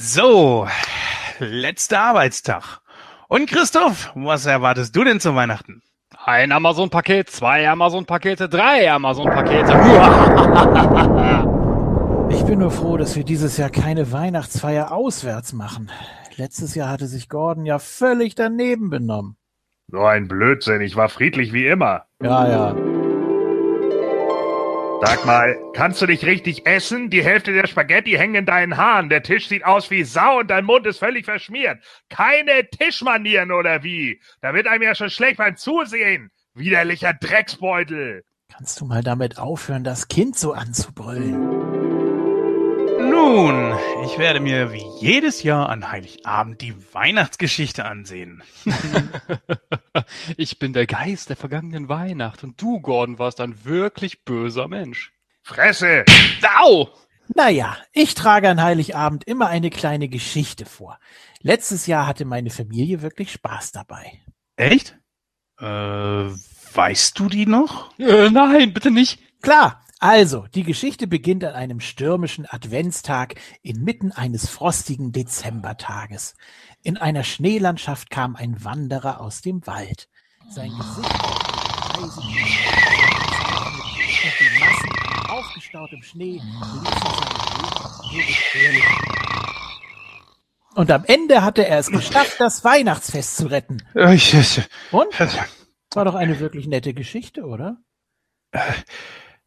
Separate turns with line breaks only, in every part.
So, letzter Arbeitstag. Und Christoph, was erwartest du denn zu Weihnachten?
Ein Amazon-Paket, zwei Amazon-Pakete, drei Amazon-Pakete.
Ich bin nur froh, dass wir dieses Jahr keine Weihnachtsfeier auswärts machen. Letztes Jahr hatte sich Gordon ja völlig daneben benommen.
So ein Blödsinn, ich war friedlich wie immer.
Ja, ja.
Sag mal, kannst du dich richtig essen? Die Hälfte der Spaghetti hängen in deinen Haaren. Der Tisch sieht aus wie Sau und dein Mund ist völlig verschmiert. Keine Tischmanieren oder wie? Da wird einem ja schon schlecht beim Zusehen. Widerlicher Drecksbeutel.
Kannst du mal damit aufhören, das Kind so anzubrüllen?
Nun, ich werde mir wie jedes Jahr an Heiligabend die Weihnachtsgeschichte ansehen.
ich bin der Geist der vergangenen Weihnacht und du, Gordon, warst ein wirklich böser Mensch.
Fresse!
Au!
Naja, ich trage an Heiligabend immer eine kleine Geschichte vor. Letztes Jahr hatte meine Familie wirklich Spaß dabei.
Echt? Äh, weißt du die noch?
Äh, nein, bitte nicht.
Klar, also, die Geschichte beginnt an einem stürmischen Adventstag inmitten eines frostigen Dezembertages. In einer Schneelandschaft kam ein Wanderer aus dem Wald. Sein Gesicht eisig und die Massen aufgestaut im Schnee Und am Ende hatte er es geschafft, das Weihnachtsfest zu retten. Und? War doch eine wirklich nette Geschichte, oder?
Äh,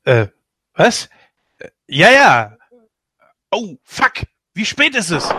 äh, was? Ja, ja. Oh, fuck. Wie spät ist es?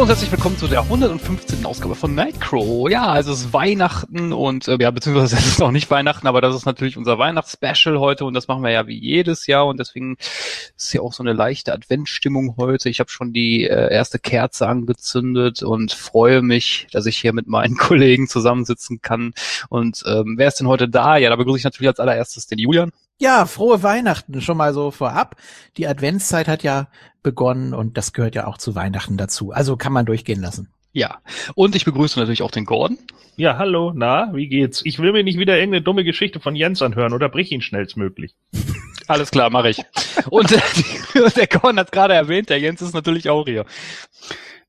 Hallo und herzlich willkommen zu der 115. Ausgabe von Nightcrow. Ja, also es ist Weihnachten und äh, ja, beziehungsweise es ist noch nicht Weihnachten, aber das ist natürlich unser Weihnachtsspecial heute und das machen wir ja wie jedes Jahr und deswegen ist ja auch so eine leichte Adventsstimmung heute. Ich habe schon die äh, erste Kerze angezündet und freue mich, dass ich hier mit meinen Kollegen zusammensitzen kann. Und ähm, wer ist denn heute da? Ja, da begrüße ich natürlich als allererstes den Julian.
Ja, frohe Weihnachten schon mal so vorab. Die Adventszeit hat ja begonnen und das gehört ja auch zu Weihnachten dazu. Also kann man durchgehen lassen.
Ja, und ich begrüße natürlich auch den Gordon.
Ja, hallo, na, wie geht's? Ich will mir nicht wieder irgendeine dumme Geschichte von Jens anhören oder brich ihn schnellstmöglich.
Alles klar, mache ich. Und äh, der Gordon hat gerade erwähnt, der Jens ist natürlich auch hier.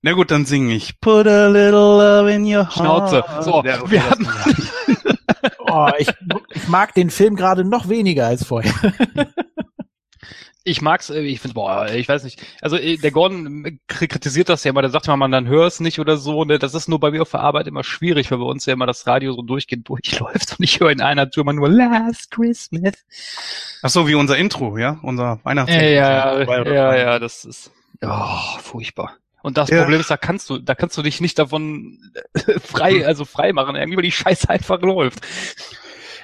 Na gut, dann singe ich. Put a little love in your heart.
Schnauze. So, ja, okay, wir haben
oh, ich, ich mag den Film gerade noch weniger als vorher.
ich mag's, äh, ich finde, boah, ich weiß nicht. Also äh, der Gordon kritisiert das ja immer, der sagt immer, man dann hör es nicht oder so. Ne? Das ist nur bei mir auf der Arbeit immer schwierig, weil bei uns ja immer das Radio so durchgehend durchläuft und ich höre in einer Tour immer nur Last Christmas.
Ach so, wie unser Intro, ja? Unser Weihnachts
Ja, ja, ja, ja, das ist oh, furchtbar. Und das ja. Problem ist, da kannst du, da kannst du dich nicht davon frei, also frei machen, irgendwie, weil die Scheiße einfach läuft.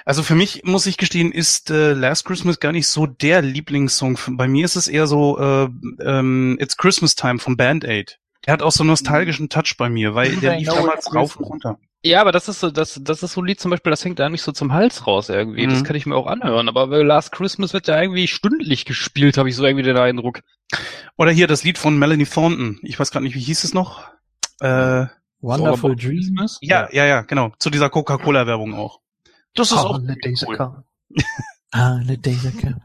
Also für mich muss ich gestehen, ist äh, Last Christmas gar nicht so der Lieblingssong. Bei mir ist es eher so äh, ähm, It's Christmas Time von Band Aid. Der hat auch so einen nostalgischen Touch bei mir, weil der lief damals rauf und runter.
Ja, aber das ist so, das, das ist so ein Lied zum Beispiel, das hängt da nicht so zum Hals raus irgendwie. Das
Mhm.
kann ich mir auch anhören. Aber bei Last Christmas wird ja irgendwie stündlich gespielt, habe ich so irgendwie den Eindruck.
Oder hier das Lied von Melanie Thornton. Ich weiß gerade nicht, wie hieß es noch? Äh,
Wonderful
All About
Dream.
Christmas?
ja, ja, ja, genau. Zu dieser Coca-Cola-Werbung auch. Das ist auch
Holidays
cool.
Coming. Holidays are.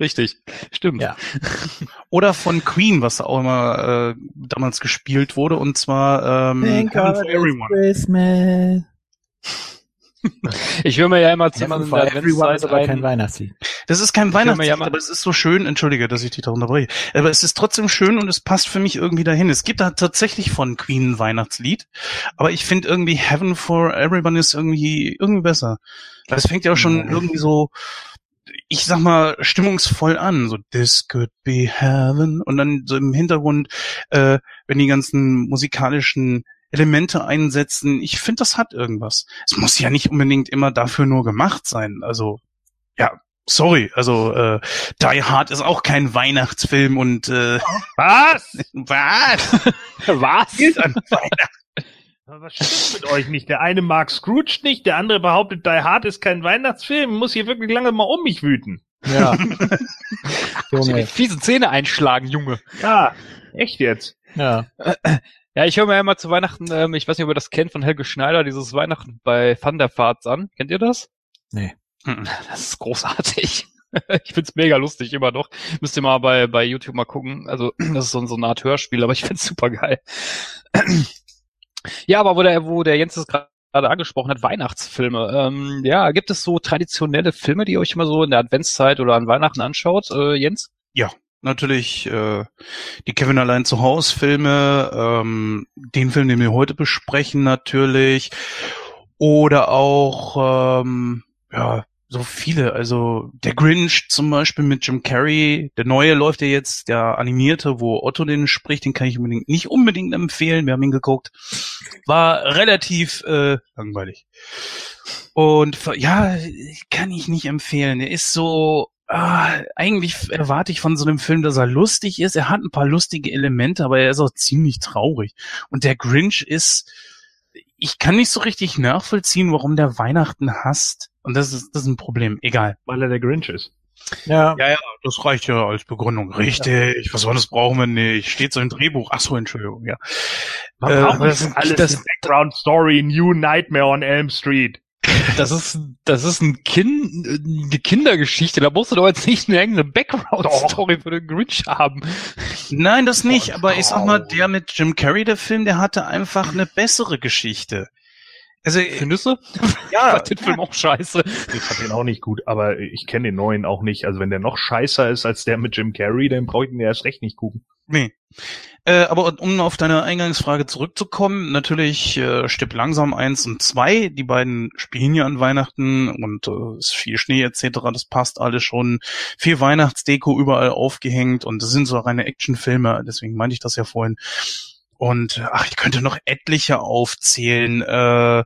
Richtig. Stimmt.
Ja.
Oder von Queen, was auch immer äh, damals gespielt wurde, und zwar ähm,
Thank God it's
Everyone.
Christmas.
Ich höre mir ja immer zu
Heaven
in
for
der
Everyone ist
Adventszeit
aber kein
ein,
Weihnachtslied.
Das ist kein Weihnachtslied,
ja
aber es ist so schön, entschuldige, dass ich dich da unterbreche, aber es ist trotzdem schön und es passt für mich irgendwie dahin. Es gibt da tatsächlich von Queen ein Weihnachtslied, aber ich finde irgendwie Heaven for Everyone ist irgendwie, irgendwie besser. Weil es fängt ja auch schon irgendwie so, ich sag mal, stimmungsvoll an, so This could be heaven und dann so im Hintergrund, äh, wenn die ganzen musikalischen Elemente einsetzen. Ich finde, das hat irgendwas. Es muss ja nicht unbedingt immer dafür nur gemacht sein. Also, ja, sorry. Also, äh, Die Hard ist auch kein Weihnachtsfilm und äh,
Was?
was?
Was?
Gilt an Weihnachten.
Was stimmt mit euch nicht? Der eine mag Scrooge nicht, der andere behauptet, Die Hard ist kein Weihnachtsfilm. Muss hier wirklich lange mal um mich wüten.
Ja.
Die
Junge.
fiesen Zähne einschlagen, Junge.
Ja, echt jetzt.
Ja.
Ja, ich höre mir ja immer zu Weihnachten, ähm, ich weiß nicht, ob ihr das kennt, von Helge Schneider, dieses Weihnachten bei Thunderfarts an. Kennt ihr das?
Nee.
Mhm.
Das ist großartig. Ich find's mega lustig, immer noch. Müsst ihr mal bei, bei YouTube mal gucken. Also, das ist so, so eine Art Hörspiel, aber ich find's super geil. Ja, aber wo der, wo der Jens es gerade angesprochen hat, Weihnachtsfilme. Ähm, ja, gibt es so traditionelle Filme, die ihr euch immer so in der Adventszeit oder an Weihnachten anschaut, äh, Jens?
Natürlich äh, die Kevin allein zu Hause Filme, ähm, den Film, den wir heute besprechen, natürlich. Oder auch ähm, ja so viele. Also der Grinch zum Beispiel mit Jim Carrey. Der neue läuft ja jetzt, der animierte, wo Otto den spricht. Den kann ich unbedingt nicht unbedingt empfehlen. Wir haben ihn geguckt. War relativ äh, langweilig. Und ja, kann ich nicht empfehlen. Er ist so Ah, eigentlich erwarte ich von so einem Film, dass er lustig ist. Er hat ein paar lustige Elemente, aber er ist auch ziemlich traurig. Und der Grinch ist, ich kann nicht so richtig nachvollziehen, warum der Weihnachten hasst. Und das ist, das ist ein Problem. Egal.
Weil er der Grinch ist.
Ja.
Ja, ja, das reicht ja als Begründung. Richtig. Was anderes brauchen wir nicht. Steht so im Drehbuch. Ach so, Entschuldigung, ja.
Man
Äh,
braucht
das-
nicht alles
das-
Background Story, New Nightmare on Elm Street.
Das ist, das ist ein kind, eine Kindergeschichte. Da musst du doch jetzt nicht eine eigene Background-Story für den Grinch haben.
Nein, das nicht. Aber ich sag mal, der mit Jim Carrey, der Film, der hatte einfach eine bessere Geschichte. Also,
Findest du?
ja,
Ich fand den Film auch scheiße.
Ich fand den auch nicht gut, aber ich kenne den neuen auch nicht. Also wenn der noch scheißer ist als der mit Jim Carrey, dann brauche ich den erst recht nicht gucken.
Nee. Äh, aber um auf deine Eingangsfrage zurückzukommen, natürlich äh, Stipp langsam eins und zwei. Die beiden spielen ja an Weihnachten und äh, ist viel Schnee etc. Das passt alles schon. Viel Weihnachtsdeko überall aufgehängt und das sind so reine Actionfilme. Deswegen meinte ich das ja vorhin. Und ach, ich könnte noch etliche aufzählen. Äh,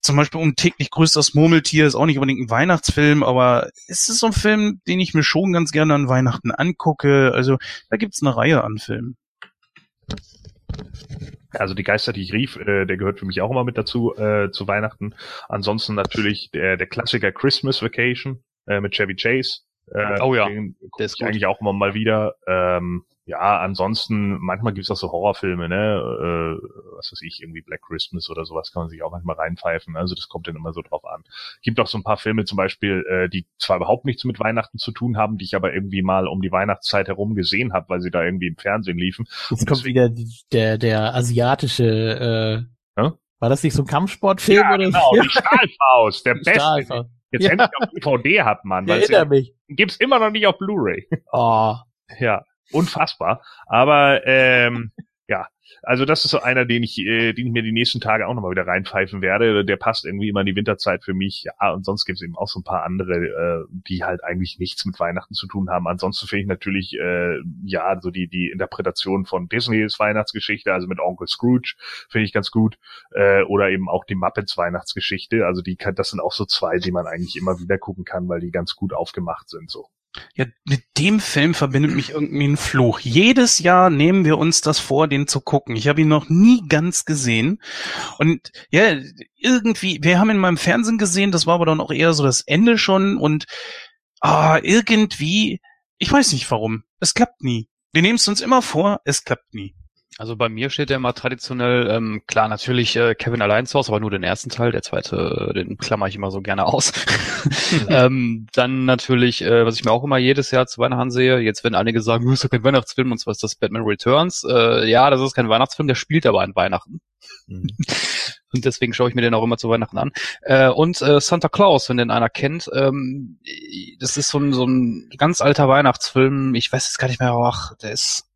zum Beispiel um täglich grüßt das Murmeltier ist auch nicht unbedingt ein Weihnachtsfilm, aber es ist so ein Film, den ich mir schon ganz gerne an Weihnachten angucke. Also da gibt's eine Reihe an Filmen.
Also die Geister, die ich rief, äh, der gehört für mich auch immer mit dazu äh, zu Weihnachten. Ansonsten natürlich der, der Klassiker Christmas Vacation äh, mit Chevy Chase. Äh,
Oh ja,
den guck
der ist
ich
gut.
eigentlich auch immer mal wieder. Ähm, ja, ansonsten, manchmal gibt's auch so Horrorfilme, ne? Äh, was weiß ich, irgendwie Black Christmas oder sowas kann man sich auch manchmal reinpfeifen. Also das kommt dann immer so drauf an. Gibt auch so ein paar Filme zum Beispiel, äh, die zwar überhaupt nichts mit Weihnachten zu tun haben, die ich aber irgendwie mal um die Weihnachtszeit herum gesehen habe, weil sie da irgendwie im Fernsehen liefen.
Jetzt kommt wieder der, der asiatische, äh,
Ja?
war das nicht so ein Kampfsportfilm
Ja,
oder
genau, die Stahlfaust, der beste.
Stahlfaust.
Jetzt
Ja.
endlich auf DVD hat man, es
erinnere mich.
gibt's immer noch nicht auf Blu-ray.
Oh,
ja, unfassbar. Aber ähm, ja, also das ist so einer, den ich, äh, den ich mir die nächsten Tage auch nochmal wieder reinpfeifen werde. Der passt irgendwie immer in die Winterzeit für mich. Ja, und sonst gibt's eben auch so ein paar andere, äh, die halt eigentlich nichts mit Weihnachten zu tun haben. Ansonsten finde ich natürlich, äh, ja, so die, die Interpretation von Disneys Weihnachtsgeschichte, also mit Onkel Scrooge, finde ich ganz gut. Äh, oder eben auch die Muppets Weihnachtsgeschichte. Also die kann, das sind auch so zwei, die man eigentlich immer wieder gucken kann, weil die ganz gut aufgemacht sind, so.
Ja, mit dem Film verbindet mich irgendwie ein Fluch. Jedes Jahr nehmen wir uns das vor, den zu gucken. Ich habe ihn noch nie ganz gesehen. Und ja, irgendwie, wir haben ihn mal im Fernsehen gesehen, das war aber dann auch eher so das Ende schon und ah, irgendwie, ich weiß nicht warum. Es klappt nie. Wir nehmen es uns immer vor, es klappt nie.
Also bei mir steht ja immer traditionell, ähm, klar, natürlich äh, Kevin allein zu Hause, aber nur den ersten Teil, der zweite, äh, den klammer ich immer so gerne aus. ähm, dann natürlich, äh, was ich mir auch immer jedes Jahr zu Weihnachten sehe, jetzt werden einige sagen, das ist doch kein Weihnachtsfilm, und zwar ist das Batman Returns. Äh, ja, das ist kein Weihnachtsfilm, der spielt aber an Weihnachten. Mhm. Und deswegen schaue ich mir den auch immer zu Weihnachten an. Äh, und äh, Santa Claus, wenn den einer kennt, ähm, das ist so ein, so ein ganz alter Weihnachtsfilm. Ich weiß jetzt gar nicht mehr, ach, der ist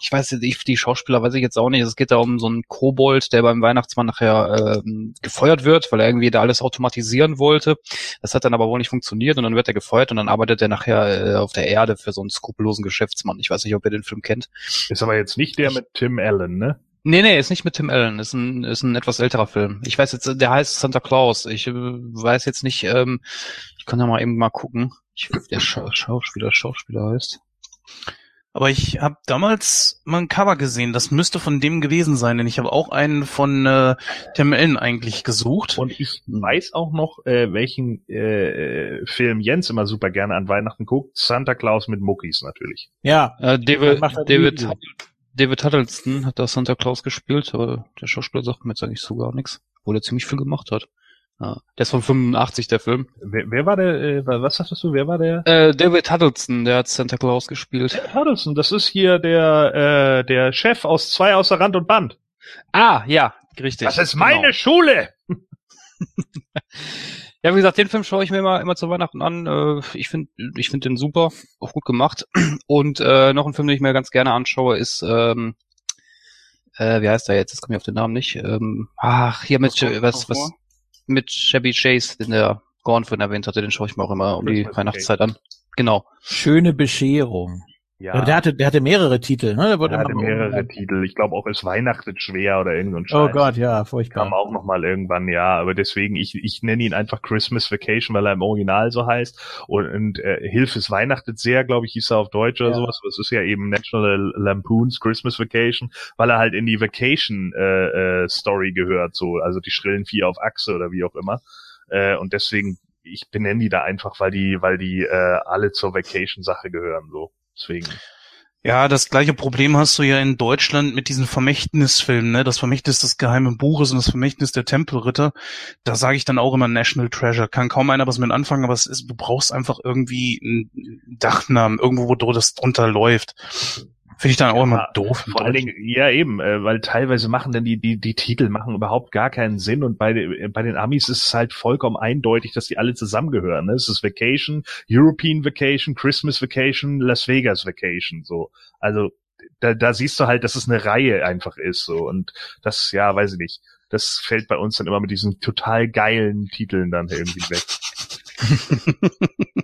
ich weiß nicht, die Schauspieler weiß ich jetzt auch nicht. Es geht da um so einen Kobold, der beim Weihnachtsmann nachher äh, gefeuert wird, weil er irgendwie da alles automatisieren wollte. Das hat dann aber wohl nicht funktioniert und dann wird er gefeuert und dann arbeitet er nachher äh, auf der Erde für so einen skrupellosen Geschäftsmann. Ich weiß nicht, ob ihr den Film kennt.
Ist aber jetzt nicht der mit Tim Allen, ne?
Nee, nee, ist nicht mit Tim Allen, ist ein, ist ein etwas älterer Film. Ich weiß jetzt, der heißt Santa Claus. Ich äh, weiß jetzt nicht, ähm, ich kann ja mal eben mal gucken. Ich, der Scha Schauspieler, Schauspieler heißt.
Aber ich habe damals mal ein Cover gesehen, das müsste von dem gewesen sein, denn ich habe auch einen von äh, Tim Allen eigentlich gesucht.
Und ich weiß auch noch, äh, welchen äh, Film Jens immer super gerne an Weihnachten guckt. Santa Claus mit Muckis natürlich.
Ja. Äh, David, David, David Huddleston hat da Santa Claus gespielt, aber der Schauspieler sagt mir jetzt eigentlich so gar nichts, obwohl er ziemlich viel gemacht hat. Ja. Der ist von 85, der Film.
Wer, wer war der, äh, was sagtest du, wer war der?
Äh, David Huddleston, der hat Santa Claus gespielt.
Huddleston, das ist hier der, äh, der Chef aus zwei außer Rand und Band.
Ah, ja, richtig.
Das ist meine genau. Schule!
ja, wie gesagt, den Film schaue ich mir immer, immer zu Weihnachten an. Äh, ich finde ich finde den super, auch gut gemacht. Und äh, noch ein Film, den ich mir ganz gerne anschaue, ist ähm, äh, wie heißt der jetzt? Jetzt komme ich auf den Namen nicht. Ähm, ach, hier mit was, was, was mit Chevy Chase, den der Gorn von erwähnt hatte, den schaue ich mir auch immer um die Weihnachtszeit an. Genau.
Schöne Bescherung. Ja. Der hatte, der hatte mehrere Titel, ne? Der,
der hatte mehrere um, Titel. Ich glaube auch, es weihnachtet schwer oder irgendein
Scheiß. Oh Gott, ja, furchtbar.
Kam auch noch mal irgendwann, ja. Aber deswegen, ich, ich nenne ihn einfach Christmas Vacation, weil er im Original so heißt. Und, und äh, Hilfes weihnachtet sehr, glaube ich, hieß er auf Deutsch oder ja. sowas. Das ist ja eben National Lampoons Christmas Vacation, weil er halt in die Vacation äh, äh, Story gehört, so, also die schrillen Vier auf Achse oder wie auch immer. Äh, und deswegen, ich benenne die da einfach, weil die, weil die äh, alle zur Vacation-Sache gehören, so. Deswegen.
Ja, das gleiche Problem hast du ja in Deutschland mit diesen Vermächtnisfilmen, ne? Das Vermächtnis des geheimen Buches und das Vermächtnis der Tempelritter. Da sage ich dann auch immer National Treasure. Kann kaum einer was mit anfangen, aber es ist, du brauchst einfach irgendwie einen Dachnamen, irgendwo, wo das drunter läuft. Finde ich dann auch ja, immer doof.
Vor allen Dingen, ja eben, äh, weil teilweise machen dann die, die, die Titel machen überhaupt gar keinen Sinn und bei, äh, bei den Amis ist es halt vollkommen eindeutig, dass die alle zusammengehören. Ne? Es ist Vacation, European Vacation, Christmas Vacation, Las Vegas Vacation, so. Also, da, da siehst du halt, dass es eine Reihe einfach ist, so. Und das, ja, weiß ich nicht. Das fällt bei uns dann immer mit diesen total geilen Titeln dann irgendwie weg.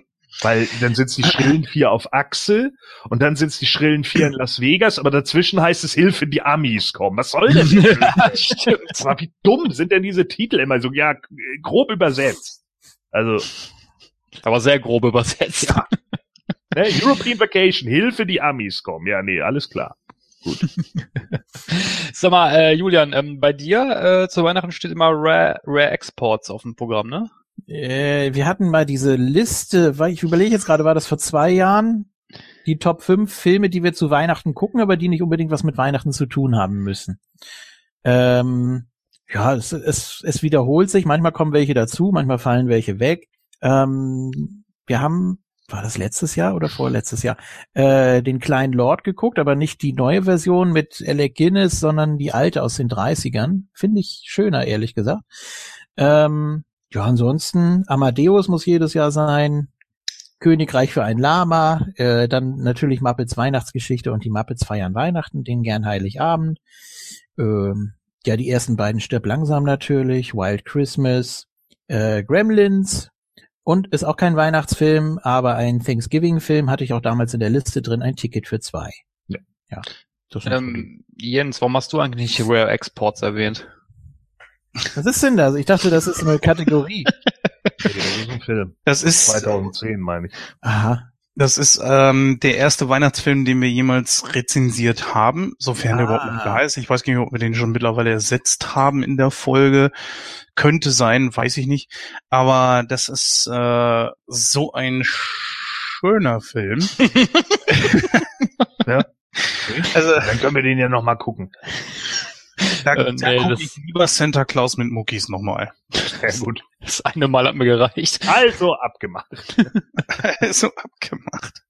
Weil dann sind's die Schrillen vier auf Achse und dann sind's die Schrillen vier in Las Vegas, aber dazwischen heißt es Hilfe, die Amis kommen. Was soll denn das? ja, aber wie dumm sind denn diese Titel immer so? Ja, grob übersetzt. Also.
Aber sehr grob übersetzt. Ja.
Ne, European Vacation, Hilfe, die Amis kommen. Ja, nee, alles klar. Gut.
Sag mal, äh, Julian, ähm, bei dir äh, zu Weihnachten steht immer Rare, Rare Exports auf dem Programm, ne?
Äh, wir hatten mal diese Liste, weil ich überlege jetzt gerade, war das vor zwei Jahren? Die Top 5 Filme, die wir zu Weihnachten gucken, aber die nicht unbedingt was mit Weihnachten zu tun haben müssen. Ähm, ja, es, es, es wiederholt sich. Manchmal kommen welche dazu, manchmal fallen welche weg. Ähm, wir haben, war das letztes Jahr oder vorletztes Jahr, äh, den kleinen Lord geguckt, aber nicht die neue Version mit Alec Guinness, sondern die alte aus den 30ern. Finde ich schöner, ehrlich gesagt. Ähm, ja, ansonsten, Amadeus muss jedes Jahr sein. Königreich für ein Lama, äh, dann natürlich Muppets Weihnachtsgeschichte und die Muppets feiern Weihnachten, den gern Heiligabend. Ähm, ja, die ersten beiden stirb langsam natürlich, Wild Christmas, äh, Gremlins und ist auch kein Weihnachtsfilm, aber ein Thanksgiving-Film hatte ich auch damals in der Liste drin, ein Ticket für zwei. Ja.
ja ähm, Jens, warum hast du eigentlich Rare Exports erwähnt?
Was ist denn das? Ich dachte, das ist eine Kategorie.
das ist ein Film.
Das ist
2010, meine ich.
Aha.
Das ist ähm, der erste Weihnachtsfilm, den wir jemals rezensiert haben, sofern er
Ah.
überhaupt noch da ist. Ich weiß gar nicht, ob wir den schon mittlerweile ersetzt haben in der Folge. Könnte sein, weiß ich nicht. Aber das ist äh, so ein schöner Film.
Ja.
Also
Dann können wir den ja noch mal gucken.
Da,
Äh,
da
nee,
gucke
das-
ich lieber Santa Claus mit Muckis nochmal.
Sehr gut.
Das eine Mal hat mir gereicht.
Also abgemacht.
so abgemacht.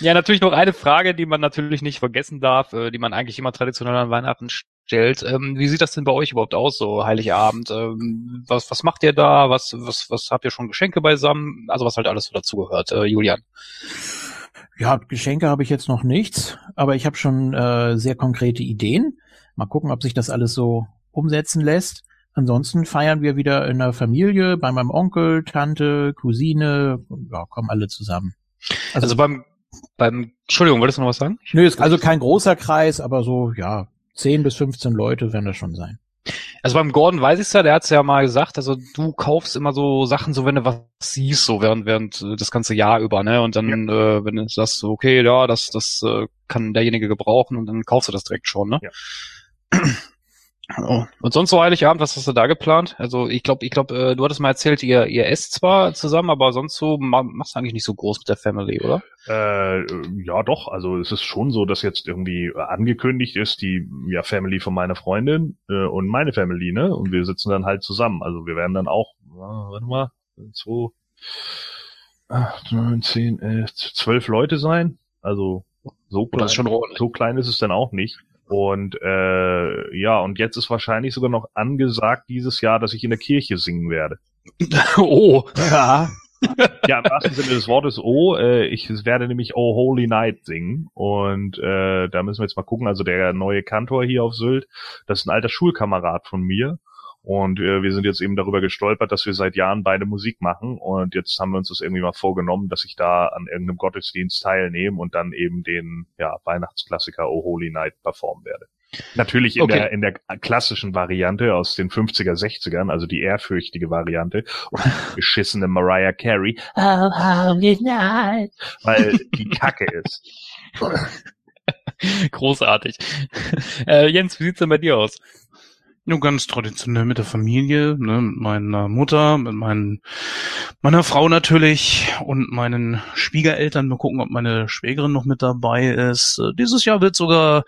Ja, natürlich noch eine Frage, die man natürlich nicht vergessen darf, äh, die man eigentlich immer traditionell an Weihnachten stellt. Ähm, wie sieht das denn bei euch überhaupt aus, so Heiligabend? Ähm, was, was macht ihr da? Was, was, was habt ihr schon Geschenke beisammen? Also was halt alles so dazugehört, äh, Julian.
Ja, Geschenke habe ich jetzt noch nichts, aber ich habe schon äh, sehr konkrete Ideen. Mal gucken, ob sich das alles so umsetzen lässt. Ansonsten feiern wir wieder in der Familie, bei meinem Onkel, Tante, Cousine, ja, kommen alle zusammen.
Also,
Also,
beim, beim, Entschuldigung, wolltest du noch was sagen?
nö, ist also kein großer Kreis, aber so, ja, 10 bis 15 Leute werden das schon sein.
Also beim Gordon weiß ich's ja, der hat's ja mal gesagt, also du kaufst immer so Sachen, so wenn du was siehst, so während, während äh, das ganze Jahr über, ne? Und dann, äh, wenn du sagst, okay, ja, das, das äh, kann derjenige gebrauchen und dann kaufst du das direkt schon, ne?
Ja.
Oh. Und sonst so Heiligabend, was hast du da geplant? Also ich glaube, ich glaube, äh, du hattest mal erzählt, ihr, ihr esst zwar zusammen, aber sonst so ma machst du eigentlich nicht so groß mit der Family, oder?
Äh, ja, doch. Also es ist schon so, dass jetzt irgendwie angekündigt ist, die ja Family von meiner Freundin äh, und meine Family, ne? Und wir sitzen dann halt zusammen. Also wir werden dann auch, äh, warte mal, zwei, acht, neun, zehn, elf, zwölf Leute sein. Also so klein,
ist schon ordentlich?
so klein ist es dann auch nicht. Und äh, ja, und jetzt ist wahrscheinlich sogar noch angesagt dieses Jahr, dass ich in der Kirche singen werde.
oh,
Ja,
Ja, im wahrsten Sinne des Wortes Oh. Äh, ich werde nämlich Oh Holy Night singen. Und äh, da müssen wir jetzt mal gucken. Also der neue Kantor hier auf Sylt, das ist ein alter Schulkamerad von mir. Und äh, wir sind jetzt eben darüber gestolpert, dass wir seit Jahren beide Musik machen. Und jetzt haben wir uns das irgendwie mal vorgenommen, dass ich da an irgendeinem Gottesdienst teilnehme und dann eben den ja, Weihnachtsklassiker Oh Holy Night performen werde. Natürlich in
Okay.
der in der klassischen Variante aus den 50er, 60ern, also die ehrfürchtige Variante. Und die beschissene Mariah Carey. Oh, holy night. Weil die Kacke ist.
großartig. äh, Jens, wie sieht's denn bei dir aus?
Nur ganz traditionell mit der Familie, ne, mit meiner Mutter, mit meinen, meiner Frau natürlich und meinen Schwiegereltern. Mal gucken, ob meine Schwägerin noch mit dabei ist. Dieses Jahr wird sogar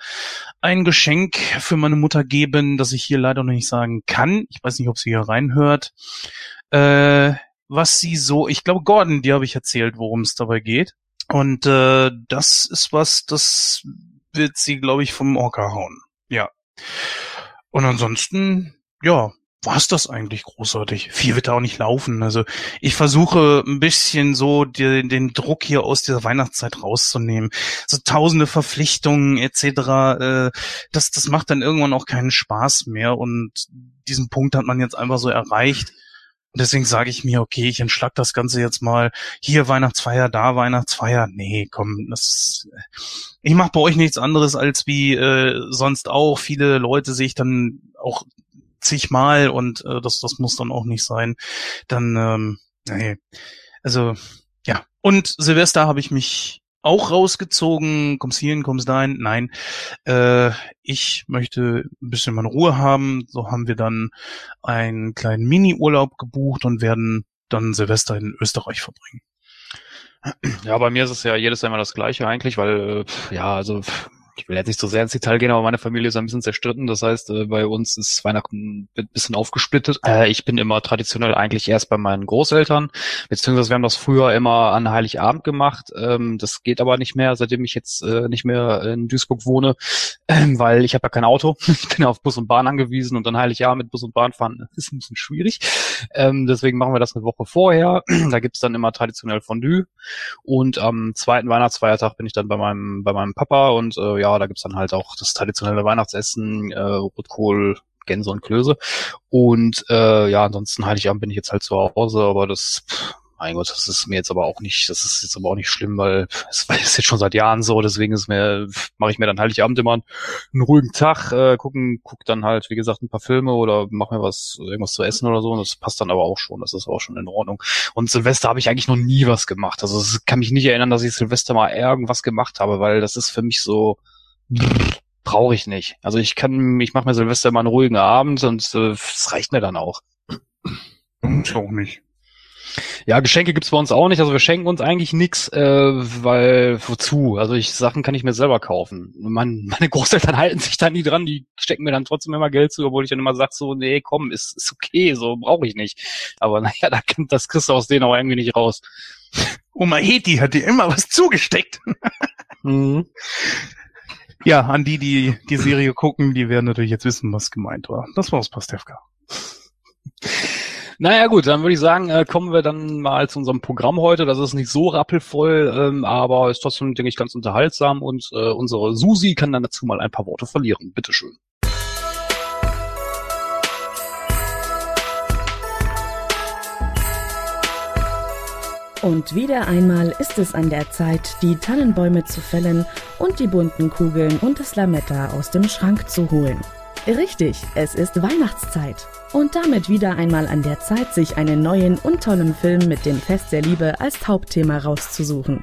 ein Geschenk für meine Mutter geben, das ich hier leider noch nicht sagen kann. Ich weiß nicht, ob sie hier reinhört. Äh, was sie so, ich glaube, Gordon, die habe ich erzählt, worum es dabei geht. Und äh, das ist was, das wird sie, glaube ich, vom Orca hauen. Ja. Und ansonsten, ja, war's das eigentlich großartig. Viel wird da auch nicht laufen. Also ich versuche ein bisschen so den, den Druck hier aus dieser Weihnachtszeit rauszunehmen. So tausende Verpflichtungen etc. Äh, das, das macht dann irgendwann auch keinen Spaß mehr. Und diesen Punkt hat man jetzt einfach so erreicht. Und deswegen sage ich mir, okay, ich entschlag das Ganze jetzt mal. Hier Weihnachtsfeier, da Weihnachtsfeier. Nee, komm, das. Ich mache bei euch nichts anderes als wie äh, sonst auch. Viele Leute sehe ich dann auch zigmal und äh, das, das muss dann auch nicht sein. Dann, ähm, nee. Also, ja. Und Silvester habe ich mich auch rausgezogen. Kommst hierhin, kommst dahin. Nein. Äh, ich möchte ein bisschen meine Ruhe haben. So haben wir dann einen kleinen Mini-Urlaub gebucht und werden dann Silvester in Österreich verbringen.
Ja, bei mir ist es ja jedes immer das Gleiche eigentlich, weil, äh, ja, also ich will jetzt nicht so sehr ins Detail gehen, aber meine Familie ist ein bisschen zerstritten. Das heißt, äh, bei uns ist Weihnachten ein bisschen aufgesplittet. Äh, ich bin immer traditionell eigentlich erst bei meinen Großeltern, beziehungsweise wir haben das früher immer an Heiligabend gemacht. Ähm, das geht aber nicht mehr, seitdem ich jetzt äh, nicht mehr in Duisburg wohne, ähm, weil ich habe ja kein Auto. Ich bin ja auf Bus und Bahn angewiesen und dann Heiligabend mit Bus und Bahn fahren ist ein bisschen schwierig. Ähm, deswegen machen wir das eine Woche vorher. da gibt's dann immer traditionell Fondue. Und am zweiten Weihnachtsfeiertag bin ich dann bei meinem, bei meinem Papa und äh, ja, da gibt's dann halt auch das traditionelle Weihnachtsessen, äh, Rotkohl, Gänse und Klöße. Und äh, ja, ansonsten Heiligabend bin ich jetzt halt zu Hause, aber das mein Gott, das ist mir jetzt aber auch nicht, das ist jetzt aber auch nicht schlimm, weil es ist jetzt schon seit Jahren so, deswegen ist mir, mache ich mir dann Heiligabend immer einen ruhigen Tag, äh, gucken, guck dann halt, wie gesagt, ein paar Filme oder mach mir was, irgendwas zu essen oder so. Und das passt dann aber auch schon, das ist auch schon in Ordnung. Und Silvester habe ich eigentlich noch nie was gemacht. Also es kann mich nicht erinnern, dass ich Silvester mal irgendwas gemacht habe, weil das ist für mich so, brauche ich nicht. Also ich kann, ich mache mir Silvester immer einen ruhigen Abend und äh, das reicht mir dann auch.
Ich auch nicht.
Ja, Geschenke gibt's bei uns auch nicht. Also wir schenken uns eigentlich nix, äh, weil wozu? Also ich Sachen kann ich mir selber kaufen. Mein, meine Großeltern halten sich da nie dran, die stecken mir dann trotzdem immer Geld zu, obwohl ich dann immer sage so, nee, komm, ist, ist okay, so brauche ich nicht. Aber naja, da, das kriegst du aus denen auch irgendwie nicht raus.
Oma Heti hat dir immer was zugesteckt.
Mhm.
Ja, an die, die die Serie gucken, die werden natürlich jetzt wissen, was gemeint war. Das war aus Pastewka.
Naja gut, dann würde ich sagen, äh, kommen wir dann mal zu unserem Programm heute. Das ist nicht so rappelvoll, ähm, aber ist trotzdem, denke ich, ganz unterhaltsam und äh, unsere Susi kann dann dazu mal ein paar Worte verlieren. Bitteschön.
Und wieder einmal ist es an der Zeit, die Tannenbäume zu fällen und die bunten Kugeln und das Lametta aus dem Schrank zu holen. Richtig, es ist Weihnachtszeit. Und damit wieder einmal an der Zeit, sich einen neuen und tollen Film mit dem Fest der Liebe als Hauptthema rauszusuchen.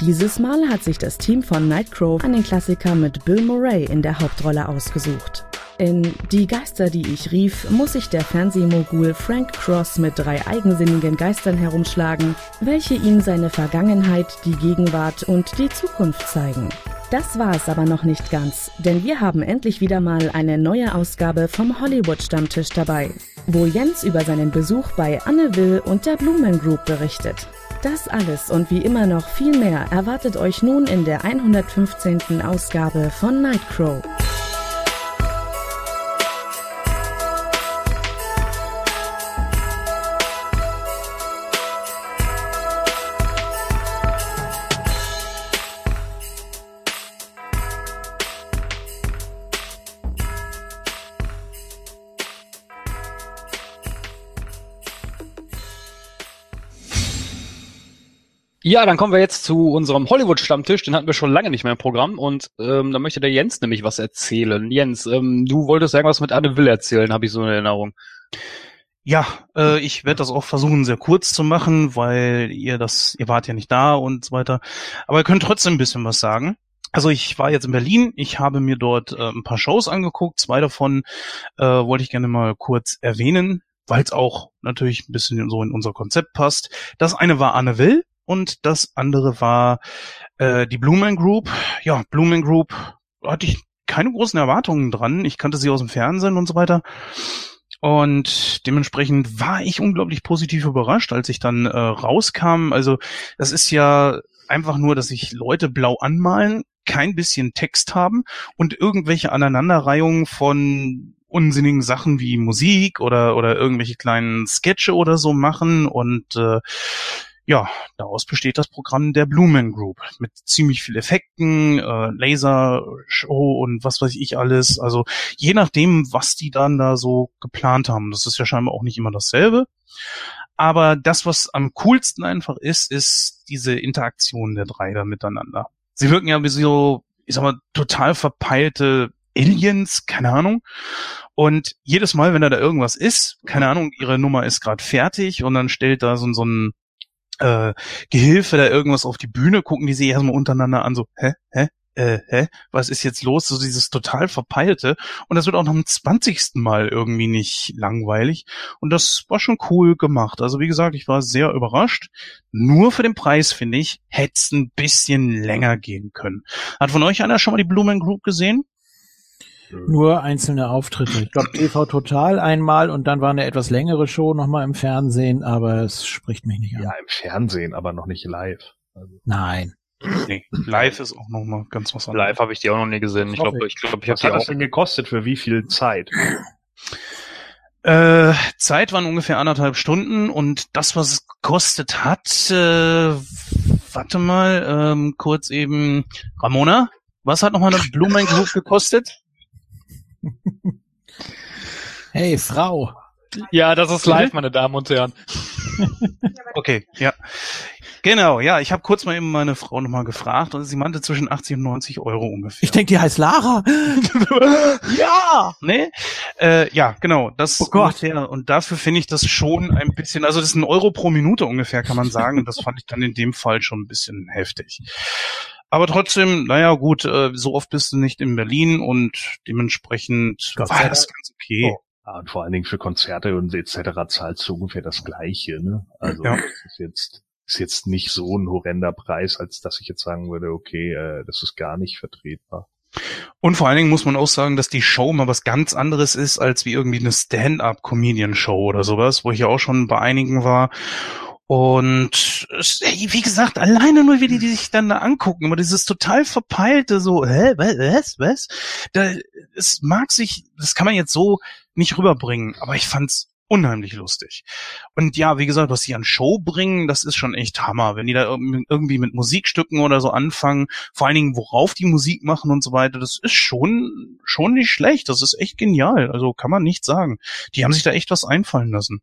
Dieses Mal hat sich das Team von Nightcrow einen Klassiker mit Bill Murray in der Hauptrolle ausgesucht. In Die Geister, die ich rief, muss sich der Fernsehmogul Frank Cross mit drei eigensinnigen Geistern herumschlagen, welche ihm seine Vergangenheit, die Gegenwart und die Zukunft zeigen. Das war es aber noch nicht ganz, denn wir haben endlich wieder mal eine neue Ausgabe vom Hollywood-Stammtisch dabei, wo Jens über seinen Besuch bei Anne Will und der Blumen Group berichtet. Das alles und wie immer noch viel mehr erwartet euch nun in der 115. Ausgabe von Nightcrow.
Ja, dann kommen wir jetzt zu unserem Hollywood-Stammtisch. Den hatten wir schon lange nicht mehr im Programm. Und ähm, da möchte der Jens nämlich was erzählen. Jens, ähm, du wolltest irgendwas mit Anne Will erzählen, habe ich so eine Erinnerung.
Ja, äh, ich werde das auch versuchen, sehr kurz zu machen, weil ihr das, ihr wart ja nicht da und so weiter. Aber ihr könnt trotzdem ein bisschen was sagen. Also ich war jetzt in Berlin, ich habe mir dort äh, ein paar Shows angeguckt, zwei davon äh, wollte ich gerne mal kurz erwähnen, weil es auch natürlich ein bisschen so in unser Konzept passt. Das eine war Anne Will, und das andere war äh, die Blumen Group. Ja, Blumen Group hatte ich keine großen Erwartungen dran. Ich kannte sie aus dem Fernsehen und so weiter. Und dementsprechend war ich unglaublich positiv überrascht, als ich dann äh, rauskam. Also das ist ja einfach nur, dass sich Leute blau anmalen, kein bisschen Text haben und irgendwelche Aneinanderreihungen von unsinnigen Sachen wie Musik oder oder irgendwelche kleinen Sketche oder so machen und äh, ja, daraus besteht das Programm der Blumen Group mit ziemlich viel Effekten, äh, Lasershow und was weiß ich alles. Also je nachdem, was die dann da so geplant haben. Das ist ja scheinbar auch nicht immer dasselbe. Aber das, was am coolsten einfach ist, ist diese Interaktion der drei da miteinander. Sie wirken ja wie so, ich sag mal, total verpeilte Aliens, keine Ahnung. Und jedes Mal, wenn da, da irgendwas ist, keine Ahnung, ihre Nummer ist gerade fertig und dann stellt da so, so ein äh, Gehilfe da irgendwas auf die Bühne, gucken die sich erstmal untereinander an, so, hä, hä, äh, hä, was ist jetzt los? So dieses total verpeilte. Und das wird auch noch am 20. Mal irgendwie nicht langweilig. Und das war schon cool gemacht. Also wie gesagt, ich war sehr überrascht. Nur für den Preis, finde ich, hätte es ein bisschen länger gehen können. Hat von euch einer schon mal die Blumen Group gesehen?
Nur einzelne Auftritte. Ich glaube TV Total einmal und dann war eine etwas längere Show nochmal im Fernsehen, aber es spricht mich nicht an.
Ja, im Fernsehen, aber noch nicht live. Also.
Nein.
Nee, live ist auch nochmal ganz was anderes.
Live habe ich die auch noch nie gesehen. Ich glaube, ich glaube, ich habe
Was
die
hat das
auch.
denn gekostet? Für wie viel Zeit?
Äh, Zeit waren ungefähr anderthalb Stunden und das, was es gekostet hat, äh, warte mal, ähm, kurz eben, Ramona, was hat nochmal eine Blumen Group gekostet?
Hey, Frau.
Ja, das ist live, meine Damen und Herren.
Okay, ja. Genau, ja, ich habe kurz mal eben meine Frau nochmal gefragt und sie meinte zwischen 80 und 90 Euro ungefähr.
Ich denke, die heißt Lara.
ja, ne? Äh, ja, genau, das
Oh Gott.
ungefähr. Und dafür finde ich das schon ein bisschen, also das ist ein Euro pro Minute ungefähr, kann man sagen. Und das fand ich dann in dem Fall schon ein bisschen heftig. Aber trotzdem, naja, gut, äh, so oft bist du nicht in Berlin und dementsprechend
Gott
war das ganz okay.
Oh. Ja, und vor allen Dingen für Konzerte und etc. zahlst du ungefähr das Gleiche, ne? Also
Ja.
das ist jetzt ist jetzt nicht so ein horrender Preis, als dass ich jetzt sagen würde, okay, äh, das ist gar nicht vertretbar.
Und vor allen Dingen muss man auch sagen, dass die Show mal was ganz anderes ist, als wie irgendwie eine Stand-up-Comedian-Show oder sowas, wo ich ja auch schon bei einigen war. Und wie gesagt, alleine nur, wie die, die sich dann da angucken, immer dieses total verpeilte, so, hä, wa- was, was? Da, es mag sich, das kann man jetzt so nicht rüberbringen, aber ich fand's unheimlich lustig. Und ja, wie gesagt, was die an Show bringen, das ist schon echt Hammer. Wenn die da irg- irgendwie mit Musikstücken oder so anfangen, vor allen Dingen, worauf die Musik machen und so weiter, das ist schon, schon nicht schlecht. Das ist echt genial. Also kann man nicht sagen. Die haben sich da echt was einfallen lassen.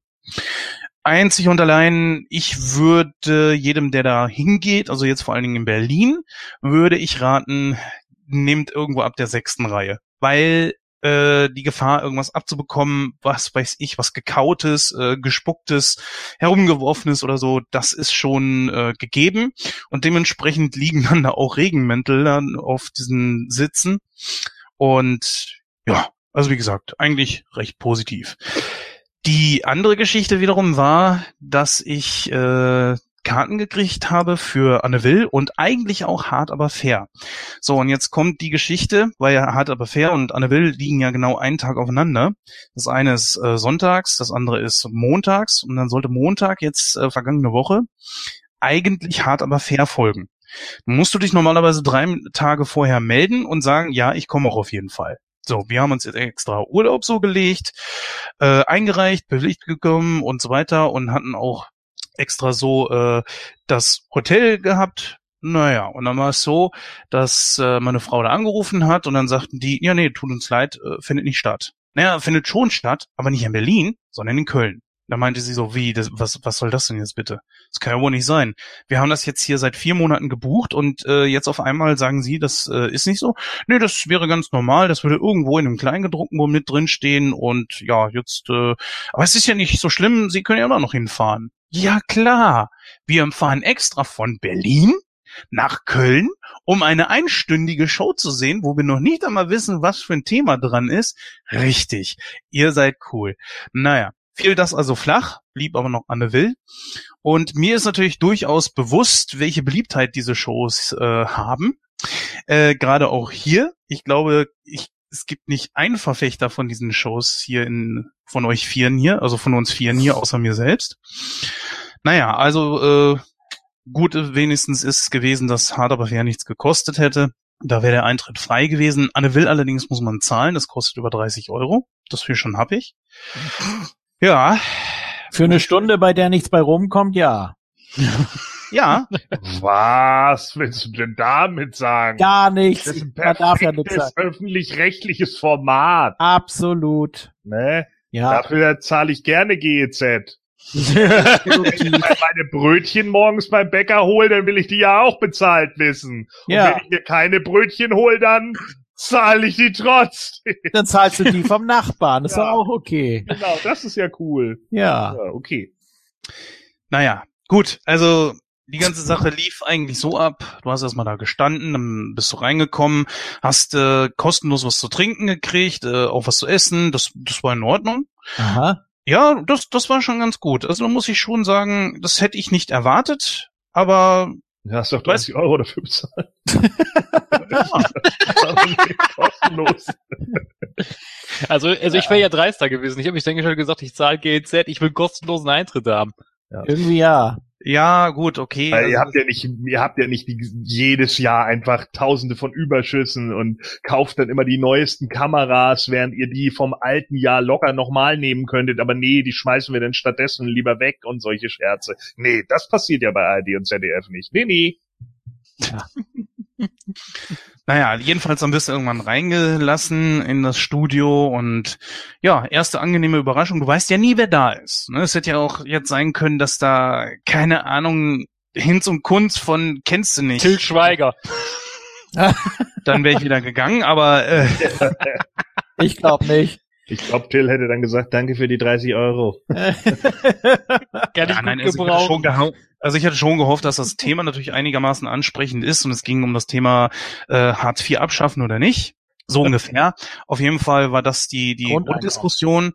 Einzig und allein, ich würde jedem, der da hingeht, also jetzt vor allen Dingen in Berlin, würde ich raten, nehmt irgendwo ab der sechsten Reihe. Weil äh, die Gefahr, irgendwas abzubekommen, was weiß ich, was gekautes, äh, gespucktes, herumgeworfenes oder so, das ist schon äh, gegeben. Und dementsprechend liegen dann da auch Regenmäntel dann auf diesen Sitzen. Und ja, also wie gesagt, eigentlich recht positiv. Die andere Geschichte wiederum war, dass ich äh, Karten gekriegt habe für Anne Will und eigentlich auch Hart aber fair. So, und jetzt kommt die Geschichte, weil ja Hart aber fair und Anne Will liegen ja genau einen Tag aufeinander. Das eine ist äh, sonntags, das andere ist montags und dann sollte Montag jetzt äh, vergangene Woche eigentlich Hart aber fair folgen. Dann musst du dich normalerweise drei Tage vorher melden und sagen, ja, ich komme auch auf jeden Fall. So, wir haben uns jetzt extra Urlaub so gelegt, äh, eingereicht, bewilligt gekommen und so weiter und hatten auch extra so äh, das Hotel gehabt. Naja, und dann war es so, dass äh, meine Frau da angerufen hat und dann sagten die, ja, nee, tut uns leid, äh, findet nicht statt. Naja, findet schon statt, aber nicht in Berlin, sondern in Köln. Da meinte sie so, wie, das, was, was soll das denn jetzt bitte? Das kann ja wohl nicht sein. Wir haben das jetzt hier seit vier Monaten gebucht und äh, jetzt auf einmal sagen sie, das äh, ist nicht so. Nee, das wäre ganz normal, das würde irgendwo in einem Kleingedruckten wohl mit drin stehen und ja, jetzt, äh, aber es ist ja nicht so schlimm, sie können ja immer noch hinfahren. Ja klar, wir fahren extra von Berlin nach Köln, um eine einstündige Show zu sehen, wo wir noch nicht einmal wissen, was für ein Thema dran ist. Richtig, ihr seid cool. Naja, fiel das also flach, blieb aber noch Anne Will. Und mir ist natürlich durchaus bewusst, welche Beliebtheit diese Shows äh, haben. Äh, Gerade auch hier. Ich glaube, ich, es gibt nicht einen Verfechter von diesen Shows hier in, von euch Vieren hier, also von uns Vieren hier, außer mir selbst. Naja, also äh, gut wenigstens ist gewesen, dass Hard aber fair nichts gekostet hätte. Da wäre der Eintritt frei gewesen. Anne Will allerdings muss man zahlen, das kostet über 30 Euro. Das viel schon hab ich. Ja,
Für eine Stunde, bei der nichts bei rumkommt, ja.
ja,
Was willst du denn damit sagen?
Gar nichts.
das ist ein
Man darf ja nichts sagen.
öffentlich-rechtliches Format.
Absolut.
Ne?
Ja.
Dafür zahle ich gerne GEZ. Wenn ich meine Brötchen morgens beim Bäcker hole, dann will ich die ja auch bezahlt wissen. Und
Ja.
wenn ich mir keine Brötchen hole, dann zahle ich die trotzdem.
Dann zahlst du die vom Nachbarn. Ist
Ja.
doch auch okay.
Genau, das ist ja cool.
Ja.
Ja, okay.
naja, gut. Also die ganze Sache lief eigentlich so ab. Du hast erstmal da gestanden, dann bist du reingekommen, hast äh, kostenlos was zu trinken gekriegt, äh, auch was zu essen. Das, das war in Ordnung.
Aha.
Ja, das, das war schon ganz gut. Also da muss ich schon sagen, das hätte ich nicht erwartet. Aber
Du hast doch
Was?
30 Euro dafür bezahlt. Kostenlos.
Also, also ich wäre ja dreister gewesen. Ich habe mich dann schon gesagt, ich zahle GEZ, ich will kostenlosen Eintritt haben.
Irgendwie ja.
Ja, gut, okay.
Weil ihr
also-
habt ja nicht, ihr habt ja nicht die, jedes Jahr einfach tausende von Überschüssen und kauft dann immer die neuesten Kameras, während ihr die vom alten Jahr locker nochmal nehmen könntet. Aber nee, die schmeißen wir dann stattdessen lieber weg und solche Scherze. Nee, das passiert ja bei ARD und ZDF nicht. Nee, nee.
naja, jedenfalls dann wirst du irgendwann reingelassen in das Studio und ja, erste angenehme Überraschung. Du weißt ja nie, wer da ist. Ne? Es hätte ja auch jetzt sein können, dass da, keine Ahnung, Hinz und Kunz von kennst du nicht.
Till Schweiger.
Dann wäre ich wieder gegangen, aber äh,
Ich glaube nicht.
Ich glaube, Till hätte dann gesagt, danke für die 30 Euro.
Gerne
ja, nein, also ich, hatte schon geho- also ich hatte schon gehofft, dass das Thema natürlich einigermaßen ansprechend ist und es ging um das Thema äh, Hartz IV abschaffen oder nicht. So ungefähr. Auf jeden Fall war das die, die. Grunddiskussion.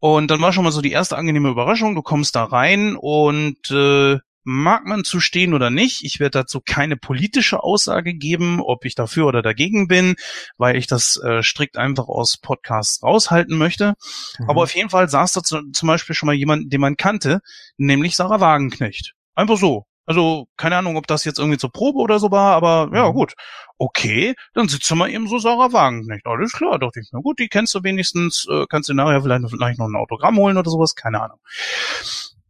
Und dann war schon mal so die erste angenehme Überraschung. Du kommst da rein und äh, mag man zu stehen oder nicht. Ich werde dazu keine politische Aussage geben, ob ich dafür oder dagegen bin, weil ich das äh, strikt einfach aus Podcasts raushalten möchte.
Mhm.
Aber auf jeden Fall saß da zu, zum Beispiel schon mal jemand, den man kannte, nämlich Sarah Wagenknecht. Einfach so. Also keine Ahnung, ob das jetzt irgendwie zur Probe oder so war, aber ja
Mhm.
gut. Okay, dann sitzt du mal eben so Sarah Wagenknecht. Alles klar, dachte ich mir. Gut, die kennst du wenigstens, äh, kannst du nachher vielleicht, vielleicht noch ein Autogramm holen oder sowas, keine Ahnung.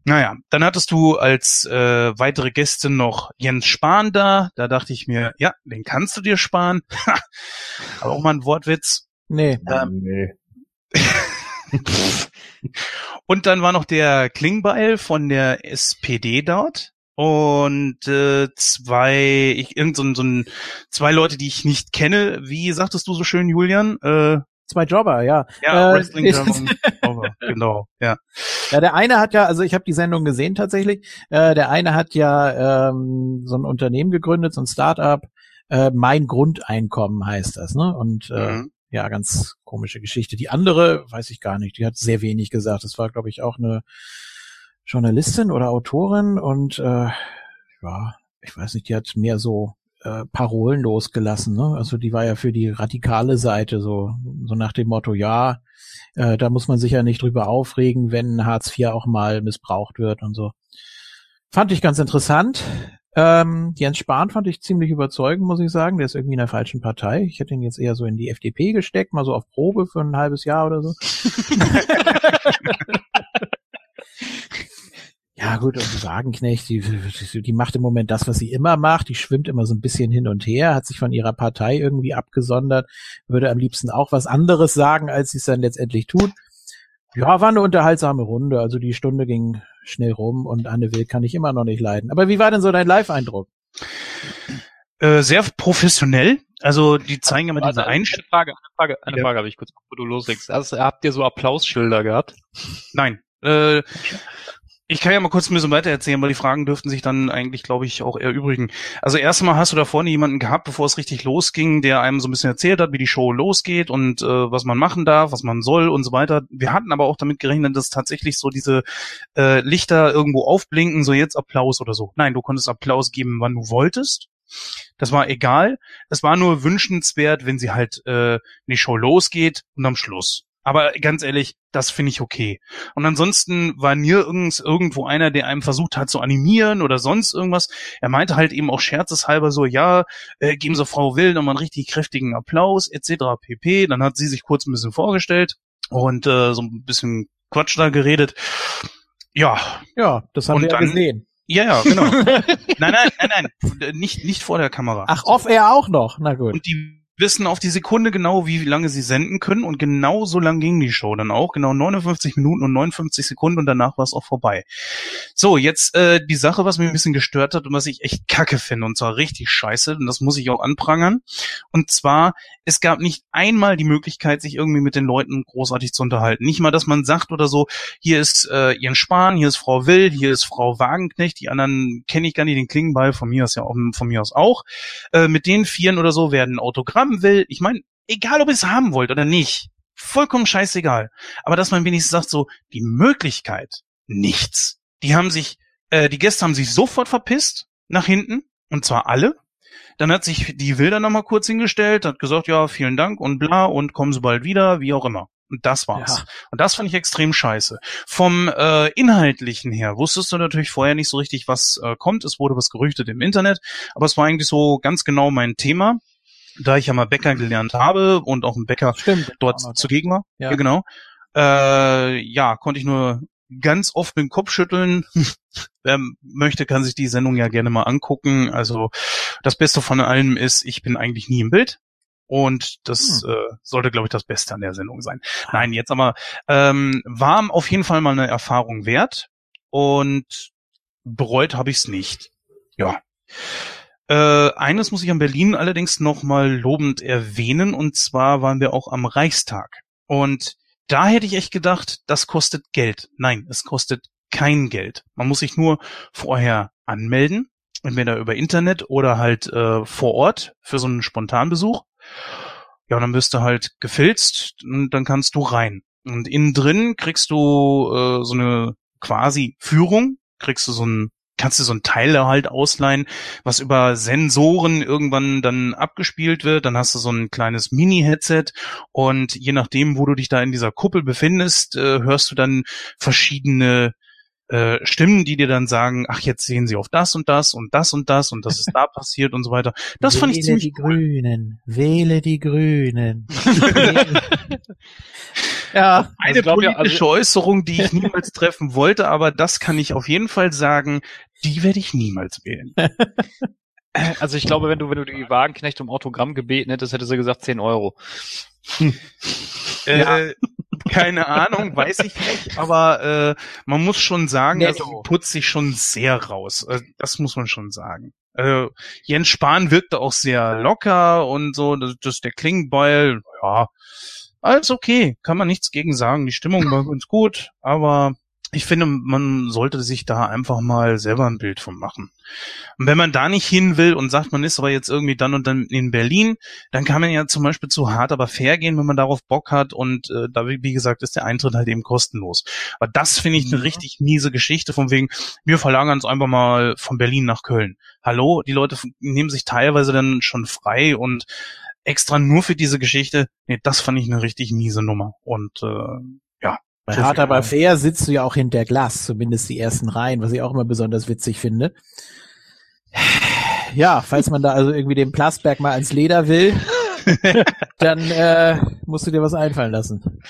Naja, dann hattest du als äh, weitere Gäste noch Jens Spahn da. Da dachte ich mir, ja, den kannst du dir sparen. aber auch mal ein Wortwitz.
nee.
Ähm,
nee.
Und dann war noch der Klingbeil von der SPD dort. Und äh, zwei, ich, irgend so, ein- so ein, zwei Leute, die ich nicht kenne. Wie sagtest du so schön, Julian? Äh,
Zwei Jobber, ja.
ja,
Äh,
Wrestling. Over. genau, ja.
Ja, der eine hat ja, also ich habe die Sendung gesehen tatsächlich. Äh, der eine hat ja ähm, so ein Unternehmen gegründet, so ein Start-up. Äh, mein Grundeinkommen heißt das, ne? Und äh,
Mhm.
ja, ganz komische Geschichte. Die andere weiß ich gar nicht. Die hat sehr wenig gesagt. Das war, glaube ich, auch eine Journalistin oder Autorin und äh, ja, ich weiß nicht, die hat mehr so äh, Parolen losgelassen. Ne? Also die war ja für die radikale Seite so, so nach dem Motto, ja, äh, da muss man sich ja nicht drüber aufregen, wenn Hartz IV auch mal missbraucht wird und so. Fand ich ganz interessant. Ähm, Jens Spahn fand ich ziemlich überzeugend, muss ich sagen. Der ist irgendwie in der falschen Partei. Ich hätte ihn jetzt eher so in die FDP gesteckt, mal so auf Probe für ein halbes Jahr oder so. Ja, gut, und die Wagenknecht, die, die, die macht im Moment das, was sie immer macht. Die schwimmt immer so ein bisschen hin und her, hat sich von ihrer Partei irgendwie abgesondert, würde am liebsten auch was anderes sagen, als sie es dann letztendlich tut. Ja, war eine unterhaltsame Runde. Also die Stunde ging schnell rum und Anne Will kann ich immer noch nicht leiden. Aber wie war denn so dein Live-Eindruck?
Äh, sehr professionell. Also die zeigen immer diese
Warte, eine
Einstellung.
Frage, eine Frage, eine
Ja.
Frage habe ich kurz, bevor du loslegst. Also, habt ihr so Applausschilder gehabt?
Nein. Äh, ich kann ja mal kurz ein bisschen weiter erzählen, weil die Fragen dürften sich dann eigentlich, glaube ich, auch erübrigen. Also erstmal hast du da vorne jemanden gehabt, bevor es richtig losging, der einem so ein bisschen erzählt hat, wie die Show losgeht und äh, was man machen darf, was man soll und so weiter. Wir hatten aber auch damit gerechnet, dass tatsächlich so diese äh, Lichter irgendwo aufblinken, so jetzt Applaus oder so. Nein, du konntest Applaus geben, wann du wolltest. Das war egal. Es war nur wünschenswert, wenn sie halt äh, wenn die Show losgeht und am Schluss. Aber ganz ehrlich, das finde ich okay. Und ansonsten war nirgends irgendwo einer, der einem versucht hat zu animieren oder sonst irgendwas. Er meinte halt eben auch scherzeshalber so, ja, äh, geben Sie Frau Will nochmal einen richtig kräftigen Applaus etc. pp. Dann hat sie sich kurz ein bisschen vorgestellt und äh, so ein bisschen Quatsch da geredet. Ja,
Ja, das haben
Und
wir ja
dann-
gesehen.
ja, ja, genau. nein, nein, nein, nein, nicht, nicht vor der Kamera.
Ach, off-air auch noch. Na gut.
Und die wissen auf die Sekunde genau, wie lange sie senden können und genau so lang ging die Show dann auch, genau 59 Minuten und 59 Sekunden und danach war es auch vorbei. So, jetzt äh, die Sache, was mich ein bisschen gestört hat und was ich echt kacke finde und zwar richtig scheiße und das muss ich auch anprangern und zwar, es gab nicht einmal die Möglichkeit, sich irgendwie mit den Leuten großartig zu unterhalten. Nicht mal, dass man sagt oder so, hier ist äh, Ihren Spahn, hier ist Frau Will, hier ist Frau Wagenknecht, die anderen kenne ich gar nicht, den Klingenball von mir aus ja auch, von mir aus auch. Äh, mit den Vieren oder so werden ein Autogramm will. Ich meine, egal ob ihr es haben wollt oder nicht, vollkommen scheißegal. Aber dass man wenigstens sagt, so, die Möglichkeit, nichts. Die haben sich, äh, die Gäste haben sich sofort verpisst nach hinten, und zwar alle. Dann hat sich die Wilder nochmal kurz hingestellt, hat gesagt, ja, vielen Dank und bla und kommen Sie bald wieder, wie auch immer. Und das war's.
Ja.
Und das fand ich extrem scheiße. Vom äh, Inhaltlichen her wusstest du natürlich vorher nicht so richtig, was äh, kommt. Es wurde was gerüchtet im Internet, aber es war eigentlich so ganz genau mein Thema. Da ich ja mal Bäcker gelernt habe und auch ein Bäcker
Stimmt.
dort
Auch noch.
zugegen war.
Ja.
Ja, genau. Äh, ja, konnte ich nur ganz oft mit dem Kopf schütteln. Wer möchte, kann sich die Sendung ja gerne mal angucken. Also das Beste von allem ist, ich bin eigentlich nie im Bild. Und das hm. äh, sollte, glaube ich, das Beste an der Sendung sein. Nein, jetzt aber ähm, war auf jeden Fall mal eine Erfahrung wert und bereut habe ich es nicht. Ja. Äh, eines muss ich an Berlin allerdings noch mal lobend erwähnen, und zwar waren wir auch am Reichstag. Und da hätte ich echt gedacht, das kostet Geld. Nein, es kostet kein Geld. Man muss sich nur vorher anmelden, entweder über Internet oder halt äh, vor Ort für so einen Spontanbesuch. Ja, und dann wirst du halt gefilzt und dann kannst du rein. Und innen drin kriegst du äh, so eine quasi Führung, kriegst du so ein kannst du so ein Teil halt ausleihen, was über Sensoren irgendwann dann abgespielt wird. Dann hast du so ein kleines Mini-Headset und je nachdem, wo du dich da in dieser Kuppel befindest, äh, hörst du dann verschiedene äh, Stimmen, die dir dann sagen, ach, jetzt sehen sie auf das und das und das und das und das ist da passiert und so weiter. Das
wähle
fand ich ziemlich
die cool. Grünen, wähle die Grünen.
ja, eine
also
politische
ja, also,
Äußerung, die ich niemals treffen wollte, aber das kann ich auf jeden Fall sagen, die werde ich niemals wählen.
Also ich glaube, wenn du, wenn du die Wagenknecht um Autogramm gebeten hättest, hätte sie gesagt 10 Euro.
Äh, keine Ahnung, weiß ich nicht, aber äh, man muss schon sagen,
Netto.
also putzt sich schon sehr raus. Äh, das muss man schon sagen. Äh, Jens Spahn wirkte auch sehr locker und so, das, das der Klingenbeil, ja, alles okay, kann man nichts gegen sagen. Die Stimmung war ganz gut, aber ich finde, man sollte sich da einfach mal selber ein Bild von machen. Und wenn man da nicht hin will und sagt, man ist aber jetzt irgendwie dann und dann in Berlin, dann kann man ja zum Beispiel zu hart aber fair gehen, wenn man darauf Bock hat und äh, da, wie gesagt, ist der Eintritt halt eben kostenlos. Aber das finde ich eine
Ja.
richtig miese Geschichte, von wegen, wir verlagern es einfach mal von Berlin nach Köln. Hallo, die Leute nehmen sich teilweise dann schon frei und extra nur für diese Geschichte, nee, das fand ich eine richtig miese Nummer. Und äh.
Bei
so
Hart aber fair sitzt du ja auch hinter Glas, zumindest die ersten Reihen, was ich auch immer besonders witzig finde. Ja, falls man da also irgendwie den Plasberg mal ans Leder will, dann äh, musst du dir was einfallen lassen.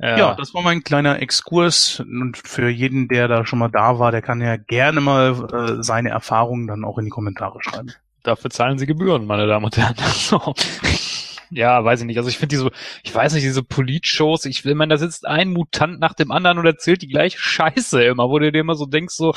Ja. das war mein kleiner Exkurs und für jeden, der da schon mal da war, der kann ja gerne mal äh, seine Erfahrungen dann auch in die Kommentare schreiben.
Dafür zahlen sie Gebühren, meine Damen und Herren. Ja, weiß ich nicht. Also ich finde diese, ich weiß nicht, diese Politshows, ich will, man, da sitzt ein Mutant nach dem anderen und erzählt die gleiche Scheiße immer, wo du dir immer so denkst, so,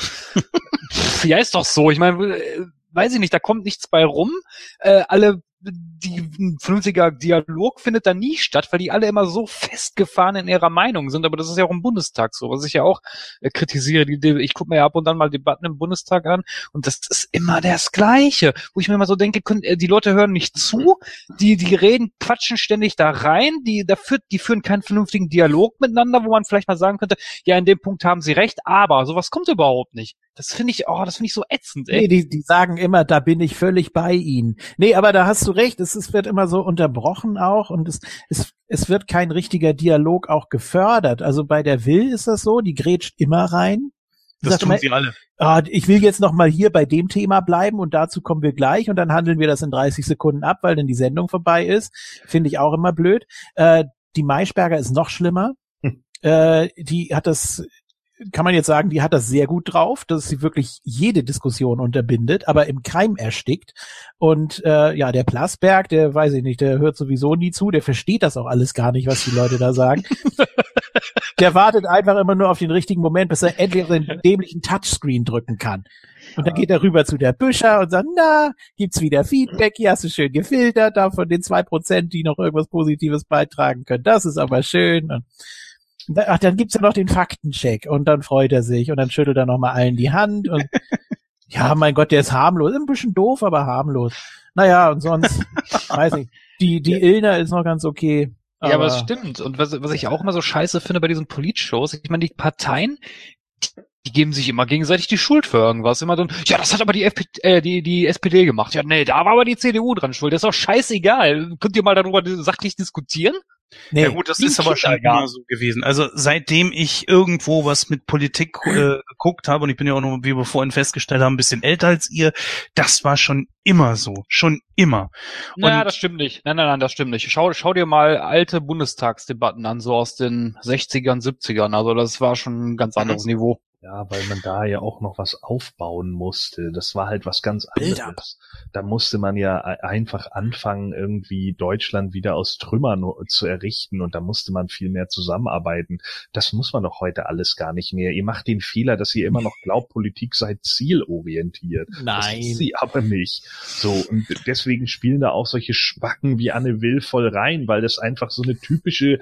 ja, ist doch so. Ich meine, äh, weiß ich nicht, da kommt nichts bei rum. Äh, alle, die, ein vernünftiger Dialog findet da nie statt, weil die alle immer so festgefahren in ihrer Meinung sind. Aber das ist ja auch im Bundestag so, was ich ja auch äh, kritisiere. Die, ich gucke mir ja ab und an mal Debatten im Bundestag an und das ist immer das Gleiche, wo ich mir immer so denke, können, äh, die Leute hören nicht zu, die, die reden, quatschen ständig da rein, die, da führt, die führen keinen vernünftigen Dialog miteinander, wo man vielleicht mal sagen könnte, ja, in dem Punkt haben sie recht, aber sowas kommt überhaupt nicht. Das finde ich, oh, das finde ich so ätzend, ey.
Nee, die, die sagen immer, da bin ich völlig bei ihnen. Nee, aber da hast du recht, es, es wird immer so unterbrochen auch und es, es, es wird kein richtiger Dialog auch gefördert. Also bei der Will ist das so, die grätscht immer rein.
Das
sagt
tun
immer,
sie alle.
ah, ich will jetzt noch mal hier bei dem Thema bleiben und dazu kommen wir gleich und dann handeln wir das in 30 Sekunden ab, weil dann die Sendung vorbei ist. Finde ich auch immer blöd. Äh, die Maischberger ist noch schlimmer.
Hm.
Äh, die hat das, kann man jetzt sagen, die hat das sehr gut drauf, dass sie wirklich jede Diskussion unterbindet, aber im Keim erstickt. Und äh, ja, der Plasberg, der weiß ich nicht, der hört sowieso nie zu, der versteht das auch alles gar nicht, was die Leute da sagen. der wartet einfach immer nur auf den richtigen Moment, bis er endlich den dämlichen Touchscreen drücken kann. Und dann geht er rüber zu der Büscher und sagt, na, gibt's wieder Feedback, hier hast du schön gefiltert, da von den zwei Prozent, die noch irgendwas Positives beitragen können. Das ist aber schön. Und ach, dann gibt's ja noch den Faktencheck und dann freut er sich und dann schüttelt er nochmal allen die Hand und ja, mein Gott, der ist harmlos. Ein bisschen doof, aber harmlos. Naja, und sonst, weiß nicht. Die, die Illner ist noch ganz okay.
Ja, aber es stimmt. Und was, was ich auch immer so scheiße finde bei diesen Politshows, ich meine, die Parteien, die, die geben sich immer gegenseitig die Schuld für irgendwas. Immer dann, ja, das hat aber die, FP, äh, die, die SPD gemacht. Ja, nee, da war aber die CDU dran schuld. Das ist doch scheißegal. Könnt ihr mal darüber sachlich diskutieren?
Nee,
ja gut, das ist aber schon immer so gewesen. Also seitdem ich irgendwo was mit Politik äh, geguckt habe, und ich bin ja auch noch, wie wir vorhin festgestellt haben, ein bisschen älter als ihr, das war schon immer so. Schon immer.
Naja,
Und-
das stimmt nicht. Nein, nein, nein, das stimmt nicht. Schau, schau dir mal alte Bundestagsdebatten an, so aus den 60ern, 70ern. Also das war schon ein ganz anderes Niveau.
Ja, weil man da ja auch noch was aufbauen musste. Das war halt was ganz anderes. Da musste man ja e- einfach anfangen, irgendwie Deutschland wieder aus Trümmern zu errichten und da musste man viel mehr zusammenarbeiten. Das muss man doch heute alles gar nicht mehr. Ihr macht den Fehler, dass ihr immer noch glaubt, Politik sei zielorientiert. Das
Nein.
ist sie aber nicht. So, und deswegen spielen da auch solche Spacken wie Anne Will voll rein, weil das einfach so eine typische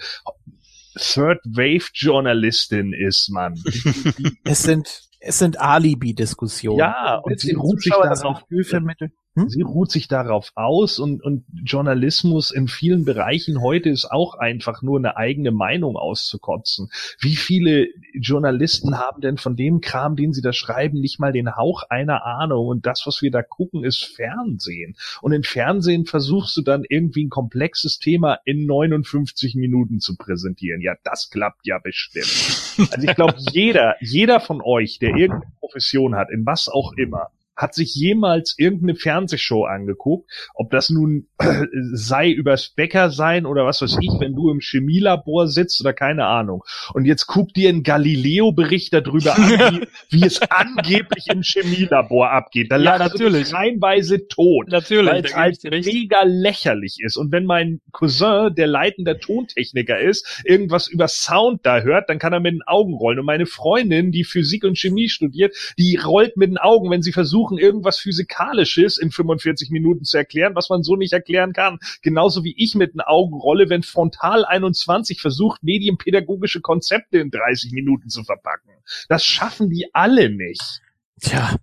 Third-Wave-Journalistin ist, Mann.
Es sind, es sind Alibi-Diskussionen.
Ja, und sie ruht sich
das
darauf-
Gefühl vermitteln. Hm?
Sie ruht sich darauf aus und, und Journalismus in vielen Bereichen heute ist auch einfach nur eine eigene Meinung auszukotzen. Wie viele Journalisten haben denn von dem Kram, den sie da schreiben, nicht mal den Hauch einer Ahnung? Und das, was wir da gucken, ist Fernsehen. Und im Fernsehen versuchst du dann irgendwie ein komplexes Thema in 59 Minuten zu präsentieren. Ja, das klappt ja bestimmt. Also ich glaube, jeder, jeder von euch, der irgendeine Profession hat, in was auch immer, hat sich jemals irgendeine Fernsehshow angeguckt, ob das nun äh, sei übers Bäcker sein oder was weiß ich, wenn du im Chemielabor sitzt oder keine Ahnung. Und jetzt guck dir einen Galileo-Bericht darüber an, wie, wie es angeblich im Chemielabor abgeht. Da
Ja, natürlich.
reinweise tot
Natürlich,
weil es halt mega lächerlich ist. Und wenn mein Cousin, der leitender Tontechniker ist, irgendwas über Sound da hört, dann kann er mit den Augen rollen. Und meine Freundin, die Physik und Chemie studiert, die rollt mit den Augen, wenn sie versuchen, irgendwas Physikalisches in 45 Minuten zu erklären, was man so nicht erklären kann. Genauso wie ich mit den Augen rolle, wenn Frontal 21 versucht, medienpädagogische Konzepte in 30 Minuten zu verpacken. Das schaffen die alle nicht.
Tja,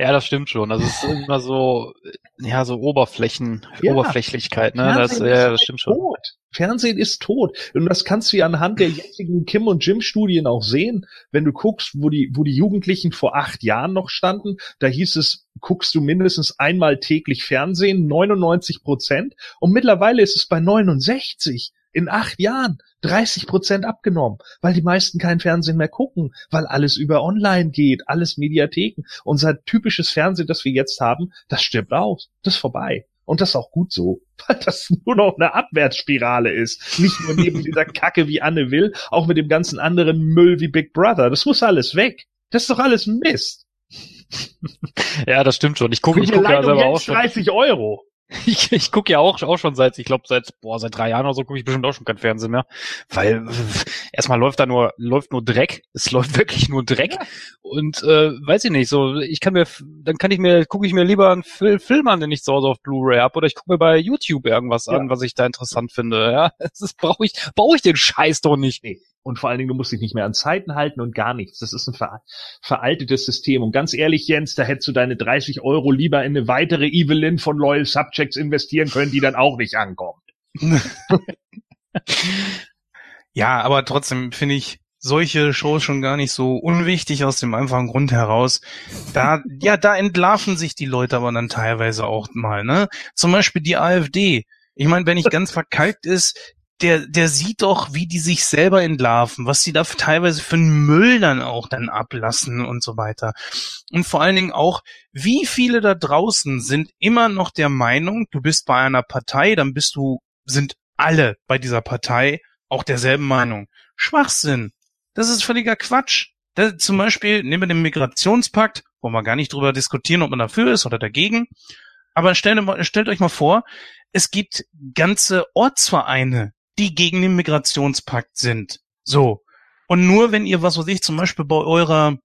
Ja, das stimmt schon. Das ist immer so, ja, so Oberflächen,
Ja.
Oberflächlichkeit, ne? Das,
Fernsehen
ja,
ist
das stimmt schon.
tot. Fernsehen ist tot. Und das kannst du ja anhand der jetzigen Kim und Jim Studien auch sehen. Wenn du guckst, wo die, wo die Jugendlichen vor acht Jahren noch standen, da hieß es, guckst du mindestens einmal täglich Fernsehen, 99 Prozent. Und mittlerweile ist es bei 69. In acht Jahren 30 Prozent abgenommen, weil die meisten kein Fernsehen mehr gucken, weil alles über online geht, alles Mediatheken. Unser typisches Fernsehen, das wir jetzt haben, das stirbt aus. Das ist vorbei. Und das ist auch gut so, weil das nur noch eine Abwärtsspirale ist. Nicht nur neben dieser Kacke wie Anne will, auch mit dem ganzen anderen Müll wie Big Brother. Das muss alles weg. Das ist doch alles Mist.
Ja, das stimmt schon. Ich gucke, ich gucke ja
um
selber auch
jetzt
schon.
30 Euro.
Ich, ich gucke ja auch, auch schon seit, ich glaube seit, boah, seit drei Jahren oder so gucke ich bestimmt auch schon kein Fernsehen mehr. Weil erstmal läuft da nur, läuft nur Dreck. Es läuft wirklich nur Dreck. Und äh, weiß ich nicht, so, ich kann mir, dann kann ich mir, gucke ich mir lieber einen Fil Film an, den ich zu Hause auf Blu-ray hab, oder ich gucke mir bei YouTube irgendwas
Ja.
an, was ich da interessant finde. Ja, das brauche ich, brauche ich den Scheiß doch nicht.
Nee. Und vor allen Dingen, du musst dich nicht mehr an Zeiten halten und gar nichts. Das ist ein ver veraltetes System. Und ganz ehrlich, Jens, da hättest du deine 30 Euro lieber in eine weitere Evelyn von Loyal Subjects investieren können, die dann auch nicht ankommt.
Ja, aber trotzdem finde ich solche Shows schon gar nicht so unwichtig aus dem einfachen Grund heraus. Da, ja, da entlarven sich die Leute aber dann teilweise auch mal, ne? Zum Beispiel die AfD. Ich meine, wenn nicht ganz verkalkt ist, der, der sieht doch, wie die sich selber entlarven, was sie da teilweise für einen Müll dann auch dann ablassen und so weiter. Und vor allen Dingen auch, wie viele da draußen sind immer noch der Meinung, du bist bei einer Partei, dann bist du, sind alle bei dieser Partei auch derselben Meinung. Schwachsinn. Das ist völliger Quatsch. Das, zum Beispiel, nehmen wir den Migrationspakt, wollen wir gar nicht drüber diskutieren, ob man dafür ist oder dagegen. Aber stellt, stellt euch mal vor, es gibt ganze Ortsvereine, die gegen den Migrationspakt sind. So. Und nur wenn ihr, was weiß ich, zum Beispiel bei eurer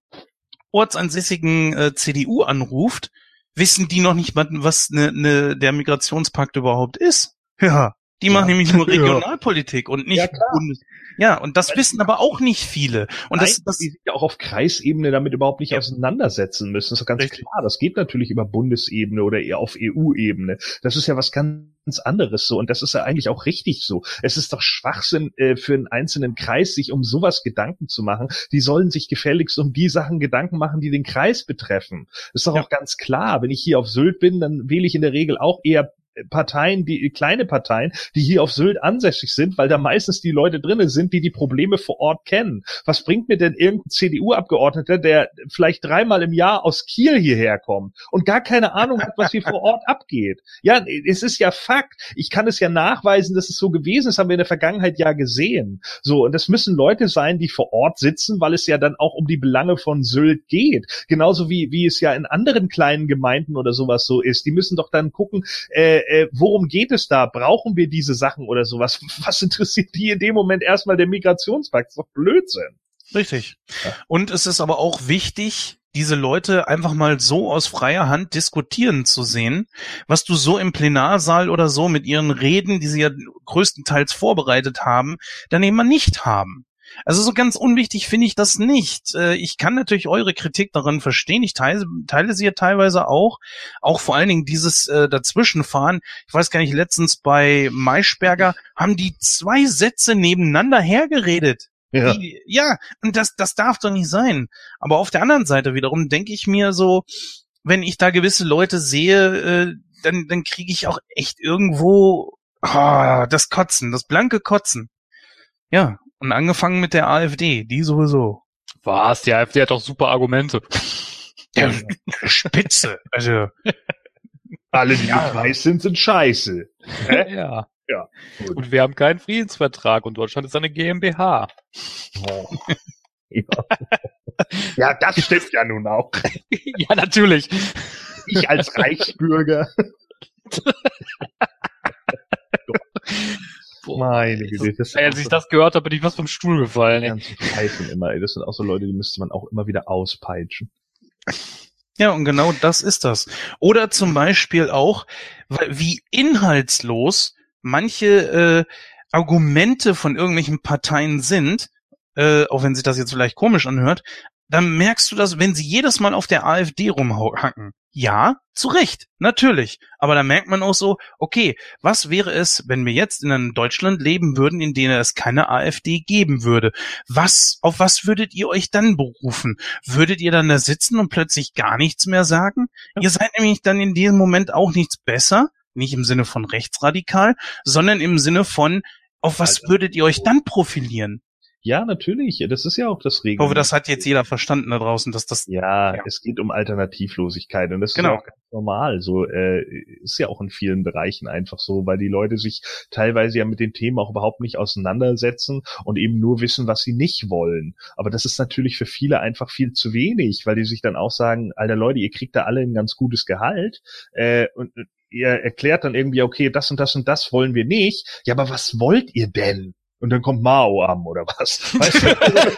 ortsansässigen äh, CDU anruft, wissen die noch nicht, was, was ne, ne, der Migrationspakt überhaupt ist. Ja. Die machen nämlich nur
Ja.
Regionalpolitik und nicht
Ja.
Bundes. Ja, und das wissen aber auch nicht viele. Und das,
Nein,
das,
die sich ja auch auf Kreisebene damit überhaupt nicht auseinandersetzen müssen. Das ist doch ganz
Richtig.
klar. Das geht natürlich über Bundesebene oder eher auf EU-Ebene. Das ist ja was ganz anderes so. Und das ist ja eigentlich auch richtig so. Es ist doch Schwachsinn äh, für einen einzelnen Kreis, sich um sowas Gedanken zu machen. Die sollen sich gefälligst um die Sachen Gedanken machen, die den Kreis betreffen. Das ist doch
Ja.
auch ganz klar. Wenn ich hier auf Sylt bin, dann wähle ich in der Regel auch eher Parteien, die kleine Parteien, die hier auf Sylt ansässig sind, weil da meistens die Leute drinnen sind, die die Probleme vor Ort kennen. Was bringt mir denn irgendein CDU-Abgeordneter, der vielleicht dreimal im Jahr aus Kiel hierher kommt und gar keine Ahnung hat, was hier vor Ort abgeht? Ja, es ist ja Fakt. Ich kann es ja nachweisen, dass es so gewesen ist, haben wir in der Vergangenheit ja gesehen. So, und das müssen Leute sein, die vor Ort sitzen, weil es ja dann auch um die Belange von Sylt geht. Genauso wie, wie es ja in anderen kleinen Gemeinden oder sowas so ist. Die müssen doch dann gucken, äh, äh, worum geht es da? Brauchen wir diese Sachen oder sowas? Was interessiert die in dem Moment erstmal der Migrationspakt? Das ist doch Blödsinn.
Richtig. Und es ist aber auch wichtig, diese Leute einfach mal so aus freier Hand diskutieren zu sehen, was du so im Plenarsaal oder so mit ihren Reden, die sie ja größtenteils vorbereitet haben, dann eben mal nicht haben. Also so ganz unwichtig finde ich das nicht. Äh, ich kann natürlich eure Kritik daran verstehen. Ich teile, teile sie ja teilweise auch. Auch vor allen Dingen dieses äh, Dazwischenfahren. Ich weiß gar nicht, letztens bei Maischberger haben die zwei Sätze nebeneinander hergeredet.
Ja.
Die, ja, und das, das darf doch nicht sein. Aber auf der anderen Seite wiederum denke ich mir so, wenn ich da gewisse Leute sehe, äh, dann, dann kriege ich auch echt irgendwo ah, das Kotzen, das blanke Kotzen. Ja, und angefangen mit der AfD, die sowieso.
Was? Die AfD hat doch super Argumente.
Ja, Spitze. Also,
Alle, die
Ja.
weiß sind, sind scheiße. Hä?
Ja.
Ja, gut.
Und wir haben keinen Friedensvertrag und Deutschland ist eine GmbH.
Oh. Ja. ja, das stimmt ja nun auch.
ja, natürlich.
Ich als Reichsbürger. Meine Güte, das
Als ich das gehört habe, bin ich was vom Stuhl gefallen. Ey.
Pfeifen immer. Ey. Das sind auch so Leute, die müsste man auch immer wieder auspeitschen.
ja, und genau das ist das. Oder zum Beispiel auch, wie inhaltslos manche äh, Argumente von irgendwelchen Parteien sind, äh, auch wenn sich das jetzt vielleicht komisch anhört, dann merkst du das, wenn sie jedes Mal auf der AfD rumhacken. Ja, zu Recht, natürlich. Aber da merkt man auch so, okay, was wäre es, wenn wir jetzt in einem Deutschland leben würden, in dem es keine AfD geben würde? Was, auf was würdet ihr euch dann berufen? Würdet ihr dann da sitzen und plötzlich gar nichts mehr sagen? Ihr seid nämlich dann in diesem Moment auch nichts besser, nicht im Sinne von rechtsradikal, sondern im Sinne von, auf was
Alter.
würdet ihr euch dann profilieren?
Ja, natürlich. Das ist ja auch das
Ich
Regeln.
hoffe, das hat jetzt jeder verstanden da draußen, dass das
Ja,
Ja.
es geht um Alternativlosigkeit und das
Genau.
ist ja auch ganz normal. So äh, ist ja auch in vielen Bereichen einfach so, weil die Leute sich teilweise ja mit den Themen auch überhaupt nicht auseinandersetzen und eben nur wissen, was sie nicht wollen. Aber das ist natürlich für viele einfach viel zu wenig, weil die sich dann auch sagen, alter Leute, ihr kriegt da alle ein ganz gutes Gehalt äh, und ihr erklärt dann irgendwie, okay, das und das und das wollen wir nicht. Ja, aber was wollt ihr denn? Und dann kommt Mao am oder was? Weißt du?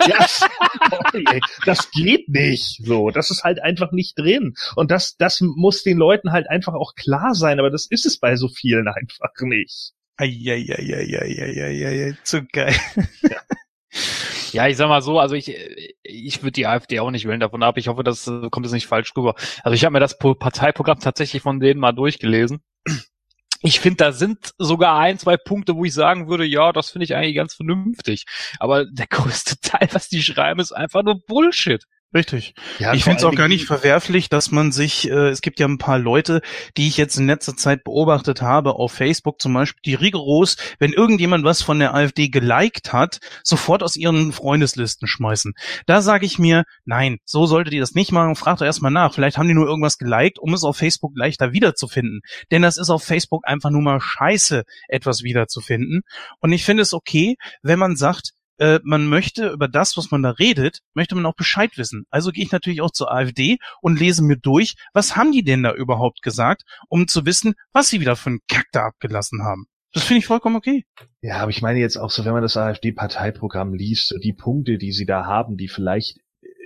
ja, sorry, ey, das geht nicht. So, das ist halt einfach nicht drin. Und das, das muss den Leuten halt einfach auch klar sein. Aber das ist es bei so vielen einfach nicht.
Eieieiei, zu geil.
Ja, ich sag mal so, also ich, ich würde die AfD auch nicht wählen, davon ab. Ich hoffe, das äh, kommt jetzt nicht falsch rüber. Also ich habe mir das Parteiprogramm tatsächlich von denen mal durchgelesen. Ich finde, da sind sogar ein, zwei Punkte, wo ich sagen würde, ja, das finde ich eigentlich ganz vernünftig. Aber der größte Teil, was die schreiben, ist einfach nur Bullshit.
Richtig.
Ja,
ich finde es auch gar nicht verwerflich, dass man sich, äh, es gibt ja ein paar Leute, die ich jetzt in letzter Zeit beobachtet habe, auf Facebook zum Beispiel, die rigoros, wenn irgendjemand was von der AfD geliked hat, sofort aus ihren Freundeslisten schmeißen. Da sage ich mir, nein, so solltet ihr das nicht machen, fragt doch erstmal nach. Vielleicht haben die nur irgendwas geliked, um es auf Facebook leichter wiederzufinden. Denn das ist auf Facebook einfach nur mal scheiße, etwas wiederzufinden. Und ich finde es okay, wenn man sagt, äh, man möchte über das, was man da redet, möchte man auch Bescheid wissen. Also gehe ich natürlich auch zur AfD und lese mir durch, was haben die denn da überhaupt gesagt, um zu wissen, was sie wieder für einen Kack da abgelassen haben. Das finde ich vollkommen okay.
Ja, aber ich meine jetzt auch so, wenn man das AfD-Parteiprogramm liest, die Punkte, die sie da haben, die vielleicht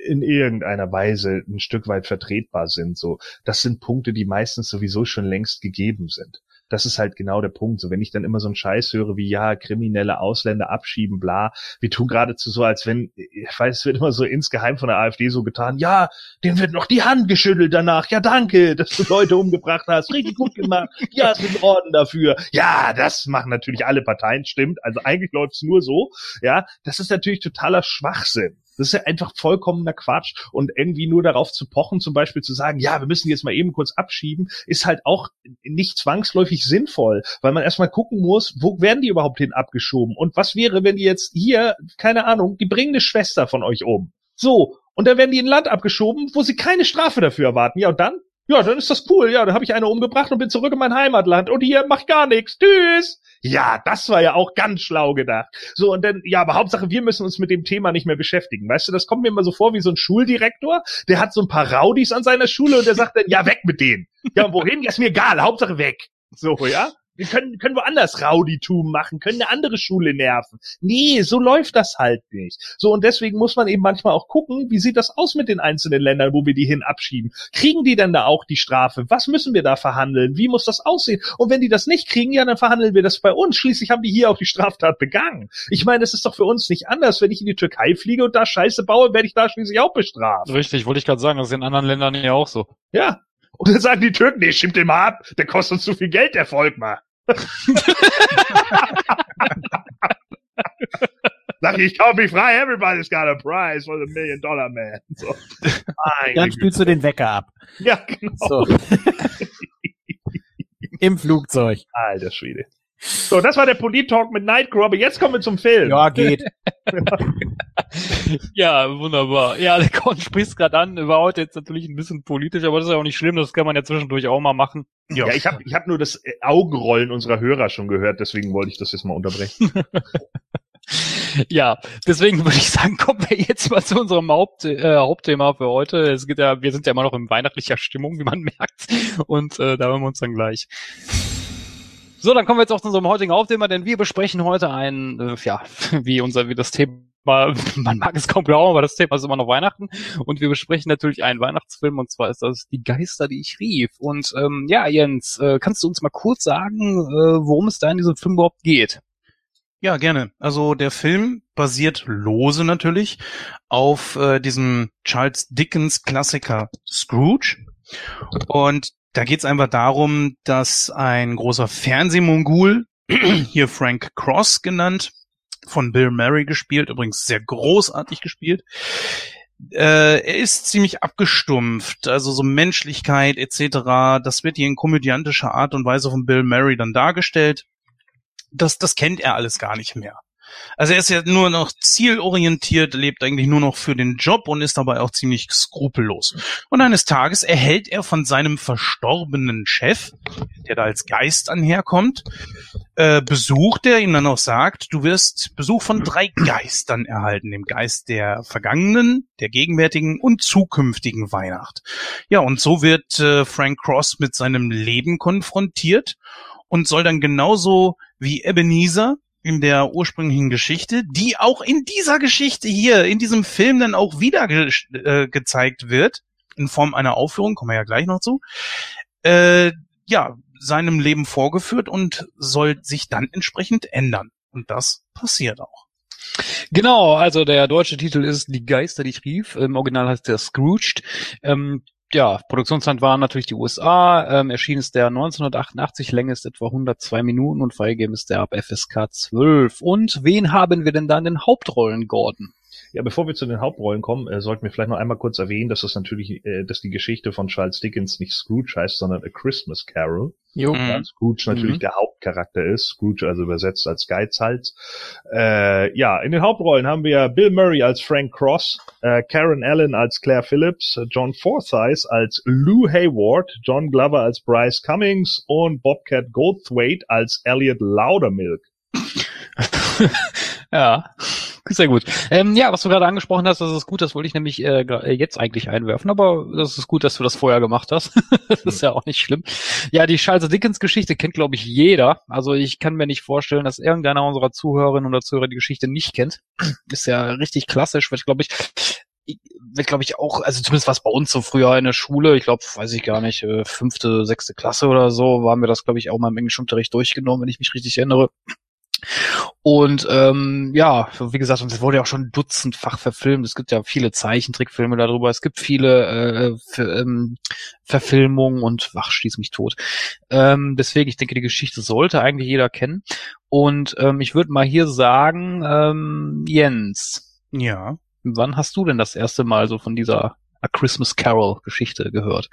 in irgendeiner Weise ein Stück weit vertretbar sind, so, das sind Punkte, die meistens sowieso schon längst gegeben sind. Das ist halt genau der Punkt. So, wenn ich dann immer so einen Scheiß höre wie, ja, kriminelle Ausländer abschieben, bla, wir tun geradezu so, als wenn, ich weiß, es wird immer so insgeheim von der AfD so getan, ja, dem wird noch die Hand geschüttelt danach, ja, danke, dass du Leute umgebracht hast, richtig gut gemacht, ja, es wird Orden dafür. Ja, das machen natürlich alle Parteien, stimmt, also eigentlich läuft's nur so, ja, das ist natürlich totaler Schwachsinn. Das ist ja einfach vollkommener Quatsch. Und irgendwie nur darauf zu pochen, zum Beispiel zu sagen, ja, wir müssen jetzt mal eben kurz abschieben, ist halt auch nicht zwangsläufig sinnvoll, weil man erstmal gucken muss, wo werden die überhaupt hin abgeschoben? Und was wäre, wenn die jetzt hier, keine Ahnung, die bringen eine Schwester von euch um. So, und dann werden die in ein Land abgeschoben, wo sie keine Strafe dafür erwarten. Ja, und dann? Ja, dann ist das cool. Ja, dann habe ich eine umgebracht und bin zurück in mein Heimatland. Und hier macht gar nichts. Tschüss. Ja, das war ja auch ganz schlau gedacht. So, und dann, ja, aber Hauptsache, wir müssen uns mit dem Thema nicht mehr beschäftigen. Weißt du, das kommt mir immer so vor wie so ein Schuldirektor, der hat so ein paar Raudis an seiner Schule und der sagt dann, ja, weg mit denen. Ja, und wohin? Ja, ist mir egal. Hauptsache weg. So, ja. Wir können, können woanders Rowditum machen, können eine andere Schule nerven. Nee, so läuft das halt nicht. So, und deswegen muss man eben manchmal auch gucken, wie sieht das aus mit den einzelnen Ländern, wo wir die hin abschieben? Kriegen die denn da auch die Strafe? Was müssen wir da verhandeln? Wie muss das aussehen? Und wenn die das nicht kriegen, ja, dann verhandeln wir das bei uns. Schließlich haben die hier auch die Straftat begangen. Ich meine, es ist doch für uns nicht anders. Wenn ich in die Türkei fliege und da Scheiße baue, werde ich da schließlich auch bestraft.
Richtig, wollte ich gerade sagen, das ist in anderen Ländern ja auch so.
Ja, und dann sagen die Türken, nee, stimmt den mal ab, der kostet uns zu viel Geld, der Volkmar. Sag ich, kaufe mich frei, everybody's got a prize for the million dollar man. So.
Dann spielst du den Wecker ab.
Ja, genau.
So. Im Flugzeug.
Alter Schwede. So, das war der Polit-Talk mit Nightcrow, aber jetzt kommen wir zum Film.
Ja, geht.
Ja, wunderbar. Ja, der Con spricht gerade an, war heute jetzt natürlich ein bisschen politisch, aber das ist ja auch nicht schlimm, das kann man ja zwischendurch auch mal machen.
Ja, ich habe ich hab nur das äh, Augenrollen unserer Hörer schon gehört, deswegen wollte ich das jetzt mal unterbrechen.
Ja, deswegen würde ich sagen, kommen wir jetzt mal zu unserem Haupt, äh, Hauptthema für heute. Es geht ja, wir sind ja immer noch in weihnachtlicher Stimmung, wie man merkt. Und äh, da hören wir uns dann gleich. So, dann kommen wir jetzt auch zu unserem heutigen Hauptthema, denn wir besprechen heute ein, äh, ja, wie unser, wie das Thema, man mag es kaum glauben, aber das Thema ist immer noch Weihnachten. Und wir besprechen natürlich einen Weihnachtsfilm, und zwar ist das Die Geister, die ich rief. Und ähm, ja, Jens, äh, kannst du uns mal kurz sagen, äh, worum es da in diesem Film überhaupt geht?
Ja, gerne. Also der Film basiert lose natürlich auf äh, diesem Charles Dickens Klassiker Scrooge. Und da geht's einfach darum, dass ein großer Fernsehmongul, hier Frank Cross genannt, von Bill Murray gespielt, übrigens sehr großartig gespielt, äh, er ist ziemlich abgestumpft, also so Menschlichkeit etc. Das wird hier in komödiantischer Art und Weise von Bill Murray dann dargestellt das, das kennt er alles gar nicht mehr. Also er ist ja nur noch zielorientiert, lebt eigentlich nur noch für den Job und ist dabei auch ziemlich skrupellos. Und eines Tages erhält er von seinem verstorbenen Chef, der da als Geist anherkommt, äh, Besuch, der ihm dann auch sagt, du wirst Besuch von drei Geistern erhalten, dem Geist der vergangenen, der gegenwärtigen und zukünftigen Weihnacht. Ja, und so wird äh, Frank Cross mit seinem Leben konfrontiert und soll dann genauso wie Ebenezer in der ursprünglichen Geschichte, die auch in dieser Geschichte hier, in diesem Film dann auch wieder ge äh, gezeigt wird, in Form einer Aufführung, kommen wir ja gleich noch zu, äh, ja, seinem Leben vorgeführt und soll sich dann entsprechend ändern. Und das passiert auch.
Genau, also der deutsche Titel ist Die Geister, die ich rief. Im Original heißt der Scrooged. Ähm, ja, Produktionsland waren natürlich die USA. Ähm, erschienen ist der 1988, Länge ist etwa 102 Minuten und freigegeben ist der ab FSK 12. Und wen haben wir denn da in den Hauptrollen, Gordon?
Ja, bevor wir zu den Hauptrollen kommen, äh, sollten wir vielleicht noch einmal kurz erwähnen, dass das natürlich, äh, dass die Geschichte von Charles Dickens nicht Scrooge heißt, sondern A Christmas Carol.
Jo.
Mhm. Scrooge natürlich mhm. der Hauptcharakter ist. Scrooge also übersetzt als Geizhals. Äh, ja, in den Hauptrollen haben wir Bill Murray als Frank Cross, äh, Karen Allen als Claire Phillips, John Forsyth als Lou Hayward, John Glover als Bryce Cummings und Bobcat Goldthwaite als Elliot Loudermilk.
ja. Sehr gut. Ähm, ja, was du gerade angesprochen hast, das ist gut, das wollte ich nämlich äh, äh, jetzt eigentlich einwerfen, aber das ist gut, dass du das vorher gemacht hast. das ist ja auch nicht schlimm. Ja, die Charles Dickens Geschichte kennt, glaube ich, jeder. Also ich kann mir nicht vorstellen, dass irgendeiner unserer Zuhörerinnen oder Zuhörer die Geschichte nicht kennt. ist ja richtig klassisch, wird, glaube ich, wird, glaube ich, auch, also zumindest was bei uns so früher in der Schule, ich glaube, weiß ich gar nicht, äh, fünfte, sechste Klasse oder so, waren wir das, glaube ich, auch mal im Englischunterricht durchgenommen, wenn ich mich richtig erinnere. Und ähm, ja, wie gesagt, und es wurde ja auch schon dutzendfach verfilmt. Es gibt ja viele Zeichentrickfilme darüber. Es gibt viele äh, für, ähm, Verfilmungen und ach, schließ mich tot. Ähm, deswegen, ich denke, die Geschichte sollte eigentlich jeder kennen. Und ähm, ich würde mal hier sagen, ähm, Jens.
Ja.
wann hast du denn das erste Mal so von dieser A Christmas Carol Geschichte gehört?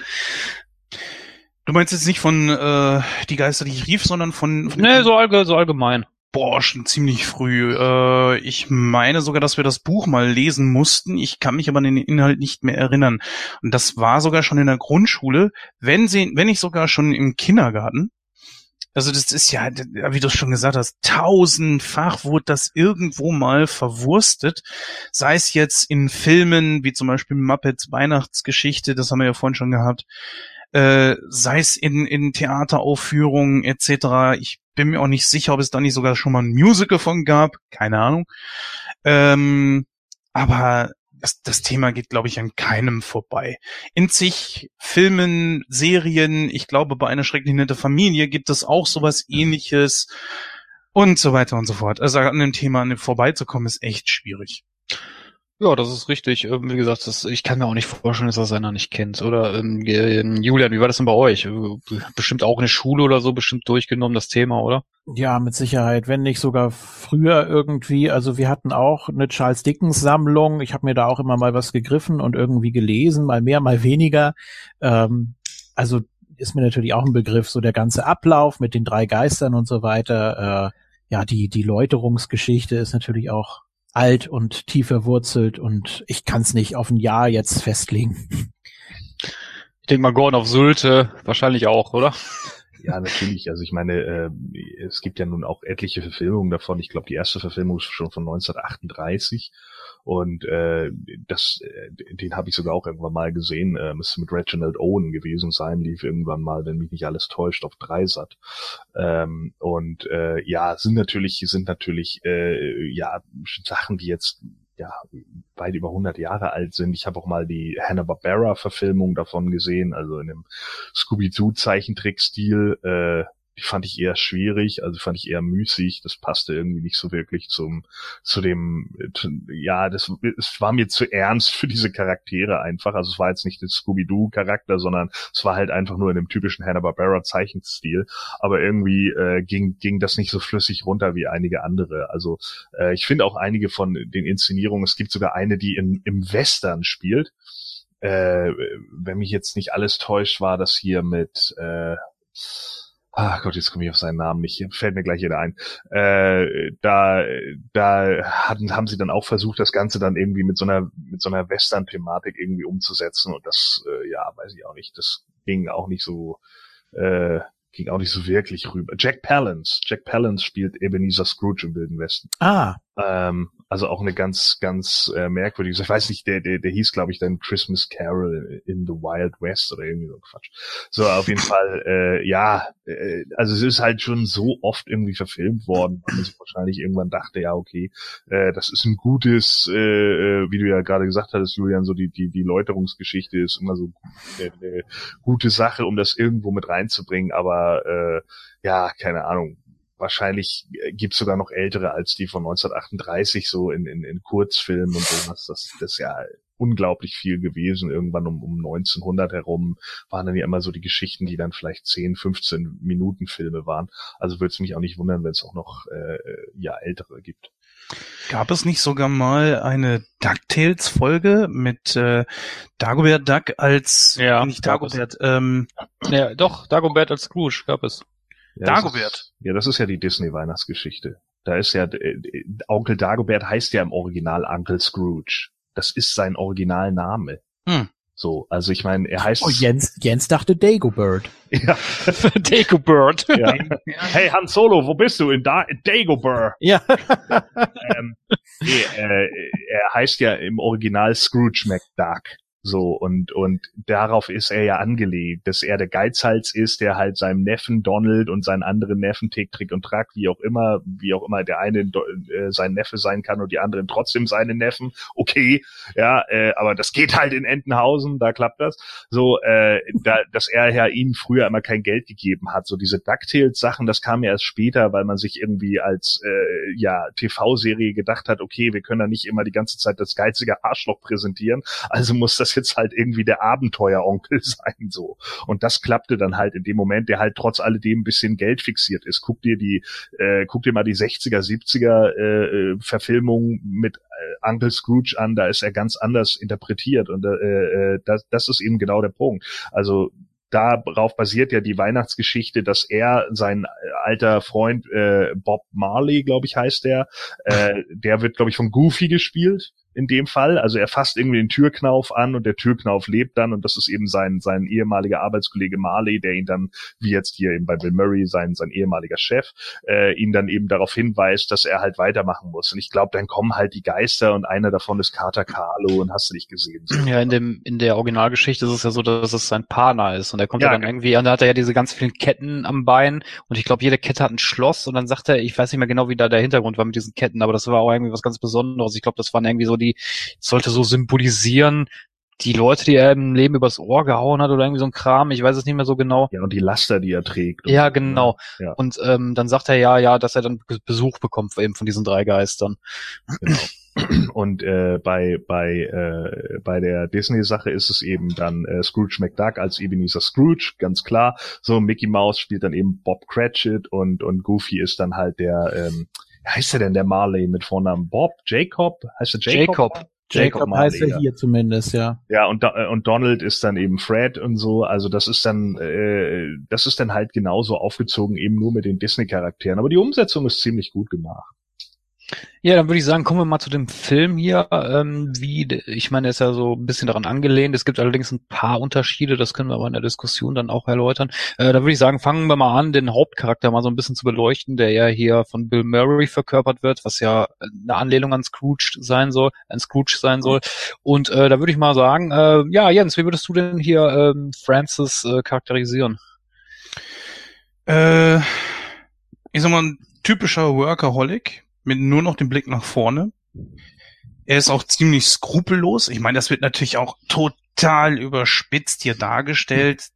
Du meinst jetzt nicht von äh, die Geister, die ich rief, sondern von, von
Nee, so, allge so allgemein.
Boah, schon ziemlich früh. Äh, ich meine sogar, dass wir das Buch mal lesen mussten. Ich kann mich aber an den Inhalt nicht mehr erinnern. Und das war sogar schon in der Grundschule, wenn sie, wenn nicht sogar schon im Kindergarten. Also das ist ja, wie du schon gesagt hast, tausendfach wurde das irgendwo mal verwurstet. Sei es jetzt in Filmen, wie zum Beispiel Muppets Weihnachtsgeschichte, das haben wir ja vorhin schon gehabt. Äh, sei es in, in Theateraufführungen etc. Ich bin mir auch nicht sicher, ob es da nicht sogar schon mal ein Musical von gab. Keine Ahnung. Ähm, aber das, das Thema geht, glaube ich, an keinem vorbei. In zig Filmen, Serien, ich glaube, bei einer schrecklich nette Familie gibt es auch sowas ähnliches und so weiter und so fort. Also an dem Thema vorbeizukommen, ist echt schwierig.
Ja, das ist richtig. Ähm, Wie gesagt, das, ich kann mir auch nicht vorstellen, dass das einer nicht kennt. Oder ähm, äh, Julian, wie war das denn bei euch? Äh, Bestimmt auch in der Schule oder so, bestimmt durchgenommen das Thema, oder?
Ja, mit Sicherheit, wenn nicht sogar früher irgendwie. Also wir hatten auch eine Charles Dickens Sammlung. Ich habe mir da auch immer mal was gegriffen und irgendwie gelesen, mal mehr, mal weniger. Ähm, also ist mir natürlich auch ein Begriff, so der ganze Ablauf mit den drei Geistern und so weiter. Äh, ja, die die Läuterungsgeschichte ist natürlich auch alt und tief verwurzelt und ich kann es nicht auf ein Jahr jetzt festlegen.
Ich denke mal, Gordon auf Sylte wahrscheinlich auch, oder?
Ja, natürlich. Also ich meine, äh, es gibt ja nun auch etliche Verfilmungen davon. Ich glaube, die erste Verfilmung ist schon von 1938 und äh, das, äh, den habe ich sogar auch irgendwann mal gesehen. Äh, müsste mit Reginald Owen gewesen sein, lief irgendwann mal, wenn mich nicht alles täuscht, auf Dreisat. Ähm, und äh, ja, sind natürlich, sind natürlich äh, ja Sachen, die jetzt ja, weit über 100 Jahre alt sind. Ich habe auch mal die Hanna-Barbera-Verfilmung davon gesehen, also in einem Scooby-Doo-Zeichentrick-Stil. Äh, die fand ich eher schwierig, also fand ich eher müßig. Das passte irgendwie nicht so wirklich zum, zu dem, ja, das, es war mir zu ernst für diese Charaktere einfach. Also es war jetzt nicht der Scooby-Doo-Charakter, sondern es war halt einfach nur in dem typischen Hanna-Barbera-Zeichenstil. Aber irgendwie äh, ging, ging das nicht so flüssig runter wie einige andere. Also äh, ich finde auch einige von den Inszenierungen, es gibt sogar eine, die in, im Western spielt. Äh, wenn mich jetzt nicht alles täuscht, war das hier mit äh, Ach Gott, jetzt komme ich auf seinen Namen nicht. Fällt mir gleich jeder ein. Äh, da, da hatten, haben sie dann auch versucht, das Ganze dann irgendwie mit so einer, mit so einer Western-Thematik irgendwie umzusetzen. Und das, äh, ja, weiß ich auch nicht. Das ging auch nicht so, äh, ging auch nicht so wirklich rüber. Jack Palance. Jack Palance spielt Ebenezer Scrooge im Wilden Westen.
Ah,
Ähm, also auch eine ganz, ganz äh, merkwürdige. Ich weiß nicht, der, der, der hieß, glaube ich, dann Christmas Carol in the Wild West oder irgendwie so Quatsch. So, auf jeden Fall, äh, ja, äh, also es ist halt schon so oft irgendwie verfilmt worden, weil man sich wahrscheinlich irgendwann dachte, ja, okay, äh, das ist ein gutes, äh, äh, wie du ja gerade gesagt hattest, Julian, so die, die, die Läuterungsgeschichte ist immer so eine, eine gute Sache, um das irgendwo mit reinzubringen, aber äh, ja, keine Ahnung wahrscheinlich gibt's sogar noch ältere als die von 1938, so in, in, in Kurzfilmen und sowas. Das, das ist ja unglaublich viel gewesen. Irgendwann um, um 1900 herum waren dann ja immer so die Geschichten, die dann vielleicht 10, 15 Minuten Filme waren. Also würde es mich auch nicht wundern, wenn es auch noch äh, ja ältere gibt.
Gab es nicht sogar mal eine DuckTales-Folge mit äh, Dagobert Duck als
Ja,
nicht. Dagobert, ähm,
Ja, doch, Dagobert als Scrooge gab es.
Ja, das
Dagobert.
Ist, ja, das ist ja die Disney-Weihnachtsgeschichte. Da ist ja, äh, Onkel Dagobert heißt ja im Original Uncle Scrooge. Das ist sein Originalname.
Hm.
So, also ich meine, er heißt.
oh, Jens, Jens dachte Dagobert.
ja,
Dagobert.
ja. Hey Han Solo, wo bist du? In, da Dagobert.
Ja.
ähm, nee, äh, er heißt ja im Original Scrooge McDuck. So, und, und darauf ist er ja angelegt, dass er der Geizhals ist, der halt seinem Neffen Donald und seinen anderen Neffen Tick, Trick und Track, wie auch immer, wie auch immer der eine äh, sein Neffe sein kann und die anderen trotzdem seine Neffen. Okay, ja, äh, aber das geht halt in Entenhausen, da klappt das. So, äh, da, dass er ja ihnen früher immer kein Geld gegeben hat. So diese DuckTales-Sachen, das kam ja erst später, weil man sich irgendwie als äh, ja TV-Serie gedacht hat, okay, wir können da nicht immer die ganze Zeit das geizige Arschloch präsentieren, also muss das das jetzt halt irgendwie der Abenteueronkel sein, so. Und das klappte dann halt in dem Moment, der halt trotz alledem ein bisschen Geld fixiert ist. Guck dir die, äh, guck dir mal die 60er, 70er äh, äh, Verfilmung mit äh, Uncle Scrooge an, da ist er ganz anders interpretiert und äh, äh, das, das ist eben genau der Punkt. Also darauf basiert ja die Weihnachtsgeschichte, dass er sein alter Freund äh, Bob Marley, glaube ich, heißt der, äh, der wird, glaube ich, von Goofy gespielt in dem Fall. Also er fasst irgendwie den Türknauf an und der Türknauf lebt dann und das ist eben sein, sein ehemaliger Arbeitskollege Marley, der ihn dann, wie jetzt hier eben bei Bill Murray, sein, sein ehemaliger Chef, äh, ihn dann eben darauf hinweist, dass er halt weitermachen muss. Und ich glaube, dann kommen halt die Geister und einer davon ist Carter Carlo und hast du nicht gesehen. So.
Ja, in dem, in der Originalgeschichte ist es ja so, dass es sein Partner ist und er kommt ja,
Ja,
dann irgendwie, und da hat er ja diese ganz vielen Ketten am Bein und ich glaube, jede Kette hat ein Schloss und dann sagt er, ich weiß nicht mehr genau, wie da der Hintergrund war mit diesen Ketten, aber das war auch irgendwie was ganz Besonderes. Ich glaube, das waren irgendwie so die, sollte so symbolisieren, die Leute, die er im Leben übers Ohr gehauen hat oder irgendwie so ein Kram, ich weiß es nicht mehr so genau.
Ja, und die Laster, die er trägt. und
Ja,
so,
genau.
ne? Ja,
Und ähm, dann sagt er ja, ja, dass er dann Be- Besuch bekommt eben von diesen drei Geistern.
genau. Und äh, bei bei äh, bei der Disney-Sache ist es eben dann äh, Scrooge McDuck als Ebenezer Scrooge, ganz klar. So Mickey Mouse spielt dann eben Bob Cratchit und und Goofy ist dann halt der ähm, heißt er denn der Marley mit Vornamen Bob Jacob heißt er Jacob
Jacob.
Jacob
Marley,
heißt er
ja.
hier zumindest, ja.
Ja, und, äh, und Donald ist dann eben Fred und so. Also das ist dann, äh, das ist dann halt genauso aufgezogen, eben nur mit den Disney-Charakteren. Aber die Umsetzung ist ziemlich gut gemacht.
Ja, dann würde ich sagen, kommen wir mal zu dem Film hier. Ähm, wie, ich meine, er ist ja so ein bisschen daran angelehnt. Es gibt allerdings ein paar Unterschiede, das können wir aber in der Diskussion dann auch erläutern. Äh, da würde ich sagen, fangen wir mal an, den Hauptcharakter mal so ein bisschen zu beleuchten, der ja hier von Bill Murray verkörpert wird, was ja eine Anlehnung an Scrooge sein soll, an Scrooge sein soll. Und äh, da würde ich mal sagen, äh, ja, Jens, wie würdest du denn hier ähm, Francis äh, charakterisieren?
Äh, ich sag mal, ein typischer Workaholic mit nur noch dem Blick nach vorne. Er ist auch ziemlich skrupellos. Ich meine, das wird natürlich auch total überspitzt hier dargestellt.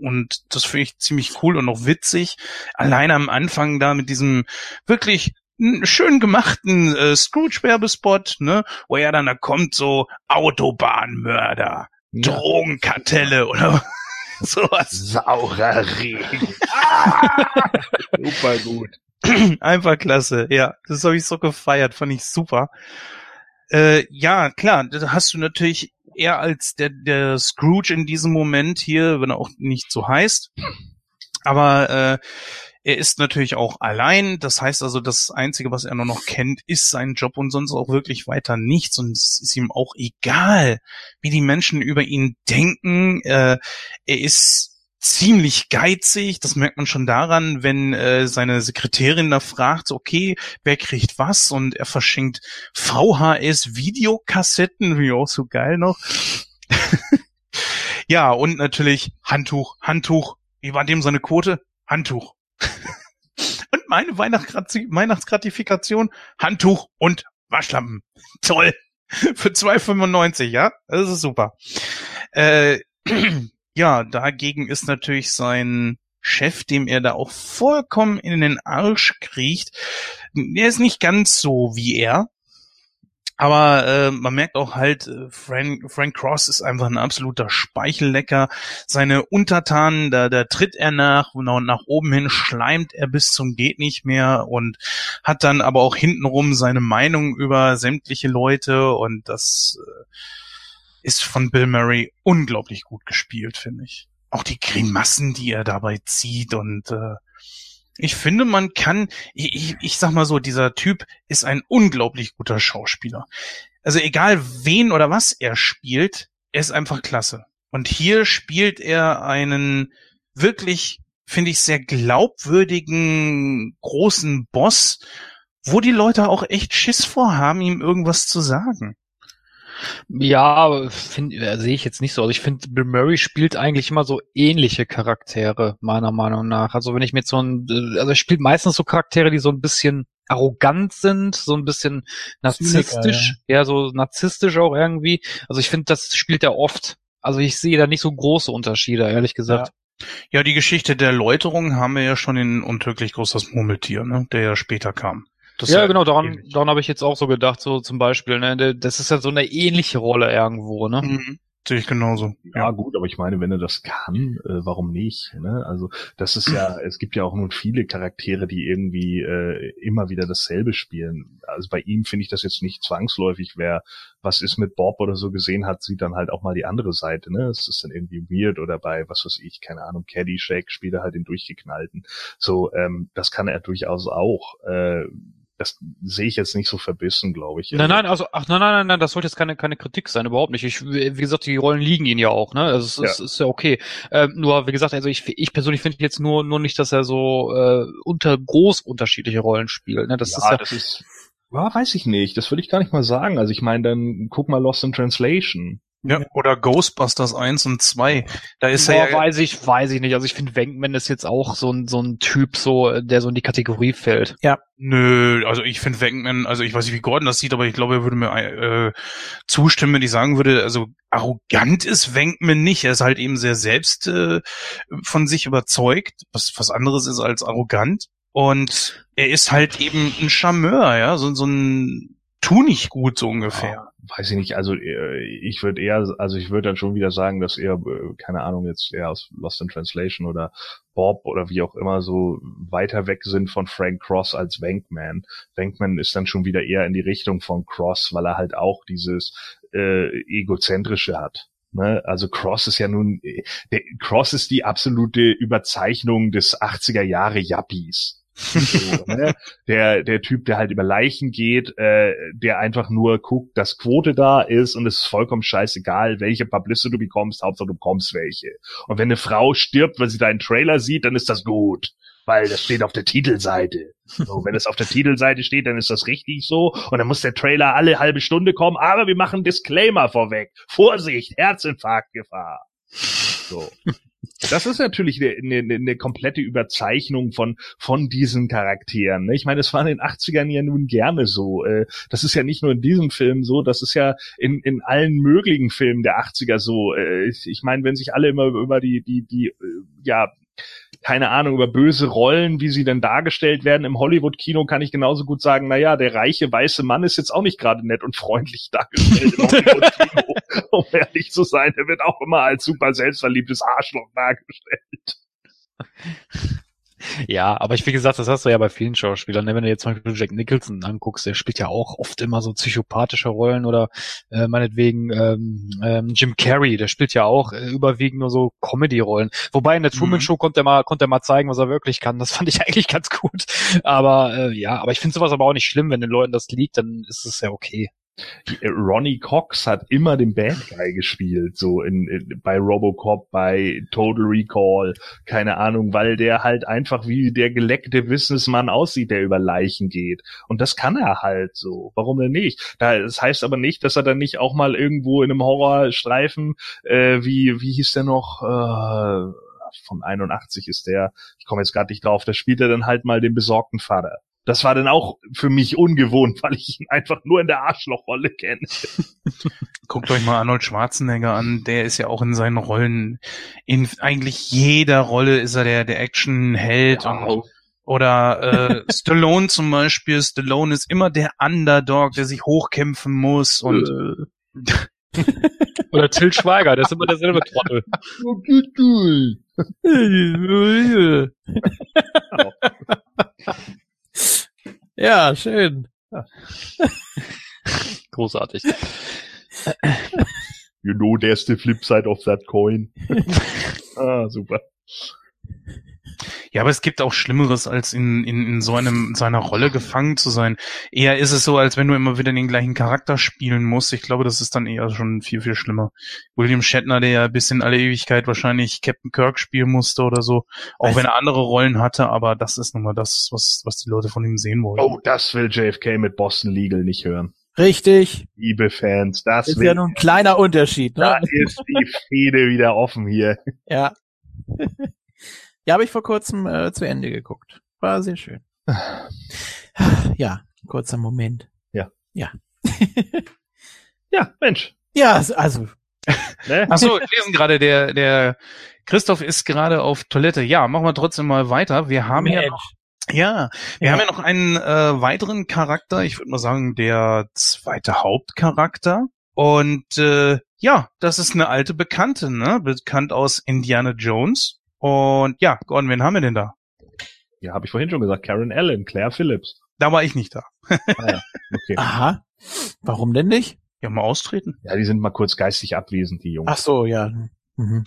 Und das finde ich ziemlich cool und auch witzig. Alleine am Anfang da mit diesem wirklich schön gemachten äh, Scrooge-Werbespot, ne, wo er dann da kommt, so Autobahnmörder, Drogenkartelle oder sowas.
Saurer Regen. Super gut.
Einfach klasse, ja. Das habe ich so gefeiert, fand ich super. Äh, ja, klar, da hast du natürlich eher als der, der Scrooge in diesem Moment hier, wenn er auch nicht so heißt. Aber äh, er ist natürlich auch allein. Das heißt also, das Einzige, was er nur noch kennt, ist sein Job und sonst auch wirklich weiter nichts. Und es ist ihm auch egal, wie die Menschen über ihn denken. Äh, er ist ziemlich geizig. Das merkt man schon daran, wenn äh, seine Sekretärin da fragt, okay, wer kriegt was? Und er verschenkt VHS-Videokassetten, wie auch so geil noch. ja, und natürlich Handtuch, Handtuch. Wie war dem seine Quote? Handtuch. und meine Weihnachtsgrati- Weihnachtsgratifikation, Handtuch und Waschlampen. Toll. Für 2,95, ja? Das ist super. Äh, ja, dagegen ist natürlich sein Chef, dem er da auch vollkommen in den Arsch kriecht. Der ist nicht ganz so wie er. Aber äh, man merkt auch halt, äh, Frank, Frank Cross ist einfach ein absoluter Speichellecker. Seine Untertanen, da, da tritt er nach und nach oben hin schleimt er bis zum geht nicht mehr und hat dann aber auch hintenrum seine Meinung über sämtliche Leute und das äh, ist von Bill Murray unglaublich gut gespielt, finde ich. Auch die Grimassen, die er dabei zieht und äh, ich finde, man kann, ich, ich, ich sag mal so, dieser Typ ist ein unglaublich guter Schauspieler. Also egal wen oder was er spielt, er ist einfach klasse. Und hier spielt er einen wirklich, finde ich, sehr glaubwürdigen großen Boss, wo die Leute auch echt Schiss vorhaben, ihm irgendwas zu sagen.
Ja, find, äh, sehe ich jetzt nicht so. Also ich finde, Bill Murray spielt eigentlich immer so ähnliche Charaktere, meiner Meinung nach. Also wenn ich mir jetzt so ein, äh, also er spielt meistens so Charaktere, die so ein bisschen arrogant sind, so ein bisschen narzisstisch, ja. so narzisstisch auch irgendwie. Also ich finde, das spielt er oft. Also ich sehe da nicht so große Unterschiede, ehrlich gesagt.
Ja, die Geschichte der Läuterung haben wir ja schon in Untödlich großes Murmeltier, ne, der ja später kam. Das
ja, genau, daran,
ähnlich.
daran habe ich jetzt auch so gedacht, so zum Beispiel, ne, das ist ja so eine ähnliche Rolle irgendwo, ne?
Mhm. Sehe ich genauso.
Ja, gut, aber ich meine, wenn er das kann, äh, warum nicht? Ne? Also das ist ja, es gibt ja auch nun viele Charaktere, die irgendwie äh, immer wieder dasselbe spielen. Also bei ihm finde ich das jetzt nicht zwangsläufig. Wer was ist mit Bob oder so gesehen hat, sieht dann halt auch mal die andere Seite. Ne? Es ist dann irgendwie weird oder bei was weiß ich, keine Ahnung, Caddyshack spielt er halt den durchgeknallten. So, ähm, das kann er durchaus auch. Äh, das sehe ich jetzt nicht so verbissen, glaube ich.
Nein, nein, also, ach, nein, nein, nein, das sollte jetzt keine, keine Kritik sein, überhaupt nicht. Ich, wie gesagt, die Rollen liegen ihn ja auch, ne? Also, es
Ja.
ist, ist ja okay. Ähm, nur, wie gesagt, also ich, ich persönlich finde jetzt nur, nur nicht, dass er so, äh, unter, groß unterschiedliche Rollen spielt, ne? Das
ja,
ist ja,
das ist, ja, weiß ich nicht. Das würde ich gar nicht mal sagen. Also ich meine, dann guck mal Lost in Translation.
Ja, oder Ghostbusters 1 und 2. Da ist
Boah,
er ja,
weiß ich, weiß ich nicht. Also ich finde, Wenkman ist jetzt auch so ein, so ein Typ, so, der so in die Kategorie fällt.
nö, also ich finde Wenkman, also ich weiß nicht, wie Gordon das sieht, aber ich glaube, er würde mir äh, zustimmen, wenn ich sagen würde, also arrogant ist Wenkman nicht. Er ist halt eben sehr selbst äh, von sich überzeugt, was was anderes ist als arrogant. Und er ist halt eben ein Charmeur, ja, so, so ein tu nicht gut so ungefähr.
Weiß ich nicht. Also äh, ich würde eher, also ich würde dann schon wieder sagen, dass er, äh, keine Ahnung, jetzt eher aus Lost in Translation oder Bob oder wie auch immer so weiter weg sind von Frank Cross als Wankman. Wankman ist dann schon wieder eher in die Richtung von Cross, weil er halt auch dieses äh, egozentrische hat. Ne? Also Cross ist ja nun, der, Cross ist die absolute Überzeichnung des 80er Jahre Yuppies. Ne? der, der Typ, der halt über Leichen geht, äh, der einfach nur guckt, dass Quote da ist und es ist vollkommen scheißegal, welche Publicity du bekommst, Hauptsache du bekommst welche. Und wenn eine Frau stirbt, weil sie deinen Trailer sieht, dann ist das gut. Weil das steht auf der Titelseite. So, wenn es auf der Titelseite steht, dann ist das richtig so. Und dann muss der Trailer alle halbe Stunde kommen. Aber wir machen Disclaimer vorweg. Vorsicht, Herzinfarktgefahr. So. Das ist natürlich eine, eine, eine komplette Überzeichnung von, von diesen Charakteren. ne? Ich meine, es war in den 80ern ja nun gerne so. Äh, Das ist ja nicht nur in diesem Film so, das ist ja in, in allen möglichen Filmen der 80er so. Äh, Ich meine, wenn sich alle immer über die, die, die, äh, ja, keine Ahnung, über böse Rollen, wie sie denn dargestellt werden im Hollywood-Kino, kann ich genauso gut sagen, na ja, der reiche weiße Mann ist jetzt auch nicht gerade nett und freundlich dargestellt im Hollywood-Kino. um ehrlich zu sein, der wird auch immer als super selbstverliebtes Arschloch dargestellt.
Ja, aber ich, wie gesagt, das hast du ja bei vielen Schauspielern. ne? Wenn du jetzt zum Beispiel Jack Nicholson anguckst, der spielt ja auch oft immer so psychopathische Rollen oder äh, meinetwegen ähm, ähm, Jim Carrey, der spielt ja auch äh, überwiegend nur so Comedy-Rollen. Wobei in der Truman
Mhm.
Show konnte er mal, konnte er mal zeigen, was er wirklich kann. Das fand ich eigentlich ganz gut. Aber äh, ja, aber ich finde sowas aber auch nicht schlimm, wenn den Leuten das liegt, dann ist es ja okay.
Ronnie Cox hat immer den Bad Guy gespielt, so in, in bei Robocop, bei Total Recall, keine Ahnung, weil der halt einfach wie der geleckte Businessmann aussieht, der über Leichen geht. Und das kann er halt so. Warum denn nicht? Da, das heißt aber nicht, dass er dann nicht auch mal irgendwo in einem Horrorstreifen, äh, wie, wie hieß der noch, äh, von 81 ist der, ich komme jetzt gerade nicht drauf, da spielt er dann halt mal den besorgten Vater. Das war dann auch für mich ungewohnt, weil ich ihn einfach nur in der Arschlochrolle kenne.
Guckt euch mal Arnold Schwarzenegger an, der ist ja auch in seinen Rollen, in eigentlich jeder Rolle ist er der, der Actionheld und oder äh, Stallone zum Beispiel. Stallone ist immer der Underdog, der sich hochkämpfen muss und
Oder Till Schweiger, der ist immer derselbe Trottel.
Ja, schön.
Großartig.
You know, there's the flip side of that coin. ah, super.
Ja, aber es gibt auch Schlimmeres, als in, in, in so einem in seiner Rolle gefangen zu sein. Eher ist es so, als wenn du immer wieder den gleichen Charakter spielen musst. Ich glaube, das ist dann eher schon viel, viel schlimmer. William Shatner, der ja bis in alle Ewigkeit wahrscheinlich Captain Kirk spielen musste oder so, auch
Weiß-
wenn er andere Rollen hatte, aber das ist nun mal das, was, was die Leute von ihm sehen wollen.
Oh, das will JFK mit Boston Legal nicht hören.
Richtig.
Liebe Fans, das
Ist
will,
ja nun ein kleiner Unterschied,
da
ne?
ist die Fehde wieder offen hier.
Ja. Ja, habe ich vor kurzem äh, zu Ende geguckt. War sehr schön. Ja, kurzer Moment.
Ja.
Ja.
Ja, Mensch.
ja, also,
Ne?
Ach so, ich lesen gerade, der, der Christoph ist gerade auf Toilette. Ja, machen wir trotzdem mal weiter. Wir haben ja noch, ja, wir
Ja.
haben ja noch einen äh, weiteren Charakter. Ich würde mal sagen, der zweite Hauptcharakter. Und äh, ja, das ist eine alte Bekannte, ne? Bekannt aus Indiana Jones. Und ja, Gordon, wen haben wir denn da?
Ja, habe ich vorhin schon gesagt. Karen Allen, Claire Phillips.
Da war ich nicht da.
Ah, ja. Okay.
Aha. Warum denn nicht?
Ja, mal austreten.
Ja, die sind mal kurz geistig abwesend, die Jungs.
Ach so, ja. Mhm.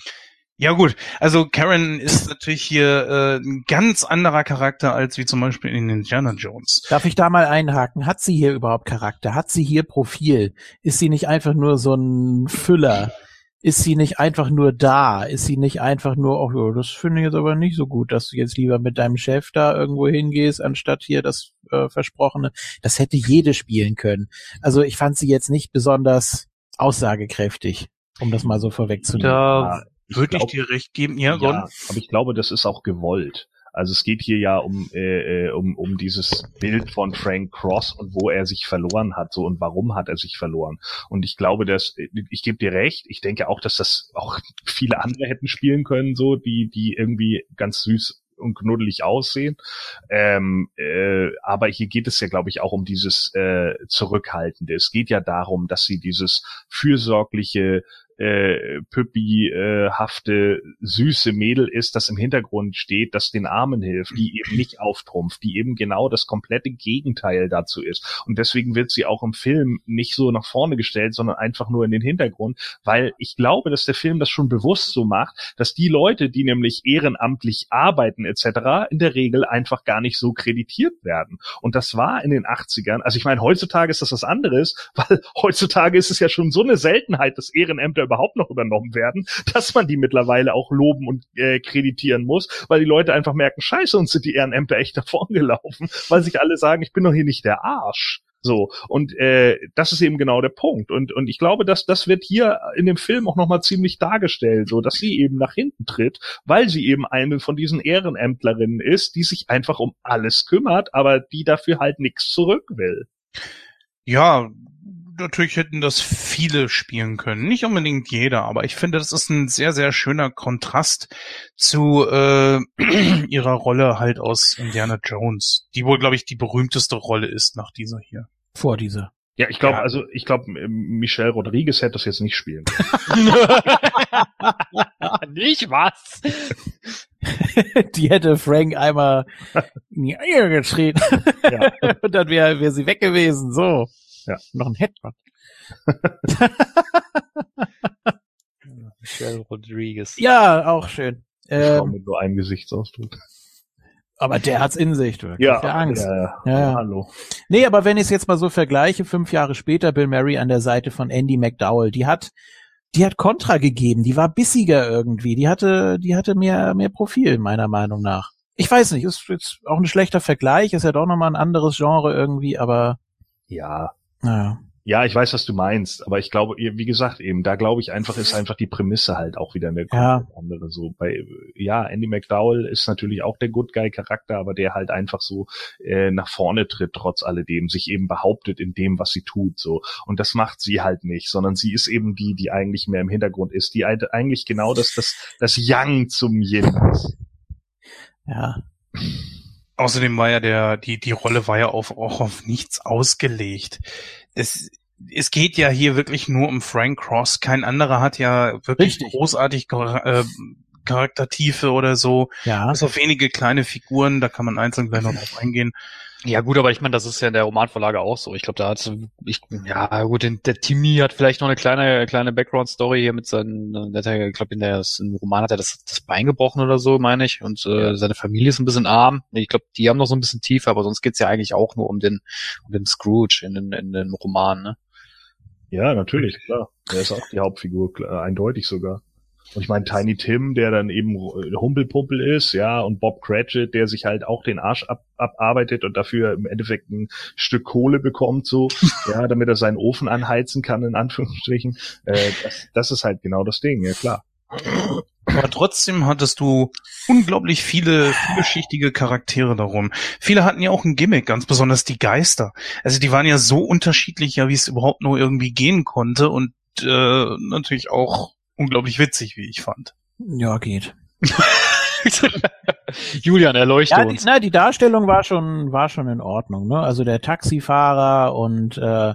Ja gut, also Karen ist natürlich hier äh, ein ganz anderer Charakter als wie zum Beispiel in Indiana Jones.
Darf ich da mal einhaken? Hat sie hier überhaupt Charakter? Hat sie hier Profil? Ist sie nicht einfach nur so ein Füller? Ist sie nicht einfach nur da? Ist sie nicht einfach nur, oh ja, das finde ich jetzt aber nicht so gut, dass du jetzt lieber mit deinem Chef da irgendwo hingehst, anstatt hier das äh, Versprochene. Das hätte jede spielen können. Also ich fand sie jetzt nicht besonders aussagekräftig, um das mal so vorwegzunehmen.
Da würde ich dir recht geben. Ja?
Ja, aber ich glaube, das ist auch gewollt. Also es geht hier ja um, äh, äh, um, um dieses Bild von Frank Cross und wo er sich verloren hat so und warum hat er sich verloren. Und ich glaube, dass ich gebe dir recht. Ich denke auch, dass das auch viele andere hätten spielen können, so die die irgendwie ganz süß und knuddelig aussehen. Ähm, äh, aber hier geht es ja, glaube ich, auch um dieses äh, Zurückhaltende. Es geht ja darum, dass sie dieses fürsorgliche, äh, Püppi-hafte, süße Mädel ist, das im Hintergrund steht, das den Armen hilft, die eben nicht auftrumpft, die eben genau das komplette Gegenteil dazu ist. Und deswegen wird sie auch im Film nicht so nach vorne gestellt, sondern einfach nur in den Hintergrund, weil ich glaube, dass der Film das schon bewusst so macht, dass die Leute, die nämlich ehrenamtlich arbeiten etc., in der Regel einfach gar nicht so kreditiert werden. Und das war in den 80ern, also ich meine, heutzutage ist das was anderes, weil heutzutage ist es ja schon so eine Seltenheit, dass Ehrenämter überhaupt noch übernommen werden, dass man die mittlerweile auch loben und äh, kreditieren muss, weil die Leute einfach merken, scheiße, uns sind die Ehrenämter echt davon gelaufen, weil sich alle sagen, ich bin doch hier nicht der Arsch. So, und äh, das ist eben genau der Punkt. Und, und ich glaube, dass das wird hier in dem Film auch nochmal ziemlich dargestellt, so dass sie eben nach hinten tritt, weil sie eben eine von diesen Ehrenämtlerinnen ist, die sich einfach um alles kümmert, aber die dafür halt nichts zurück will.
Ja, natürlich hätten das viele spielen können. Nicht unbedingt jeder, aber ich finde, das ist ein sehr, sehr schöner Kontrast zu äh, ihrer Rolle halt aus Indiana Jones, die wohl, glaube ich, die berühmteste Rolle ist nach dieser hier.
Vor dieser.
Ja, ich glaube,
Ja.
also ich glaube, Michelle Rodriguez hätte das jetzt nicht spielen.
Nicht was?
Die hätte Frank einmal in die Eier getreten.
Ja.
Und dann wäre wär sie weg gewesen. So.
Ja.
Noch ein Headbutt.
Michelle Rodriguez.
Ja, auch schön.
Frau
Ähm,
mit nur einem Gesichtsausdruck.
aber der hat's in sich, du.
Ja,
ja Angst.
Ja, ja.
Ja, ja.
Hallo.
Nee, aber wenn ich es jetzt mal so vergleiche, fünf Jahre später Bill Murray an der Seite von Andy McDowell, die hat, die hat Kontra gegeben, die war bissiger irgendwie, die hatte, die hatte mehr, mehr Profil, meiner Meinung nach. Ich weiß nicht, ist jetzt auch ein schlechter Vergleich, ist ja doch nochmal ein anderes Genre irgendwie, aber,
Ja.
Naja.
Ja, ich weiß, was du meinst, aber ich glaube, wie gesagt, eben, da glaube ich einfach, ist einfach die Prämisse halt auch wieder eine
Ja.
andere. So bei, ja, Andy McDowell ist natürlich auch der Good Guy Charakter, aber der halt einfach so äh, nach vorne tritt, trotz alledem, sich eben behauptet in dem, was sie tut, so. Und das macht sie halt nicht, sondern sie ist eben die, die eigentlich mehr im Hintergrund ist, die halt eigentlich genau das, das, das Yang zum Yin ist.
Ja.
Außerdem war ja der, die, die Rolle war ja auf, auch auf nichts ausgelegt. Es, es geht ja hier wirklich nur um Frank Cross. Kein anderer hat ja wirklich
Richtig.
großartig äh, Charaktertiefe oder so.
Ja.
Bis auf wenige kleine Figuren, da kann man einzeln gleich noch drauf eingehen.
Ja gut, aber ich meine, das ist ja in der Romanvorlage auch so. Ich glaube, da hat ich ja gut, den, der Timmy hat vielleicht noch eine kleine kleine Background-Story hier mit seinen, der ich glaube, in der im Roman hat er das, das Bein gebrochen oder so, meine ich. Und äh, seine Familie ist ein bisschen arm. Ich glaube, die haben noch so ein bisschen tiefer, aber sonst geht's ja eigentlich auch nur um den um den Scrooge in den in dem Roman, ne?
Ja, natürlich, klar. Der ist auch die Hauptfigur, klar, eindeutig sogar. Und ich meine, Tiny Tim, der dann eben äh, Humpelpumpel ist, ja, und Bob Cratchit, der sich halt auch den Arsch ab, abarbeitet und dafür im Endeffekt ein Stück Kohle bekommt, so, ja, damit er seinen Ofen anheizen kann, in Anführungsstrichen. Äh, das, das ist halt genau das Ding, ja klar.
Aber trotzdem hattest du unglaublich viele vielschichtige Charaktere darum. Viele hatten ja auch ein Gimmick, ganz besonders die Geister. Also die waren ja so unterschiedlich, ja, wie es überhaupt nur irgendwie gehen konnte und äh, natürlich auch unglaublich witzig, wie ich fand.
Ja, geht.
Julian, erleuchte
Ja, die,
uns.
na, die Darstellung war schon, war schon in Ordnung, ne? Also der Taxifahrer und äh,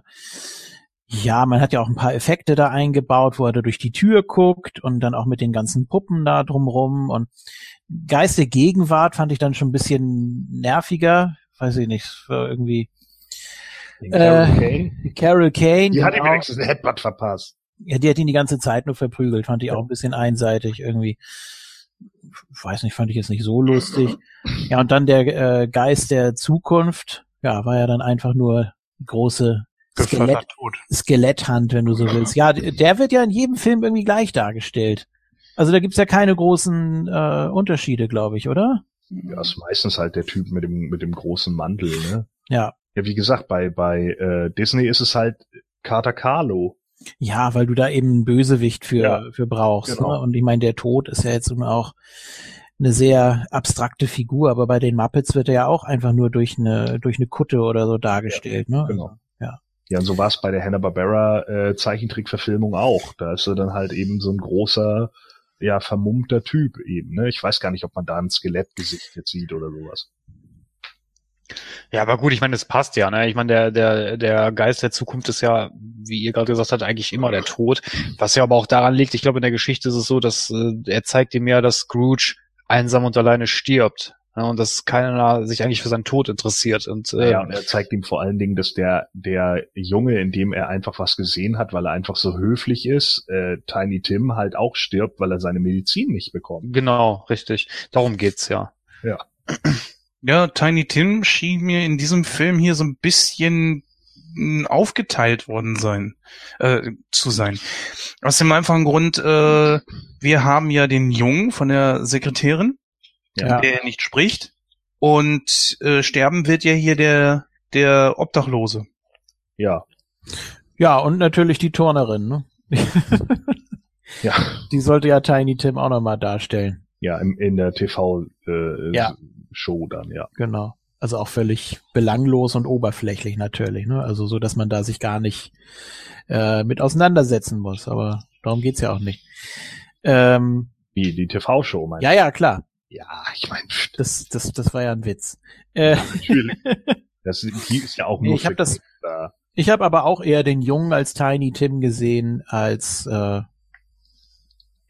Ja, man hat ja auch ein paar Effekte da eingebaut, wo er da durch die Tür guckt und dann auch mit den ganzen Puppen da drumrum und Geist der Gegenwart fand ich dann schon ein bisschen nerviger. Weiß ich nicht, war irgendwie
Carol
Äh,
Kane.
Carol Kane.
Die hat ihm
genau.
wenigstens einen Headbutt verpasst.
Ja, die hat ihn die ganze Zeit nur verprügelt, fand ich auch ein bisschen einseitig irgendwie. Weiß nicht, fand ich jetzt nicht so lustig. Ja, und dann der äh, Geist der Zukunft, ja, war ja dann einfach nur große Skelett. Skeletthand, wenn du so willst. Ja, der wird ja in jedem Film irgendwie gleich dargestellt. Also da gibt's ja keine großen äh, Unterschiede, glaube ich, oder?
Ja, ist meistens halt der Typ mit dem, mit dem großen Mantel, ne?
Ja.
Ja, wie gesagt, bei, bei äh, Disney ist es halt Carter Carlo.
Ja, weil du da eben einen Bösewicht für,
Ja,
für brauchst.
genau.
Ne? Und ich meine, der Tod ist ja jetzt auch eine sehr abstrakte Figur, aber bei den Muppets wird er ja auch einfach nur durch eine, durch eine Kutte oder so dargestellt. ne?
genau.
Also, ja.
Ja, und so war es bei der Hanna-Barbera äh, Zeichentrickverfilmung auch. Da ist er dann halt eben so ein großer, ja, vermummter Typ eben. Ne? Ich weiß gar nicht, ob man da ein Skelettgesicht jetzt sieht oder sowas.
Ja, aber gut, ich meine, das passt ja, ne? Ich meine, der, der, der Geist der Zukunft ist ja, wie ihr gerade gesagt habt, eigentlich immer der Tod. Was ja aber auch daran liegt, ich glaube, in der Geschichte ist es so, dass äh, er zeigt ihm ja, dass Scrooge einsam und alleine stirbt. Ja, und dass keiner sich eigentlich für seinen Tod interessiert. Und äh,
Ja, und er zeigt ihm vor allen Dingen, dass der, der Junge, in dem er einfach was gesehen hat, weil er einfach so höflich ist, äh, Tiny Tim halt auch stirbt, weil er seine Medizin nicht bekommt.
genau, richtig. Darum geht's ja.
Ja, Tiny Tim schien mir in diesem Film hier so ein bisschen mh, aufgeteilt worden sein, äh, zu sein. Aus dem einfachen Grund, äh, wir haben ja den Jungen von der Sekretärin,
Ja.
der nicht spricht, und äh, sterben wird ja hier der der Obdachlose.
Ja,
ja, und natürlich die Turnerin. Ne?
ja,
Die sollte ja Tiny Tim auch nochmal darstellen.
ja, im, in der TV äh,
Ja.
Show dann, ja.
Genau. Also auch völlig belanglos und oberflächlich natürlich. Ne? Also so, dass man da sich gar nicht äh, mit auseinandersetzen muss. Aber darum geht's ja auch nicht. Ähm,
Wie die TV-Show, meinst
ja, ja, klar.
du? Ja, ich meine,
Das, das, das war ja ein Witz. Äh,
natürlich. Das die ist ja auch nur
ich hab
für
das- ich habe aber auch eher den Jungen als Tiny Tim gesehen als äh,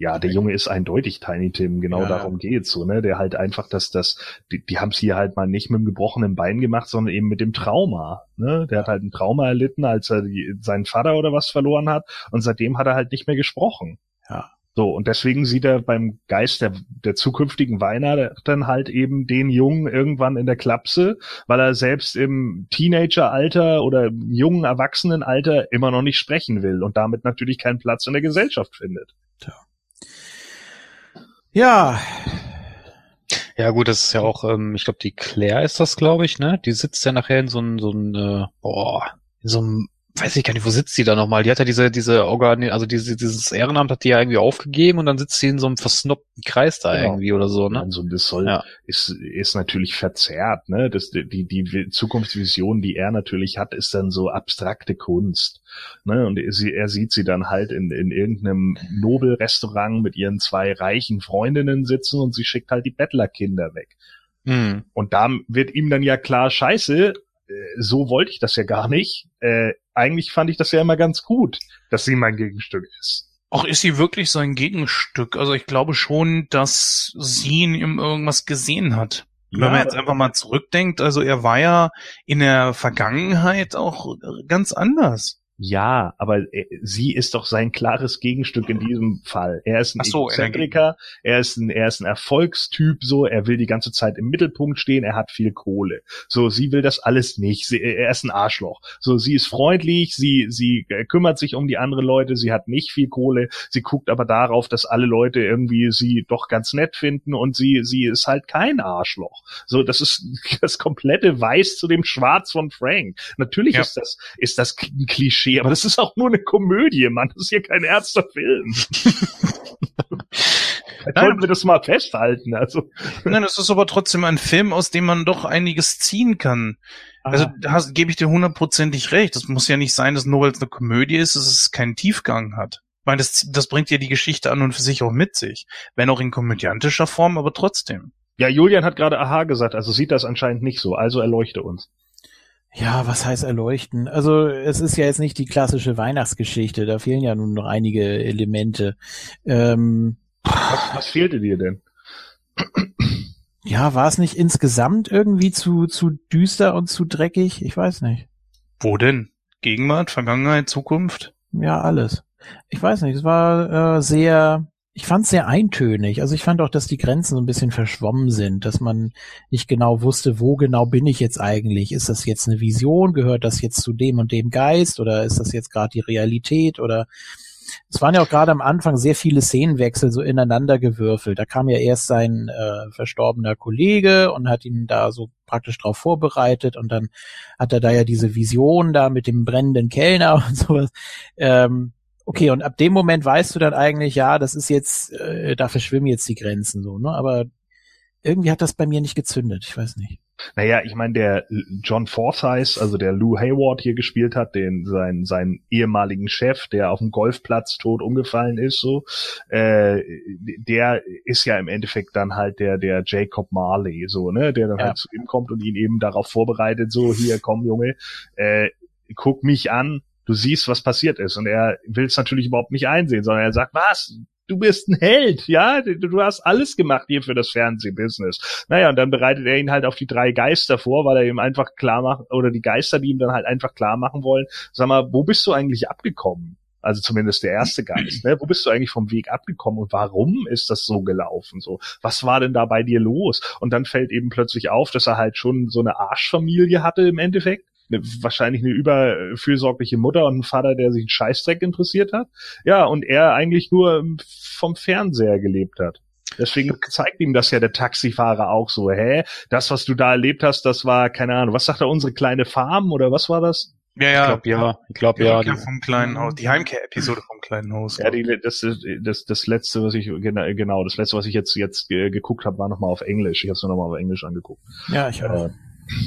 Ja, der Junge ist eindeutig Tiny Tim, genau
Ja.
darum geht's so, ne? Der halt einfach, dass das, die, die haben es hier halt mal nicht mit dem gebrochenen Bein gemacht, sondern eben mit dem Trauma. Ne? Der hat halt ein Trauma erlitten, als er die, seinen Vater oder was verloren hat, und seitdem hat er halt nicht mehr gesprochen.
Ja.
So, und deswegen sieht er beim Geist der, der zukünftigen Weihnachten halt eben den Jungen irgendwann in der Klapse, weil er selbst im Teenageralter oder im jungen Erwachsenenalter immer noch nicht sprechen will und damit natürlich keinen Platz in der Gesellschaft findet.
Ja,
Ja, gut, das ist ja auch, ähm, ich glaube, die Claire ist das, glaube ich, ne? Die sitzt ja nachher in so einem, so einem, äh, boah, in so einem, weiß ich gar nicht, wo sitzt die da nochmal? Die hat ja diese, diese Organ, also diese, dieses Ehrenamt hat die ja irgendwie aufgegeben und dann sitzt sie in so einem versnobten Kreis da
Genau.
irgendwie oder so, ne?
Also das soll,
Ja.
ist, ist natürlich verzerrt, ne? Das, die, die Zukunftsvision, die er natürlich hat, ist dann so abstrakte Kunst. Ne? Und er, sie- er sieht sie dann halt in, in irgendeinem Nobelrestaurant mit ihren zwei reichen Freundinnen sitzen und sie schickt halt die Bettlerkinder weg.
Hm.
Und da wird ihm dann ja klar, scheiße, so wollte ich das ja gar nicht. Äh, eigentlich fand ich das ja immer ganz gut, dass sie mein Gegenstück ist.
Auch ist sie wirklich sein Gegenstück? Also ich glaube schon, dass sie in ihm irgendwas gesehen hat. Wenn man jetzt einfach mal zurückdenkt, also er war ja in der Vergangenheit auch ganz anders.
Ja, aber äh, sie ist doch sein klares Gegenstück in diesem Fall. Er ist ein
Ach so,
Egozentriker, er ist ein, er ist ein Erfolgstyp, so, er will die ganze Zeit im Mittelpunkt stehen, er hat viel Kohle. So, sie will das alles nicht. Sie, er ist ein Arschloch. So, sie ist freundlich, sie, sie äh, kümmert sich um die anderen Leute, sie hat nicht viel Kohle, sie guckt aber darauf, dass alle Leute irgendwie sie doch ganz nett finden und sie, sie ist halt kein Arschloch. So, das ist das komplette Weiß zu dem Schwarz von Frank. Natürlich
Ja.
ist das, ist das ein Klischee, aber das ist auch nur eine Komödie, Mann. Das ist hier kein ernster Film.
Nein,
Sollten wir das mal festhalten. Also,
Nein, es ist aber trotzdem ein Film, aus dem man doch einiges ziehen kann. Also da gebe ich dir hundertprozentig recht. Das muss ja nicht sein, dass nur weil es eine Komödie ist, dass es keinen Tiefgang hat. Ich meine, das, das bringt ja die Geschichte an und für sich auch mit sich. Wenn auch in komödiantischer Form, aber trotzdem.
ja, Julian hat gerade Aha gesagt, also sieht das anscheinend nicht so. Also erleuchte uns.
Ja, was heißt erleuchten? Also es ist ja jetzt nicht die klassische Weihnachtsgeschichte, da fehlen ja nun noch einige Elemente. Ähm,
Was, was fehlte dir denn?
ja, war es nicht insgesamt irgendwie zu, zu düster und zu dreckig? Ich weiß nicht.
Wo denn? Gegenwart, Vergangenheit, Zukunft?
Ja, alles. Ich weiß nicht, es war äh, sehr, ich fand es sehr eintönig. Also ich fand auch, dass die Grenzen so ein bisschen verschwommen sind, dass man nicht genau wusste, wo genau bin ich jetzt eigentlich? Ist das jetzt eine Vision? Gehört das jetzt zu dem und dem Geist? Oder ist das jetzt gerade die Realität? Oder es waren ja auch gerade am Anfang sehr viele Szenenwechsel so ineinander gewürfelt. Da kam ja erst sein äh, verstorbener Kollege und hat ihn da so praktisch drauf vorbereitet und dann hat er da ja diese Vision da mit dem brennenden Kellner und sowas. Ähm, okay, und ab dem Moment weißt du dann eigentlich, ja, das ist jetzt, äh, da verschwimmen jetzt die Grenzen so, ne? Aber irgendwie hat das bei mir nicht gezündet, ich weiß nicht.
Naja, ich meine, der John Forsyth, also der Lou Hayward hier gespielt hat, den seinen seinen ehemaligen Chef, der auf dem Golfplatz tot umgefallen ist, so, äh, der ist ja im Endeffekt dann halt der der Jacob Marley, so ne, der dann
Ja.
halt zu ihm kommt und ihn eben darauf vorbereitet, so hier komm Junge, äh, guck mich an, du siehst, was passiert ist, und er will es natürlich überhaupt nicht einsehen, sondern er sagt, was? Du bist ein Held, ja, du, hast alles gemacht hier für das Fernsehbusiness. Naja, und dann bereitet er ihn halt auf die drei Geister vor, weil er ihm einfach klar macht, oder die Geister, die ihm dann halt einfach klar machen wollen, sag mal, wo bist du eigentlich abgekommen? Also zumindest der erste Geist, ne? Wo bist du eigentlich vom Weg abgekommen und warum ist das so gelaufen? So, was war denn da bei dir los? Und dann fällt eben plötzlich auf, dass er halt schon so eine Arschfamilie hatte im Endeffekt. Eine, wahrscheinlich eine überfürsorgliche Mutter und einen Vater, der sich einen Scheißdreck interessiert hat. Ja, und er eigentlich nur vom Fernseher gelebt hat. Deswegen zeigt ihm das ja der Taxifahrer auch so, hä? Das, was du da erlebt hast, das war, keine Ahnung, was sagt er, unsere kleine Farm oder was war das?
Ja,
Ich
ja.
glaube ja, ich glaube
Die
ja. Die,
vom kleinen Haus, die Heimkehr-Episode vom kleinen Haus.
Ja, die, das, das, das letzte, was ich, genau, genau, das letzte, was ich jetzt, jetzt geguckt habe, war nochmal auf Englisch. Ich habe es nur nochmal auf Englisch angeguckt.
Ja, ich auch.
Äh,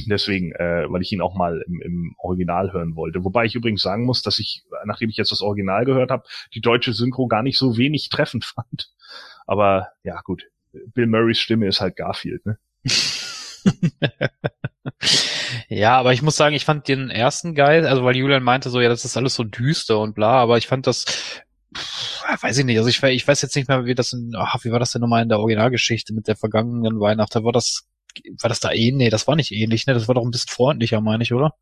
deswegen, äh, weil ich ihn auch mal im, im Original hören wollte. Wobei ich übrigens sagen muss, dass ich, nachdem ich jetzt das Original gehört habe, die deutsche Synchro gar nicht so wenig treffend fand. Aber ja, gut. Bill Murrays Stimme ist halt Garfield, ne?
ja, aber ich muss sagen, ich fand den ersten geil, also weil Julian meinte so, ja, das ist alles so düster und bla, aber ich fand das, pff, weiß ich nicht, also ich, ich weiß jetzt nicht mehr, wie das in, ach, wie war das denn nochmal in der Originalgeschichte mit der vergangenen Weihnacht? Da war das, war das da eh, nee, das war nicht ähnlich, ne, das war doch ein bisschen freundlicher, meine ich, oder?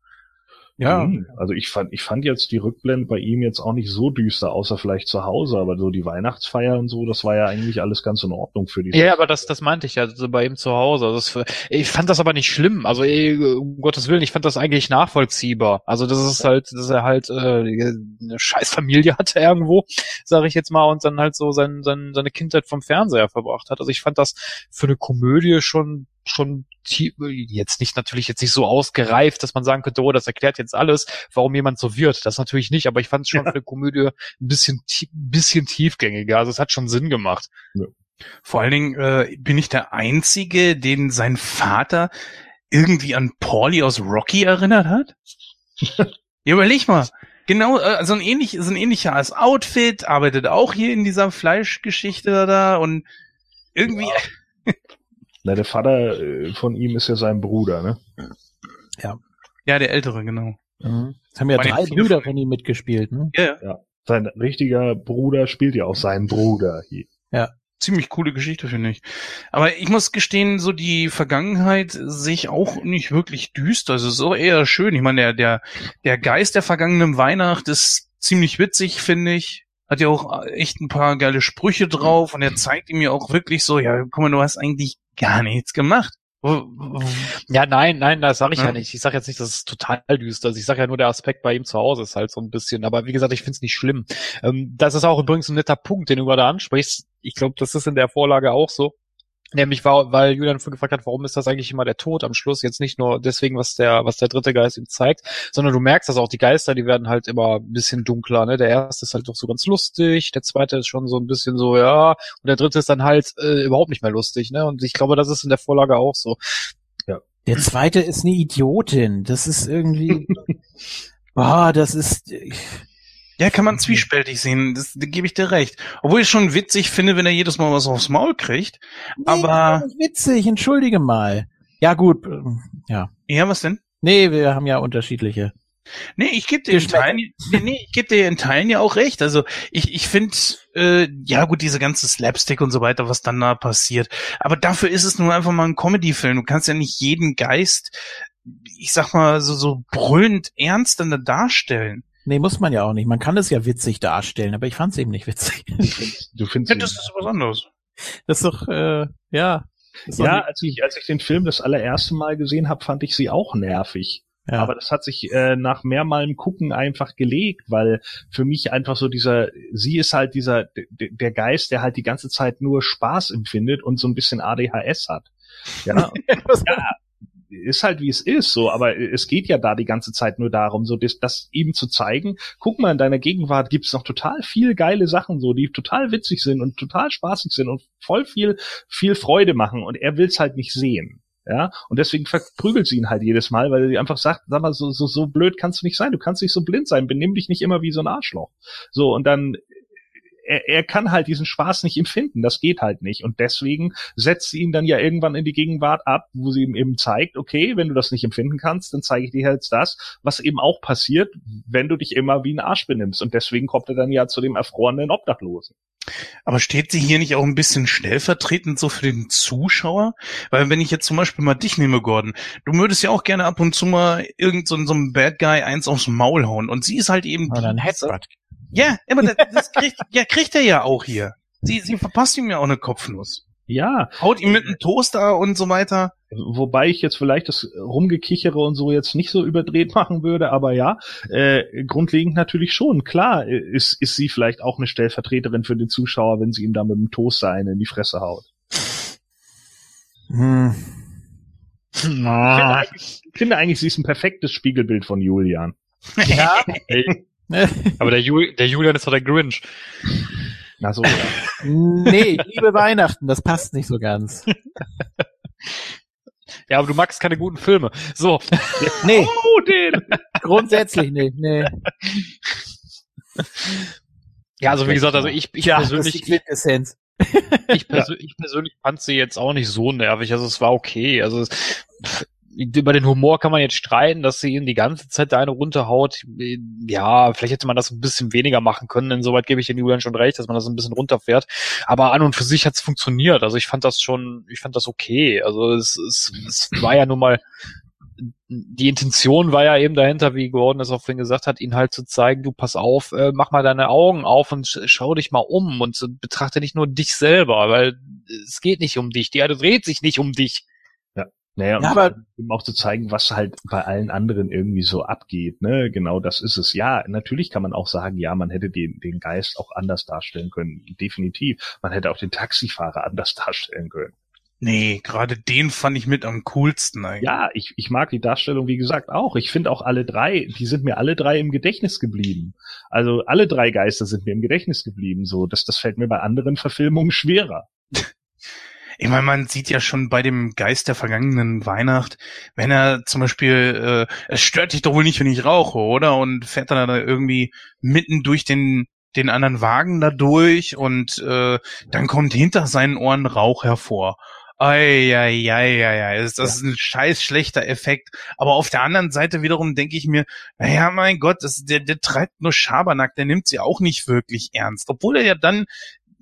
Ja,
Hm, Also ich fand, ich fand jetzt die Rückblende bei ihm jetzt auch nicht so düster, außer vielleicht zu Hause, aber so die Weihnachtsfeier und so, das war ja eigentlich alles ganz in Ordnung für die.
Ja, aber das, das meinte ich ja, also bei ihm zu Hause. Also das, ich fand das aber nicht schlimm. Also eh, um Gottes Willen, ich fand das eigentlich nachvollziehbar. Also das ist halt, dass er halt äh, eine scheiß Familie hatte irgendwo, sage ich jetzt mal, und dann halt so sein, sein, seine Kindheit vom Fernseher verbracht hat. Also ich fand das für eine Komödie schon schon jetzt nicht natürlich jetzt nicht so ausgereift, dass man sagen könnte, oh, das erklärt jetzt alles, warum jemand so wird. Das natürlich nicht, aber ich fand es schon für eine Komödie ein bisschen, tie- bisschen tiefgängiger. Also es hat schon Sinn gemacht.
Vor allen Dingen äh, bin ich der Einzige, den sein Vater irgendwie an Pauli aus Rocky erinnert hat. ja, überleg mal. Genau, äh, so ein ähnlich, so ein ähnliches Outfit, arbeitet auch hier in dieser Fleischgeschichte da und irgendwie,
Na, der Vater äh, von ihm ist ja sein Bruder, ne?
ja, der Ältere, genau.
Mhm. Es haben ja
ja
drei Brüder
von
ihm mitgespielt, ne?
Ja, ja.
Sein richtiger Bruder spielt ja auch seinen Bruder hier.
ziemlich coole Geschichte, finde ich. Aber ich muss gestehen, so die Vergangenheit sehe ich auch nicht wirklich düster. Also so eher schön. Ich meine, der, der, der Geist der vergangenen Weihnacht ist ziemlich witzig, finde ich. Hat ja auch echt ein paar geile Sprüche drauf und er zeigt ihm ja auch wirklich so, ja, guck mal, du hast eigentlich gar nichts gemacht.
Ja, nein, nein, das sage ich ja.
Ja.
nicht. Ich sage jetzt nicht, dass es total düster ist. Ich sage ja nur, der Aspekt bei ihm zu Hause ist halt so ein bisschen. Aber wie gesagt, ich finde es nicht schlimm. Ähm, das ist auch übrigens ein netter Punkt, den du gerade ansprichst. Ich glaube, das ist in der Vorlage auch so. Nämlich, war, weil Julian gefragt hat, warum ist das eigentlich immer der Tod am Schluss? Jetzt nicht nur deswegen, was der, was der dritte Geist ihm zeigt, sondern du merkst, dass auch die Geister, die werden halt immer ein bisschen dunkler. Ne? Der erste ist halt doch so ganz lustig, der zweite ist schon so ein bisschen so, ja, und der dritte ist dann halt äh, überhaupt nicht mehr lustig. Ne? Und ich glaube, das ist in der Vorlage auch so.
Der zweite ist eine Idiotin. Das ist irgendwie, ah, das ist,
Ja, kann man zwiespältig sehen, das, da gebe ich dir recht. Obwohl ich schon witzig finde, wenn er jedes Mal was aufs Maul kriegt.
Nee,
Aber-
das ist witzig, entschuldige mal. Ja, gut, ähm, ja.
Ja, was denn?
Nee, wir haben ja unterschiedliche.
Nee, ich gebe dir in. Teilen, nee, nee, ich gebe dir in Teilen ja auch recht. Also ich, ich finde, äh, ja gut, diese ganze Slapstick und so weiter, was dann da passiert. Aber dafür ist es nun einfach mal ein Comedy-Film. Du kannst ja nicht jeden Geist, ich sag mal, so, so brüllend ernst dann da darstellen.
Nee, muss man ja auch nicht. Man kann es ja witzig darstellen, aber ich fand es eben nicht witzig.
Du findest
das ist was anderes.
Das ist doch, äh, ja.
Ja, als ich, als ich den Film das allererste Mal gesehen habe, fand ich sie auch nervig.
ja.
Aber das hat sich äh, nach mehrmalem Gucken einfach gelegt, weil für mich einfach so dieser, sie ist halt dieser, der Geist, der halt die ganze Zeit nur Spaß empfindet und so ein bisschen ADHS hat. Ja, ja, ist halt wie es ist, so, aber es geht ja da die ganze Zeit nur darum, so das, das ihm zu zeigen. Guck mal, in deiner Gegenwart gibt's noch total viel geile Sachen, so, die total witzig sind und total spaßig sind und voll viel, viel Freude machen und er will's halt nicht sehen. Ja, und deswegen verprügelt sie ihn halt jedes Mal, weil sie einfach sagt, sag mal, so, so, so blöd kannst du nicht sein, du kannst nicht so blind sein, benimm dich nicht immer wie so ein Arschloch. So, und dann, er, er kann halt diesen Spaß nicht empfinden, das geht halt nicht. Und deswegen setzt sie ihn dann ja irgendwann in die Gegenwart ab, wo sie ihm eben zeigt, okay, wenn du das nicht empfinden kannst, dann zeige ich dir jetzt das, was eben auch passiert, wenn du dich immer wie ein Arsch benimmst. Und deswegen kommt er dann ja zu dem erfrorenen Obdachlosen.
Aber steht sie hier nicht auch ein bisschen stellvertretend so für den Zuschauer? Weil wenn ich jetzt zum Beispiel mal dich nehme, Gordon, du würdest ja auch gerne ab und zu mal irgend so, so einem Bad Guy eins aufs Maul hauen. Und sie ist halt eben
Oder ein
die-
Headbutt.
Ja, aber das, das kriegt, ja, kriegt er ja auch hier. Sie, sie verpasst ihm ja auch eine Kopfnuss.
Ja,
Haut ihm mit einem Toaster und so weiter.
wobei ich jetzt vielleicht das Rumgekichere und so jetzt nicht so überdreht machen würde, aber ja, äh, grundlegend natürlich schon. Klar äh, ist, ist sie vielleicht auch eine Stellvertreterin für den Zuschauer, wenn sie ihm da mit dem Toaster einen in die Fresse haut.
Hm.
Ich finde, eigentlich, ich finde eigentlich, sie ist ein perfektes Spiegelbild von Julian.
Ja.
Aber der, Jul der Julian ist doch der Grinch.
Na so, ja.
nee, ich liebe Weihnachten, das passt nicht so ganz.
Ja, aber du magst keine guten Filme. So.
Nee,
Oh, den!
grundsätzlich nicht, nee.
Ja, also wie gesagt, also ich, ich
Ja, das ist die
persönlich, ich,
Quintessenz.
ich, persö ich persönlich fand sie jetzt auch nicht so nervig. Also es war okay. Also es, über den Humor kann man jetzt streiten, dass sie ihm die ganze Zeit da eine runterhaut. Ja, vielleicht hätte man das ein bisschen weniger machen können. Insoweit gebe ich den Julian schon recht, dass man das ein bisschen runterfährt. Aber an und für sich hat es funktioniert. Also ich fand das schon, ich fand das okay. Also es, es, es war ja nun mal die Intention war ja eben dahinter, wie Gordon es auch vorhin gesagt hat, ihn halt zu zeigen, du pass auf, äh, mach mal deine Augen auf und sch schau dich mal um und betrachte nicht nur dich selber, weil es geht nicht um dich, die Erde dreht sich nicht um dich.
Naja,
Ja, aber-
um auch zu zeigen, was halt bei allen anderen irgendwie so abgeht, ne? Genau, das ist es. Ja, natürlich kann man auch sagen, ja, man hätte den, den Geist auch anders darstellen können. Definitiv. Man hätte auch den Taxifahrer anders darstellen können.
Nee, gerade den fand ich mit am coolsten eigentlich.
Ja, ich, ich mag die Darstellung, wie gesagt, auch. Ich finde auch alle drei, die sind mir alle drei im Gedächtnis geblieben. Also alle drei Geister sind mir im Gedächtnis geblieben. So, das, das fällt mir bei anderen Verfilmungen schwerer.
Ich meine, man sieht ja schon bei dem Geist der vergangenen Weihnacht, wenn er zum Beispiel, äh, es stört dich doch wohl nicht, wenn ich rauche, oder? Und fährt dann da irgendwie mitten durch den den anderen Wagen da durch und äh, dann kommt hinter seinen Ohren Rauch hervor. Eieieiei, das, das ist ein scheiß schlechter Effekt. Aber auf der anderen Seite wiederum denke ich mir, naja, mein Gott, das, der, der treibt nur Schabernack, der nimmt sie auch nicht wirklich ernst. Obwohl er ja dann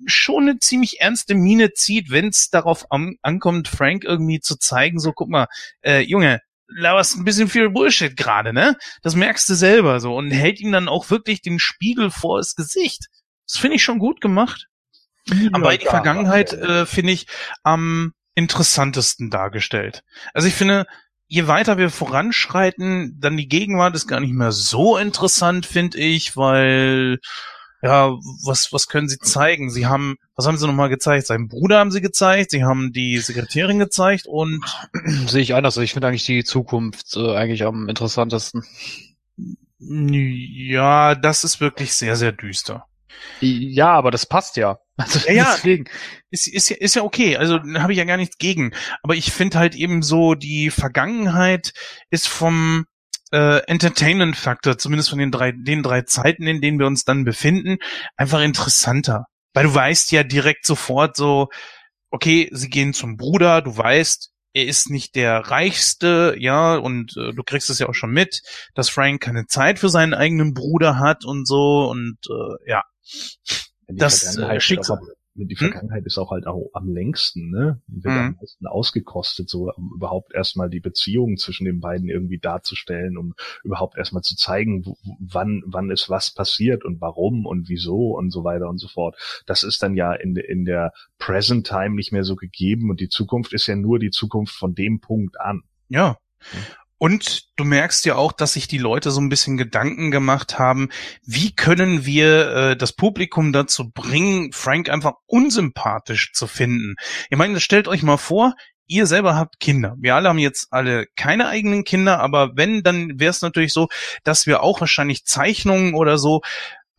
schon eine ziemlich ernste Miene zieht, wenn es darauf an, ankommt, Frank irgendwie zu zeigen, so guck mal, äh, Junge, laberst ein bisschen viel Bullshit gerade, ne? Das merkst du selber so und hält ihm dann auch wirklich den Spiegel vor das Gesicht. Das finde ich schon gut gemacht. Aber die Vergangenheit äh, finde ich am interessantesten dargestellt. Also ich finde, je weiter wir voranschreiten, dann die Gegenwart ist gar nicht mehr so interessant, finde ich, weil ja, was, was können sie zeigen? Sie haben, was haben sie nochmal gezeigt? Seinen Bruder haben sie gezeigt, sie haben die Sekretärin gezeigt und
Sehe ich anders. Ich finde eigentlich die Zukunft äh, eigentlich am interessantesten.
ja, das ist wirklich sehr, sehr düster.
Ja, aber das passt ja. Also
Ja, ja.
deswegen.
Ist, ist, ja, ist ja okay, also habe ich ja gar nichts gegen. Aber ich finde halt eben so, die Vergangenheit ist vom äh, Entertainment-Faktor, zumindest von den drei, den drei Zeiten, in denen wir uns dann befinden, einfach interessanter. Weil du weißt ja direkt sofort so, okay, sie gehen zum Bruder, du weißt, er ist nicht der Reichste, ja, und äh, du kriegst es ja auch schon mit, dass Frank keine Zeit für seinen eigenen Bruder hat und so und äh, ja.
Die
Das, äh, Schicksal.
Die
Hm?
Vergangenheit ist auch halt auch am längsten, ne? Wird
Mhm.
am meisten ausgekostet, so um überhaupt erstmal die Beziehung zwischen den beiden irgendwie darzustellen, um überhaupt erstmal zu zeigen, wo- wann, wann ist was passiert und warum und wieso und so weiter und so fort. Das ist dann ja in, in der Present Time nicht mehr so gegeben und die Zukunft ist ja nur die Zukunft von dem Punkt an.
Ja.
Hm.
Und du merkst ja auch, dass sich die Leute so ein bisschen Gedanken gemacht haben, wie können wir äh, das Publikum dazu bringen, Frank einfach unsympathisch zu finden. Ich meine, stellt euch mal vor, ihr selber habt Kinder. Wir alle haben jetzt alle keine eigenen Kinder, aber wenn, dann wäre es natürlich so, dass wir auch wahrscheinlich Zeichnungen oder so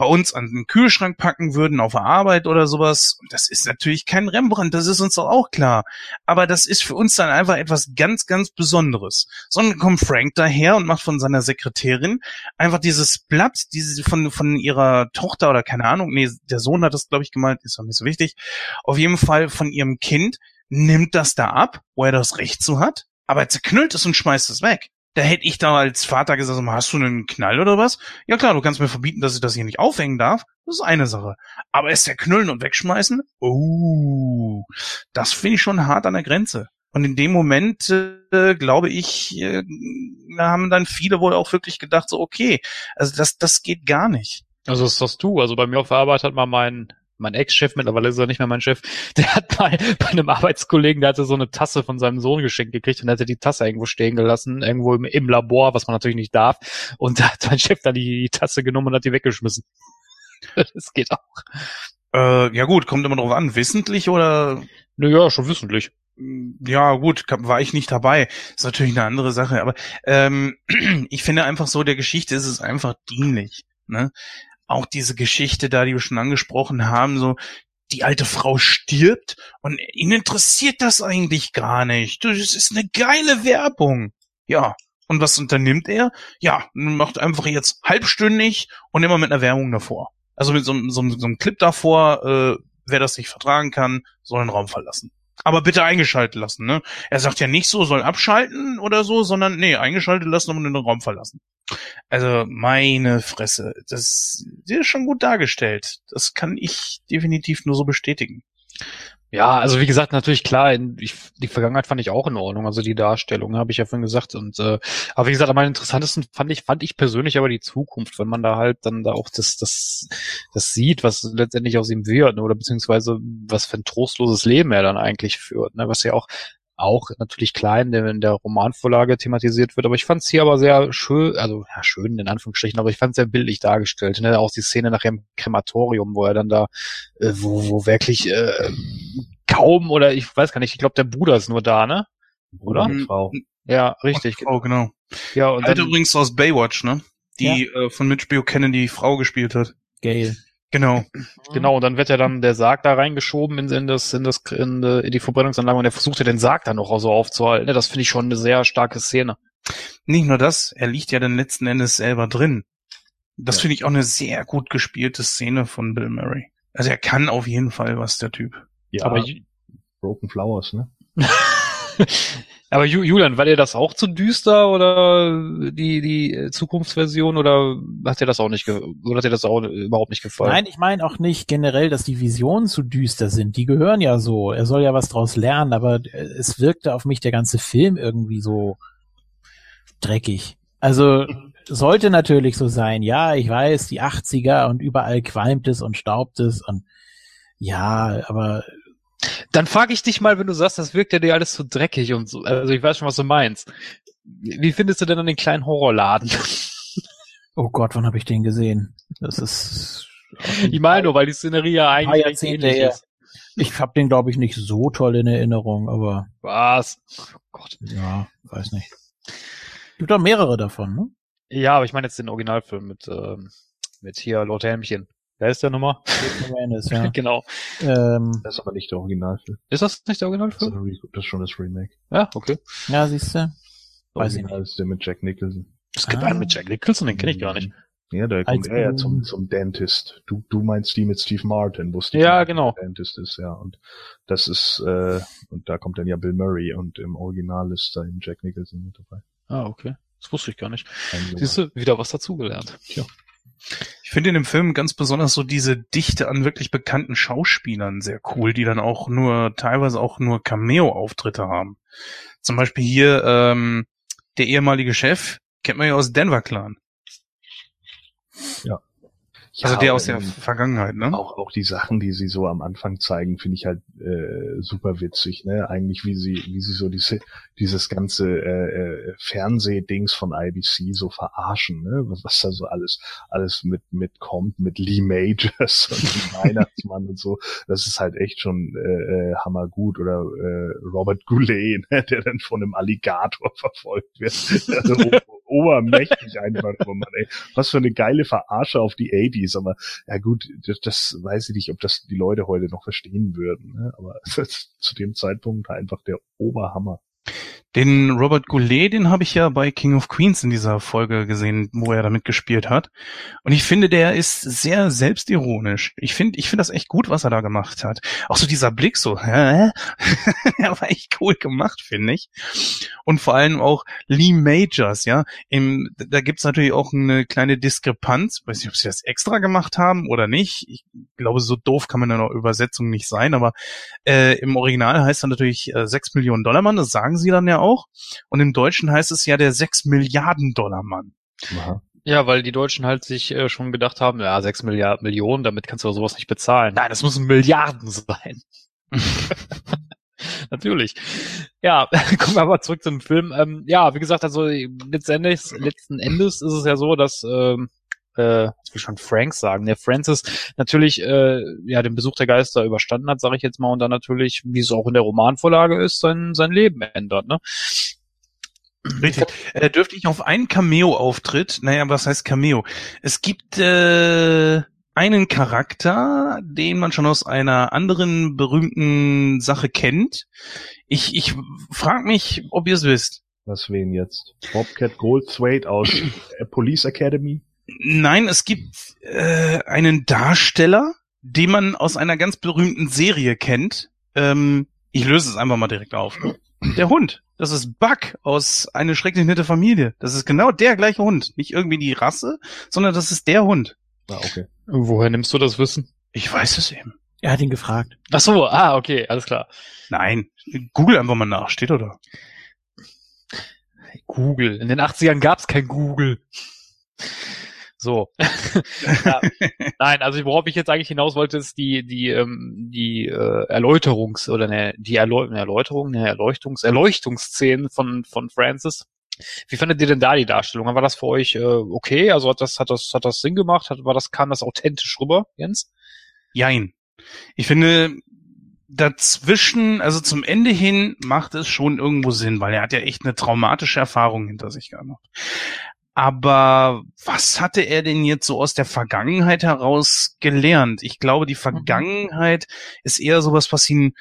bei uns an den Kühlschrank packen würden, auf der Arbeit oder sowas. Das ist natürlich kein Rembrandt, das ist uns doch auch klar. Aber das ist für uns dann einfach etwas ganz, ganz Besonderes. Sondern kommt Frank daher und macht von seiner Sekretärin einfach dieses Blatt, diese von, von ihrer Tochter oder keine Ahnung, nee, der Sohn hat das, glaube ich, gemalt, ist doch nicht so wichtig. Auf jeden Fall von ihrem Kind, nimmt das da ab, wo er das Recht zu hat, aber er zerknüllt es und schmeißt es weg. Da hätte ich da als Vater gesagt, hast du einen Knall oder was? Ja klar, du kannst mir verbieten, dass ich das hier nicht aufhängen darf. Das ist eine Sache. Aber es zerknüllen und wegschmeißen? Oh, das finde ich schon hart an der Grenze. Und in dem Moment, äh, glaube ich, äh, haben dann viele wohl auch wirklich gedacht, so, okay, also das, das geht gar nicht.
Also das hast du. Also bei mir auf der Arbeit hat mal mein mein Ex-Chef, mittlerweile ist er nicht mehr mein Chef, der hat mal bei einem Arbeitskollegen, der hatte so eine Tasse von seinem Sohn geschenkt gekriegt und hatte die Tasse irgendwo stehen gelassen, irgendwo im, im Labor, was man natürlich nicht darf. Und da hat mein Chef dann die, die Tasse genommen und hat die weggeschmissen. Das geht auch.
Äh, ja gut, kommt immer drauf an, wissentlich oder
Naja, schon wissentlich.
ja gut, war ich nicht dabei. Ist natürlich eine andere Sache, aber ähm, ich finde einfach so, der Geschichte ist es einfach dienlich. Ne? Auch diese Geschichte da, die wir schon angesprochen haben, so die alte Frau stirbt und ihn interessiert das eigentlich gar nicht. Das ist eine geile Werbung. Ja. Und was unternimmt er? Ja, macht einfach jetzt halbstündig und immer mit einer Werbung davor. Also mit so, einem- so, so einem Clip davor, äh, wer das nicht vertragen kann, soll den Raum verlassen. Aber bitte eingeschaltet lassen, ne? Er sagt ja nicht so, soll abschalten oder so, sondern nee, eingeschaltet lassen und den Raum verlassen. Also meine Fresse, das, das ist schon gut dargestellt. Das kann ich definitiv nur so bestätigen.
Ja, also wie gesagt, natürlich klar, in, ich, die Vergangenheit fand ich auch in Ordnung, also die Darstellung, habe ich ja vorhin gesagt. Und äh, aber wie gesagt, am interessantesten fand ich, fand ich persönlich aber die Zukunft, wenn man da halt dann da auch das, das, das sieht, was letztendlich aus ihm wird, ne, oder beziehungsweise was für ein trostloses Leben er dann eigentlich führt, ne, was ja auch auch natürlich klein in der, in der Romanvorlage thematisiert wird, aber ich fand es hier aber sehr schön, also ja, schön in Anführungsstrichen, aber ich fand es sehr bildlich dargestellt. Ne? Auch die Szene nachher im Krematorium, wo er dann da, äh, wo, wo wirklich äh, kaum oder ich weiß gar nicht, ich glaube der Bruder ist nur da, ne? Oder?
und Frau.
Ja, richtig.
Oh, genau.
Ja, und
Alte
dann,
übrigens aus Baywatch, ne? Die äh, von Mitch Buchanan die Frau gespielt hat.
Gail.
Genau.
genau, und dann wird ja dann der Sarg da reingeschoben in, in das, in das, in, die- in die Verbrennungsanlage und er versucht ja den Sarg dann noch so aufzuhalten. Ne? Das finde ich schon eine sehr starke Szene.
Nicht nur das, er liegt ja dann letzten Endes selber drin. Das
Ja.
finde ich auch eine sehr gut gespielte Szene von Bill Murray. Also er kann auf jeden Fall was, der Typ.
Ja,
Aber,
Broken Flowers, ne?
aber Ju- Julian, war dir das auch zu düster oder die, die Zukunftsversion oder hat dir das auch nicht, oder hat dir das auch überhaupt nicht gefallen?
Nein, ich meine auch nicht generell, dass die Visionen zu düster sind. Die gehören ja so. Er soll ja was draus lernen, aber äh, es wirkte auf mich der ganze Film irgendwie so dreckig. Also sollte natürlich so sein. Ja, ich weiß, die 80er und überall qualmt es und staubt es und ja, aber
Dann frage ich dich mal, wenn du sagst, das wirkt ja dir alles so dreckig und so. Also ich weiß schon, was du meinst. Wie findest du denn an den kleinen Horrorladen?
oh Gott, wann habe ich den gesehen? Das ist
Ich meine nur, weil die Szenerie ja eigentlich
Jahrzehnte
ähnlich ist.
Ich habe den glaube ich nicht so toll in Erinnerung, aber
Was? Oh Gott.
ja, weiß nicht. Gibt doch mehrere davon, ne?
Ja, aber ich meine jetzt den Originalfilm mit, ähm, mit hier Lord Helmchen. Wer ist der Nummer?
Moranis, ja.
genau.
ähm,
Das ist aber nicht der Originalfilm.
Ist das nicht der
Das ist,
Originalfilm?
das ist schon das Remake.
Ja, okay.
ja, siehst du.
Das
Weiß ich
Original ist der mit Jack Nicholson.
Es gibt
Ah.
einen mit Jack Nicholson, den kenne ich gar nicht.
Ja, da kommt er ja zum, zum Dentist. Du, du meinst die mit Steve Martin, wusste
Ja,
nicht,
genau.
Dentist ist, ja. Und das ist, äh, und da kommt dann ja Bill Murray und im Original ist da eben Jack Nicholson mit dabei.
Ah, okay. Das wusste ich gar nicht. Siehst du, wieder was dazugelernt.
Ich finde in dem Film ganz besonders so diese Dichte an wirklich bekannten Schauspielern sehr cool, die dann auch nur, teilweise auch nur Cameo-Auftritte haben. Zum Beispiel hier, ähm, der ehemalige Chef, kennt man ja aus Denver Clan. Also
Ja,
der
aber
aus der Vergangenheit, ne?
Auch, auch die Sachen, die sie so am Anfang zeigen, finde ich halt äh, super witzig, ne? Eigentlich wie sie, wie sie so diese, dieses ganze äh, äh, Fernsehdings von IBC so verarschen, ne? Was, was da so alles, alles mit mitkommt, mit Lee Majors und Weihnachtsmann und so. Das ist halt echt schon äh, äh, hammergut. Oder äh, Robert Goulet, ne? der dann von einem Alligator verfolgt wird. Also, o- obermächtig einfach nur, ey. Was für eine geile Verarsche auf die 80s, aber ja gut, das, das weiß ich nicht, ob das die Leute heute noch verstehen würden, ne? aber zu dem Zeitpunkt einfach der Oberhammer.
Den Robert Goulet, den habe ich ja bei King of Queens in dieser Folge gesehen, wo er damit gespielt hat. Und ich finde, der ist sehr selbstironisch. Ich finde, ich finde das echt gut, was er da gemacht hat. Auch so dieser Blick so, hä? der war echt cool gemacht, finde ich. Und vor allem auch Lee Majors, ja. Im, da gibt's natürlich auch eine kleine Diskrepanz. Weiß nicht, ob sie das extra gemacht haben oder nicht. Ich glaube, so doof kann man in der Übersetzung nicht sein, aber äh, im Original heißt er natürlich äh, 6 Millionen Dollar Mann, das sagen sie dann ja auch. Und im Deutschen heißt es ja der 6 Milliarden Dollar Mann.
Aha.
Ja, weil die Deutschen halt sich äh, schon gedacht haben, ja, sechs Milliarden Millionen, damit kannst du sowas nicht bezahlen. Nein, das müssen Milliarden sein. Natürlich. Ja, kommen wir aber zurück zum Film. Ähm, ja, wie gesagt, also letztendlich, letzten Endes ist es ja so, dass ähm, äh, ich will schon Frank sagen, der Francis natürlich äh, ja den Besuch der Geister überstanden hat, sage ich jetzt mal, und dann natürlich, wie es auch in der Romanvorlage ist, sein sein Leben ändert. Ne?
Richtig. Äh, dürfte ich auf einen Cameo-Auftritt, naja, was heißt Cameo? Es gibt äh, einen Charakter, den man schon aus einer anderen berühmten Sache kennt. Ich, ich frage mich, ob ihr es wisst.
Was wen jetzt? Bobcat Goldthwait aus äh, Police Academy?
Nein, es gibt äh, einen Darsteller, den man aus einer ganz berühmten Serie kennt. Ähm, ich löse es einfach mal direkt auf. Der Hund. Das ist Buck aus Eine schrecklich nette Familie. Das ist genau der gleiche Hund. Nicht irgendwie die Rasse, sondern das ist der Hund.
Ah, okay.
Woher nimmst du das Wissen?
Ich weiß es eben.
Er hat ihn gefragt.
Ach so, ah, okay, alles klar.
Nein, google einfach mal nach. Steht oder?
Google. In den 80ern gab's kein Google. So. ja. Nein, also worauf ich jetzt eigentlich hinaus wollte, ist die die ähm, die äh, Erläuterungs oder ne, die Erläu eine Erläuterung, eine Erleuchtungs Erleuchtungsszenen von von Francis. Wie fandet ihr denn da die Darstellung? War das für euch äh, okay? Also hat das hat das hat das Sinn gemacht? Hat, war das kam das authentisch rüber, Jens?
Jein. Ich finde, dazwischen, also zum Ende hin, macht es schon irgendwo Sinn, weil er hat ja echt eine traumatische Erfahrung hinter sich gehabt. Aber was hatte er denn jetzt so aus der Vergangenheit heraus gelernt? Ich glaube, die Vergangenheit ist eher sowas, was ihn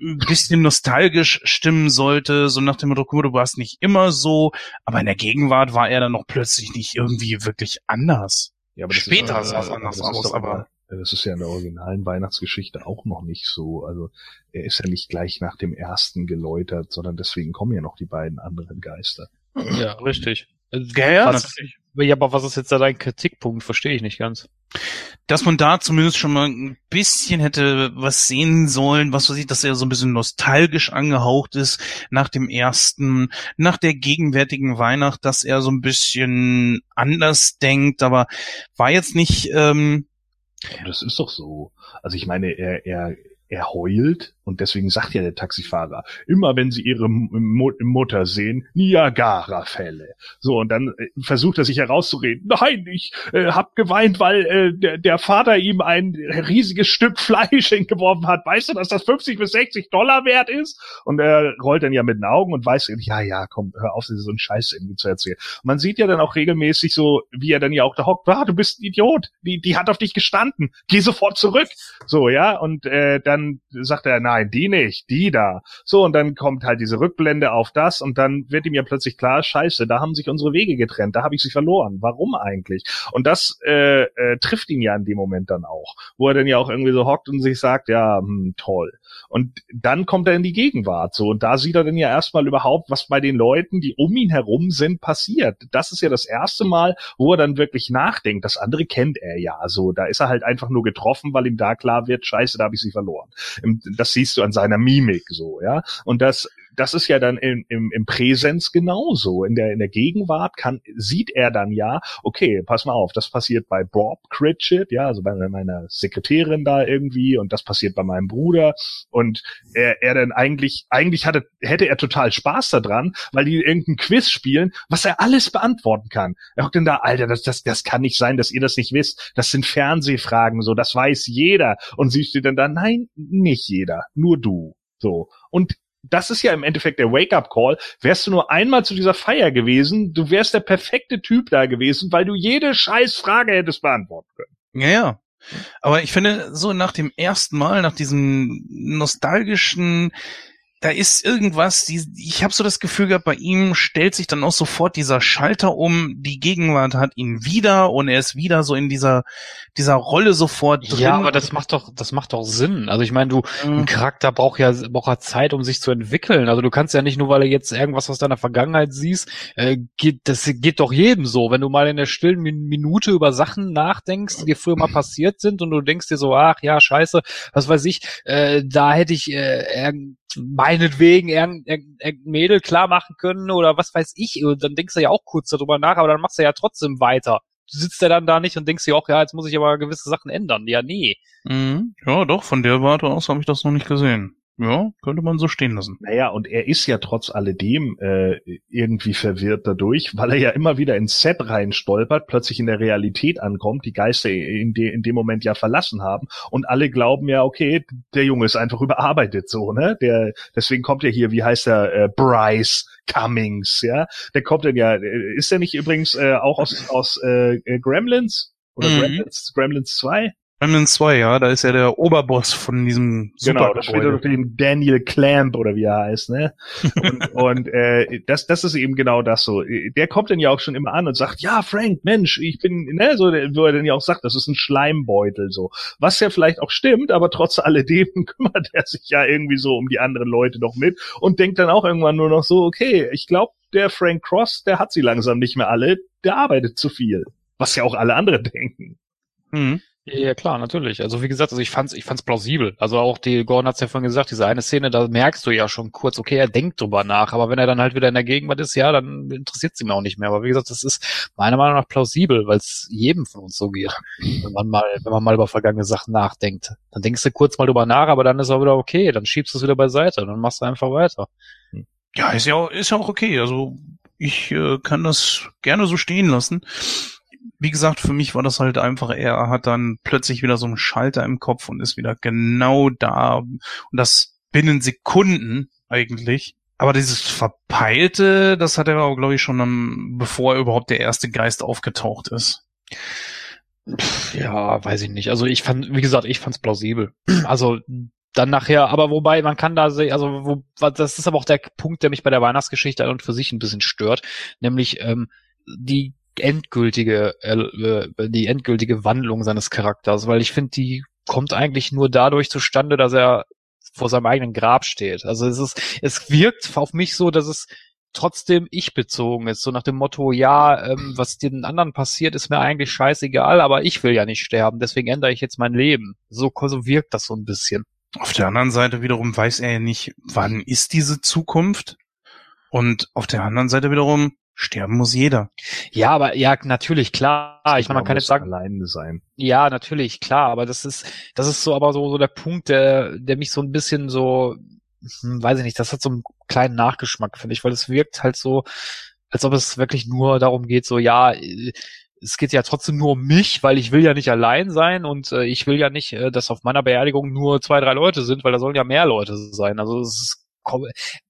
ein bisschen nostalgisch stimmen sollte, so nach dem Motto, du warst nicht immer so, aber in der Gegenwart war er dann noch plötzlich nicht irgendwie wirklich anders.
Ja, aber das
Später
ist,
sah es
aber
anders
ist
aus, aber-
das ist ja in der originalen Weihnachtsgeschichte auch noch nicht so. Also er ist ja nicht gleich nach dem ersten geläutert, sondern deswegen kommen ja noch die beiden anderen Geister.
Ja, richtig.
Ja, ja,
was,
natürlich.
ja, aber was ist jetzt da dein Kritikpunkt? Verstehe ich nicht ganz.
dass man da zumindest schon mal ein bisschen hätte was sehen sollen, was weiß ich, dass er so ein bisschen nostalgisch angehaucht ist nach dem ersten, nach der gegenwärtigen Weihnacht, dass er so ein bisschen anders denkt, aber war jetzt nicht, ähm,
das ist doch so. Also ich meine, er, er, er heult und deswegen sagt ja der Taxifahrer, immer wenn sie ihre Mutter sehen, Niagara-Fälle. So, und dann äh, versucht er sich herauszureden. Nein, ich äh, hab geweint, weil äh, der, der Vater ihm ein riesiges Stück Fleisch hingeworfen hat. Weißt du, dass das 50 bis 60 Dollar wert ist? Und er rollt dann ja mit den Augen und weiß, ja, ja, komm, hör auf, so einen Scheiß irgendwie zu erzählen. Man sieht ja dann auch regelmäßig so, wie er dann ja auch da hockt, ah, du bist ein Idiot, die, die hat auf dich gestanden, geh sofort zurück. So, ja, und äh, dann sagt er, na, nein, die nicht, die da. So, und dann kommt halt diese Rückblende auf das und dann wird ihm ja plötzlich klar, scheiße, da haben sich unsere Wege getrennt, da habe ich sie verloren. Warum eigentlich? Und das äh, äh, trifft ihn ja in dem Moment dann auch, wo er dann ja auch irgendwie so hockt und sich sagt, ja, hm, toll. Und dann kommt er in die Gegenwart so und da sieht er dann ja erstmal überhaupt, was bei den Leuten, die um ihn herum sind, passiert. Das ist ja das erste Mal, wo er dann wirklich nachdenkt. Das andere kennt er ja. So, da ist er halt einfach nur getroffen, weil ihm da klar wird, scheiße, da habe ich sie verloren. Das siehst du an seiner Mimik so, ja. Und das das ist ja dann im, im, im Präsens genauso. In der, in der Gegenwart kann, sieht er dann ja, okay, pass mal auf, das passiert bei Bob Critchett, ja, also bei meiner Sekretärin da irgendwie und das passiert bei meinem Bruder und er, er dann eigentlich, eigentlich hatte, hätte er total Spaß daran, weil die irgendein Quiz spielen, was er alles beantworten kann. Er hockt dann da, Alter, das, das, das kann nicht sein, dass ihr das nicht wisst. Das sind Fernsehfragen, so, das weiß jeder. Und sie steht dann da, nein, nicht jeder, nur du. So. Und das ist ja im Endeffekt der Wake-up-Call. Wärst du nur einmal zu dieser Feier gewesen, du wärst der perfekte Typ da gewesen, weil du jede scheiß Frage hättest beantworten können.
Ja, ja. Aber ich finde, so nach dem ersten Mal, nach diesem nostalgischen, da ist irgendwas, die, ich habe so das Gefühl gehabt, bei ihm stellt sich dann auch sofort dieser Schalter um, die Gegenwart hat ihn wieder und er ist wieder so in dieser dieser Rolle sofort
drin. Ja, aber das macht doch das macht doch Sinn. Also ich meine, du mhm. ein Charakter braucht ja braucht ja Zeit, um sich zu entwickeln. Also du kannst ja nicht nur, weil du jetzt irgendwas aus deiner Vergangenheit siehst, äh, geht das geht doch jedem so. Wenn du mal in der stillen Minute über Sachen nachdenkst, die dir früher mal passiert sind und du denkst dir so, ach ja, scheiße, was weiß ich, äh, da hätte ich äh, meinetwegen irgendein Mädel klar machen können oder was weiß ich. Und dann denkst du ja auch kurz darüber nach, aber dann machst du ja trotzdem weiter. Du sitzt ja dann da nicht und denkst dir auch, ja, jetzt muss ich aber gewisse Sachen ändern. Ja, nee.
Mhm. Ja, doch, von der Warte aus habe ich das noch nicht gesehen. Ja, könnte man so stehen lassen.
Naja, und er ist ja trotz alledem äh, irgendwie verwirrt dadurch, weil er ja immer wieder ins Set rein stolpert, plötzlich in der Realität ankommt, die Geister in, de, in dem Moment ja verlassen haben und alle glauben ja, okay, der Junge ist einfach überarbeitet so, ne? Der deswegen kommt er hier, wie heißt er, äh, Bryce Cummings, ja? Der kommt dann ja, äh, ist der nicht übrigens äh, auch aus aus äh, Gremlins oder mhm. Gremlins Gremlins 2?
Remnant 2, ja, da ist ja der Oberboss von diesem
Super Genau, da spielt er den Daniel Clamp oder wie er heißt, ne? und und äh, das, das ist eben genau das so. Der kommt dann ja auch schon immer an und sagt, ja, Frank, Mensch, ich bin, ne, so, wo er dann ja auch sagt, das ist ein Schleimbeutel, so. Was ja vielleicht auch stimmt, aber trotz alledem kümmert er sich ja irgendwie so um die anderen Leute noch mit und denkt dann auch irgendwann nur noch so, okay, ich glaube, der Frank Cross, der hat sie langsam nicht mehr alle, der arbeitet zu viel. Was ja auch alle anderen denken.
Mhm. Ja, klar, natürlich. Also wie gesagt, also ich fand's, ich fand's plausibel. Also auch die Gordon hat's ja vorhin gesagt, diese eine Szene, da merkst du ja schon kurz, okay, er denkt drüber nach, aber wenn er dann halt wieder in der Gegenwart ist, ja, dann interessiert sie mir auch nicht mehr. Aber wie gesagt, das ist meiner Meinung nach plausibel, weil es jedem von uns so geht. Wenn man mal, wenn man mal über vergangene Sachen nachdenkt. Dann denkst du kurz mal drüber nach, aber dann ist auch wieder okay, dann schiebst du es wieder beiseite, dann machst du einfach weiter.
Ja, ist ja, ist ja auch okay. Also ich äh, kann das gerne so stehen lassen wie gesagt, für mich war das halt einfach, er hat dann plötzlich wieder so einen Schalter im Kopf und ist wieder genau da. Und das binnen Sekunden eigentlich. Aber dieses Verpeilte, das hat er aber, glaube ich, schon dann, bevor überhaupt der erste Geist aufgetaucht ist.
Ja, weiß ich nicht. Also ich fand, wie gesagt, ich fand's plausibel. Also dann nachher, aber wobei man kann da sehen, also wo, das ist aber auch der Punkt, der mich bei der Weihnachtsgeschichte an und für sich ein bisschen stört, nämlich ähm, die endgültige, äh, die endgültige Wandlung seines Charakters, weil ich finde, die kommt eigentlich nur dadurch zustande, dass er vor seinem eigenen Grab steht. Also es ist, es wirkt auf mich so, dass es trotzdem ich bezogen ist, so nach dem Motto, ja, ähm, was den anderen passiert, ist mir eigentlich scheißegal, aber ich will ja nicht sterben, deswegen ändere ich jetzt mein Leben. So, so wirkt das so ein bisschen.
Auf der anderen Seite wiederum weiß er ja nicht, wann ist diese Zukunft? Und auf der anderen Seite wiederum Sterben muss jeder.
Ja, aber ja, natürlich, klar. Ich meine, man kann jetzt sagen.
Alleine sein.
Ja, natürlich, klar. Aber das ist, das ist so, aber so, so der Punkt, der, der mich so ein bisschen so, hm, weiß ich nicht, das hat so einen kleinen Nachgeschmack, finde ich, weil es wirkt halt so, als ob es wirklich nur darum geht, so, ja, es geht ja trotzdem nur um mich, weil ich will ja nicht allein sein und äh, ich will ja nicht, äh, dass auf meiner Beerdigung nur zwei, drei Leute sind, weil da sollen ja mehr Leute sein. Also es ist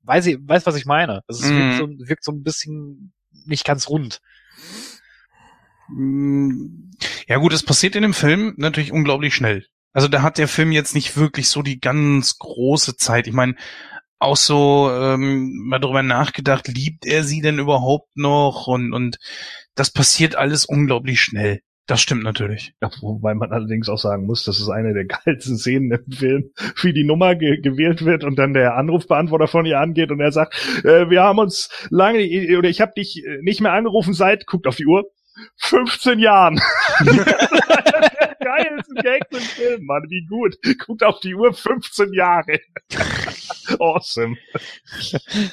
weiß ich, weiß, was ich meine. Also es mm. wirkt, so, wirkt so ein bisschen nicht ganz rund.
Mm. Ja gut, es passiert in dem Film natürlich unglaublich schnell. Also da hat der Film jetzt nicht wirklich so die ganz große Zeit. Ich meine, auch so ähm, mal drüber nachgedacht, liebt er sie denn überhaupt noch? Und, und das passiert alles unglaublich schnell. Das stimmt natürlich.
Ja, wobei man allerdings auch sagen muss, das ist eine der geilsten Szenen im Film, wie die Nummer ge gewählt wird und dann der Anrufbeantworter von ihr angeht und er sagt, äh, wir haben uns lange oder ich habe dich nicht mehr angerufen seit, guckt auf die Uhr, 15 Jahren. Geilsten Gag im Film, Mann, wie gut. Guckt auf die Uhr, 15 Jahre. awesome.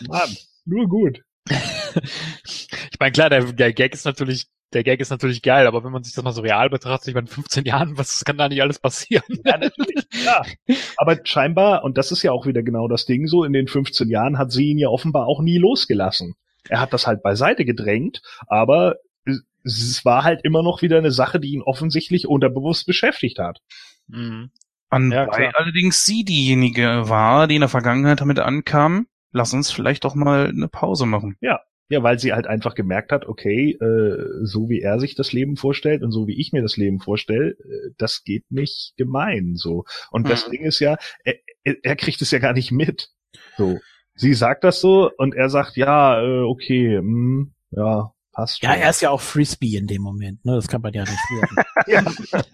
Mann, nur gut.
Ich meine, klar, der, der Gag ist natürlich der Gag ist natürlich geil, aber wenn man sich das mal so real betrachtet, ich meine, 15 Jahren, was kann da nicht alles passieren?
Ja, natürlich, klar. Aber scheinbar, und das ist ja auch wieder genau das Ding so, in den 15 Jahren hat sie ihn ja offenbar auch nie losgelassen. Er hat das halt beiseite gedrängt, aber es war halt immer noch wieder eine Sache, die ihn offensichtlich unterbewusst beschäftigt hat.
Mhm. Anbei ja, allerdings sie diejenige war, die in der Vergangenheit damit ankam, lass uns vielleicht doch mal eine Pause machen.
Ja, ja, weil sie halt einfach gemerkt hat, okay, äh, so wie er sich das Leben vorstellt und so wie ich mir das Leben vorstelle, äh, das geht nicht gemein so. Und hm. das Ding ist ja, er, er kriegt es ja gar nicht mit. So, sie sagt das so und er sagt, ja, äh, okay, mh, hm, ja, passt.
Ja, er ist ja auch Frisbee in dem Moment, ne? Das kann man ja nicht hören.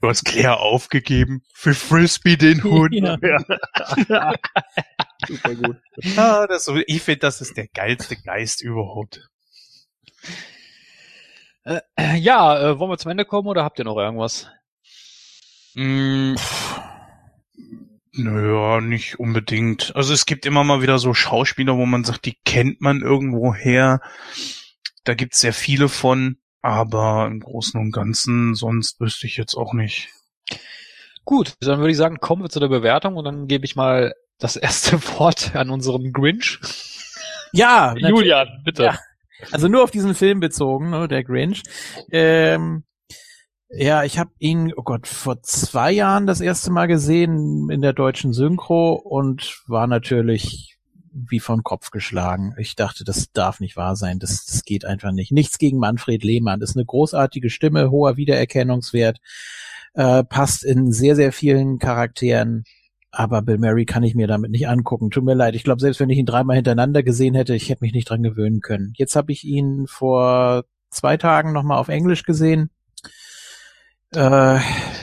du hast Claire aufgegeben für Frisbee den Hund. Ja. ja. Super gut. Ah, das, ich finde, das ist der geilste Geist überhaupt.
Äh, äh, ja, äh, wollen wir zum Ende kommen oder habt ihr noch irgendwas?
Mm, naja, nicht unbedingt. Also es gibt immer mal wieder so Schauspieler, wo man sagt, die kennt man irgendwo her. Da gibt's sehr viele von, aber im Großen und Ganzen sonst wüsste ich jetzt auch nicht.
Gut, dann würde ich sagen, kommen wir zu der Bewertung und dann gebe ich mal das erste Wort an unseren Grinch.
Ja,
Julian, bitte. Ja.
Also nur auf diesen Film bezogen, ne, der Grinch. Ähm, ja, ich habe ihn, oh Gott, vor zwei Jahren das erste Mal gesehen in der deutschen Synchro und war natürlich wie von Kopf geschlagen. Ich dachte, das darf nicht wahr sein. Das, das geht einfach nicht. Nichts gegen Manfred Lehmann. Das ist eine großartige Stimme, hoher Wiedererkennungswert, äh, passt in sehr, sehr vielen Charakteren aber Bill Murray kann ich mir damit nicht angucken. Tut mir leid. Ich glaube, selbst wenn ich ihn dreimal hintereinander gesehen hätte, ich hätte mich nicht dran gewöhnen können. Jetzt habe ich ihn vor zwei Tagen nochmal auf Englisch gesehen. Äh,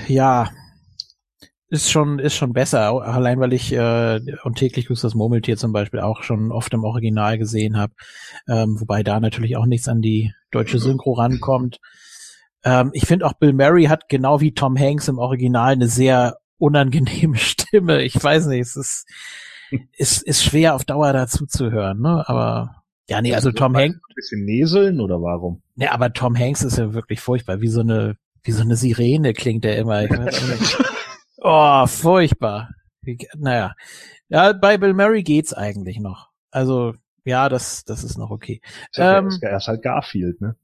ja, ist schon ist schon besser. Allein weil ich äh, und täglich grüßt das Murmeltier zum Beispiel auch schon oft im Original gesehen habe. Ähm, wobei da natürlich auch nichts an die deutsche Synchro rankommt. Ähm, ich finde auch Bill Murray hat genau wie Tom Hanks im Original eine sehr unangenehme Stimme. Ich weiß nicht, es ist, ist, ist schwer auf Dauer dazu zu hören, ne? Aber ja, nee, also, Tom Hanks.
Ein bisschen näseln oder warum?
Nee, aber Tom Hanks ist ja wirklich furchtbar. Wie so eine, wie so eine Sirene klingt er immer. Oh, furchtbar. Naja. Ja, bei Bill Murray geht's eigentlich noch. Also, ja, das, das ist noch okay.
Ist ja, ähm, er ist halt Garfield, ne?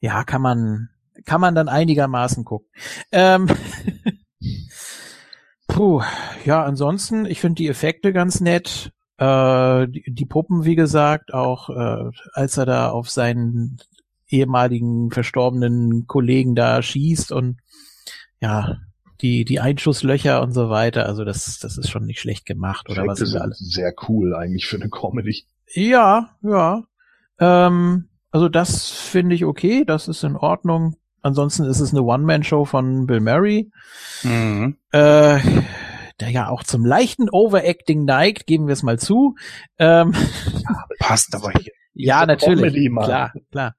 Ja, kann man, kann man dann einigermaßen gucken. Ähm, Puh, ja, ansonsten, ich finde die Effekte ganz nett. Äh, die, die, Puppen, wie gesagt, auch äh, als er da auf seinen ehemaligen verstorbenen Kollegen da schießt und ja, die, die Einschusslöcher und so weiter, also das, das ist schon nicht schlecht gemacht, oder Effekte was
ist alles? Sehr cool eigentlich für eine Comedy.
Ja, ja. Ähm, also das finde ich okay, das ist in Ordnung. Ansonsten ist es eine One-Man-Show von Bill Murray, mhm. äh, der ja auch zum leichten Overacting neigt, geben wir es mal zu. Ähm,
ja, passt aber hier.
Ja, natürlich. Klar, klar.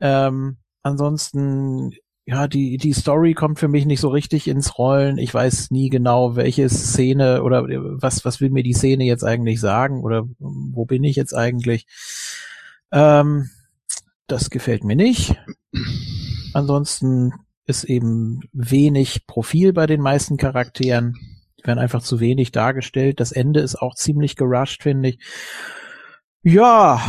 Ähm, ansonsten, ja, die, die Story kommt für mich nicht so richtig ins Rollen. Ich weiß nie genau, welche Szene oder was, was will mir die Szene jetzt eigentlich sagen oder wo bin ich jetzt eigentlich. Ähm, das gefällt mir nicht. Ansonsten ist eben wenig Profil bei den meisten Charakteren. Die werden einfach zu wenig dargestellt. Das Ende ist auch ziemlich gerusht, finde ich. Ja,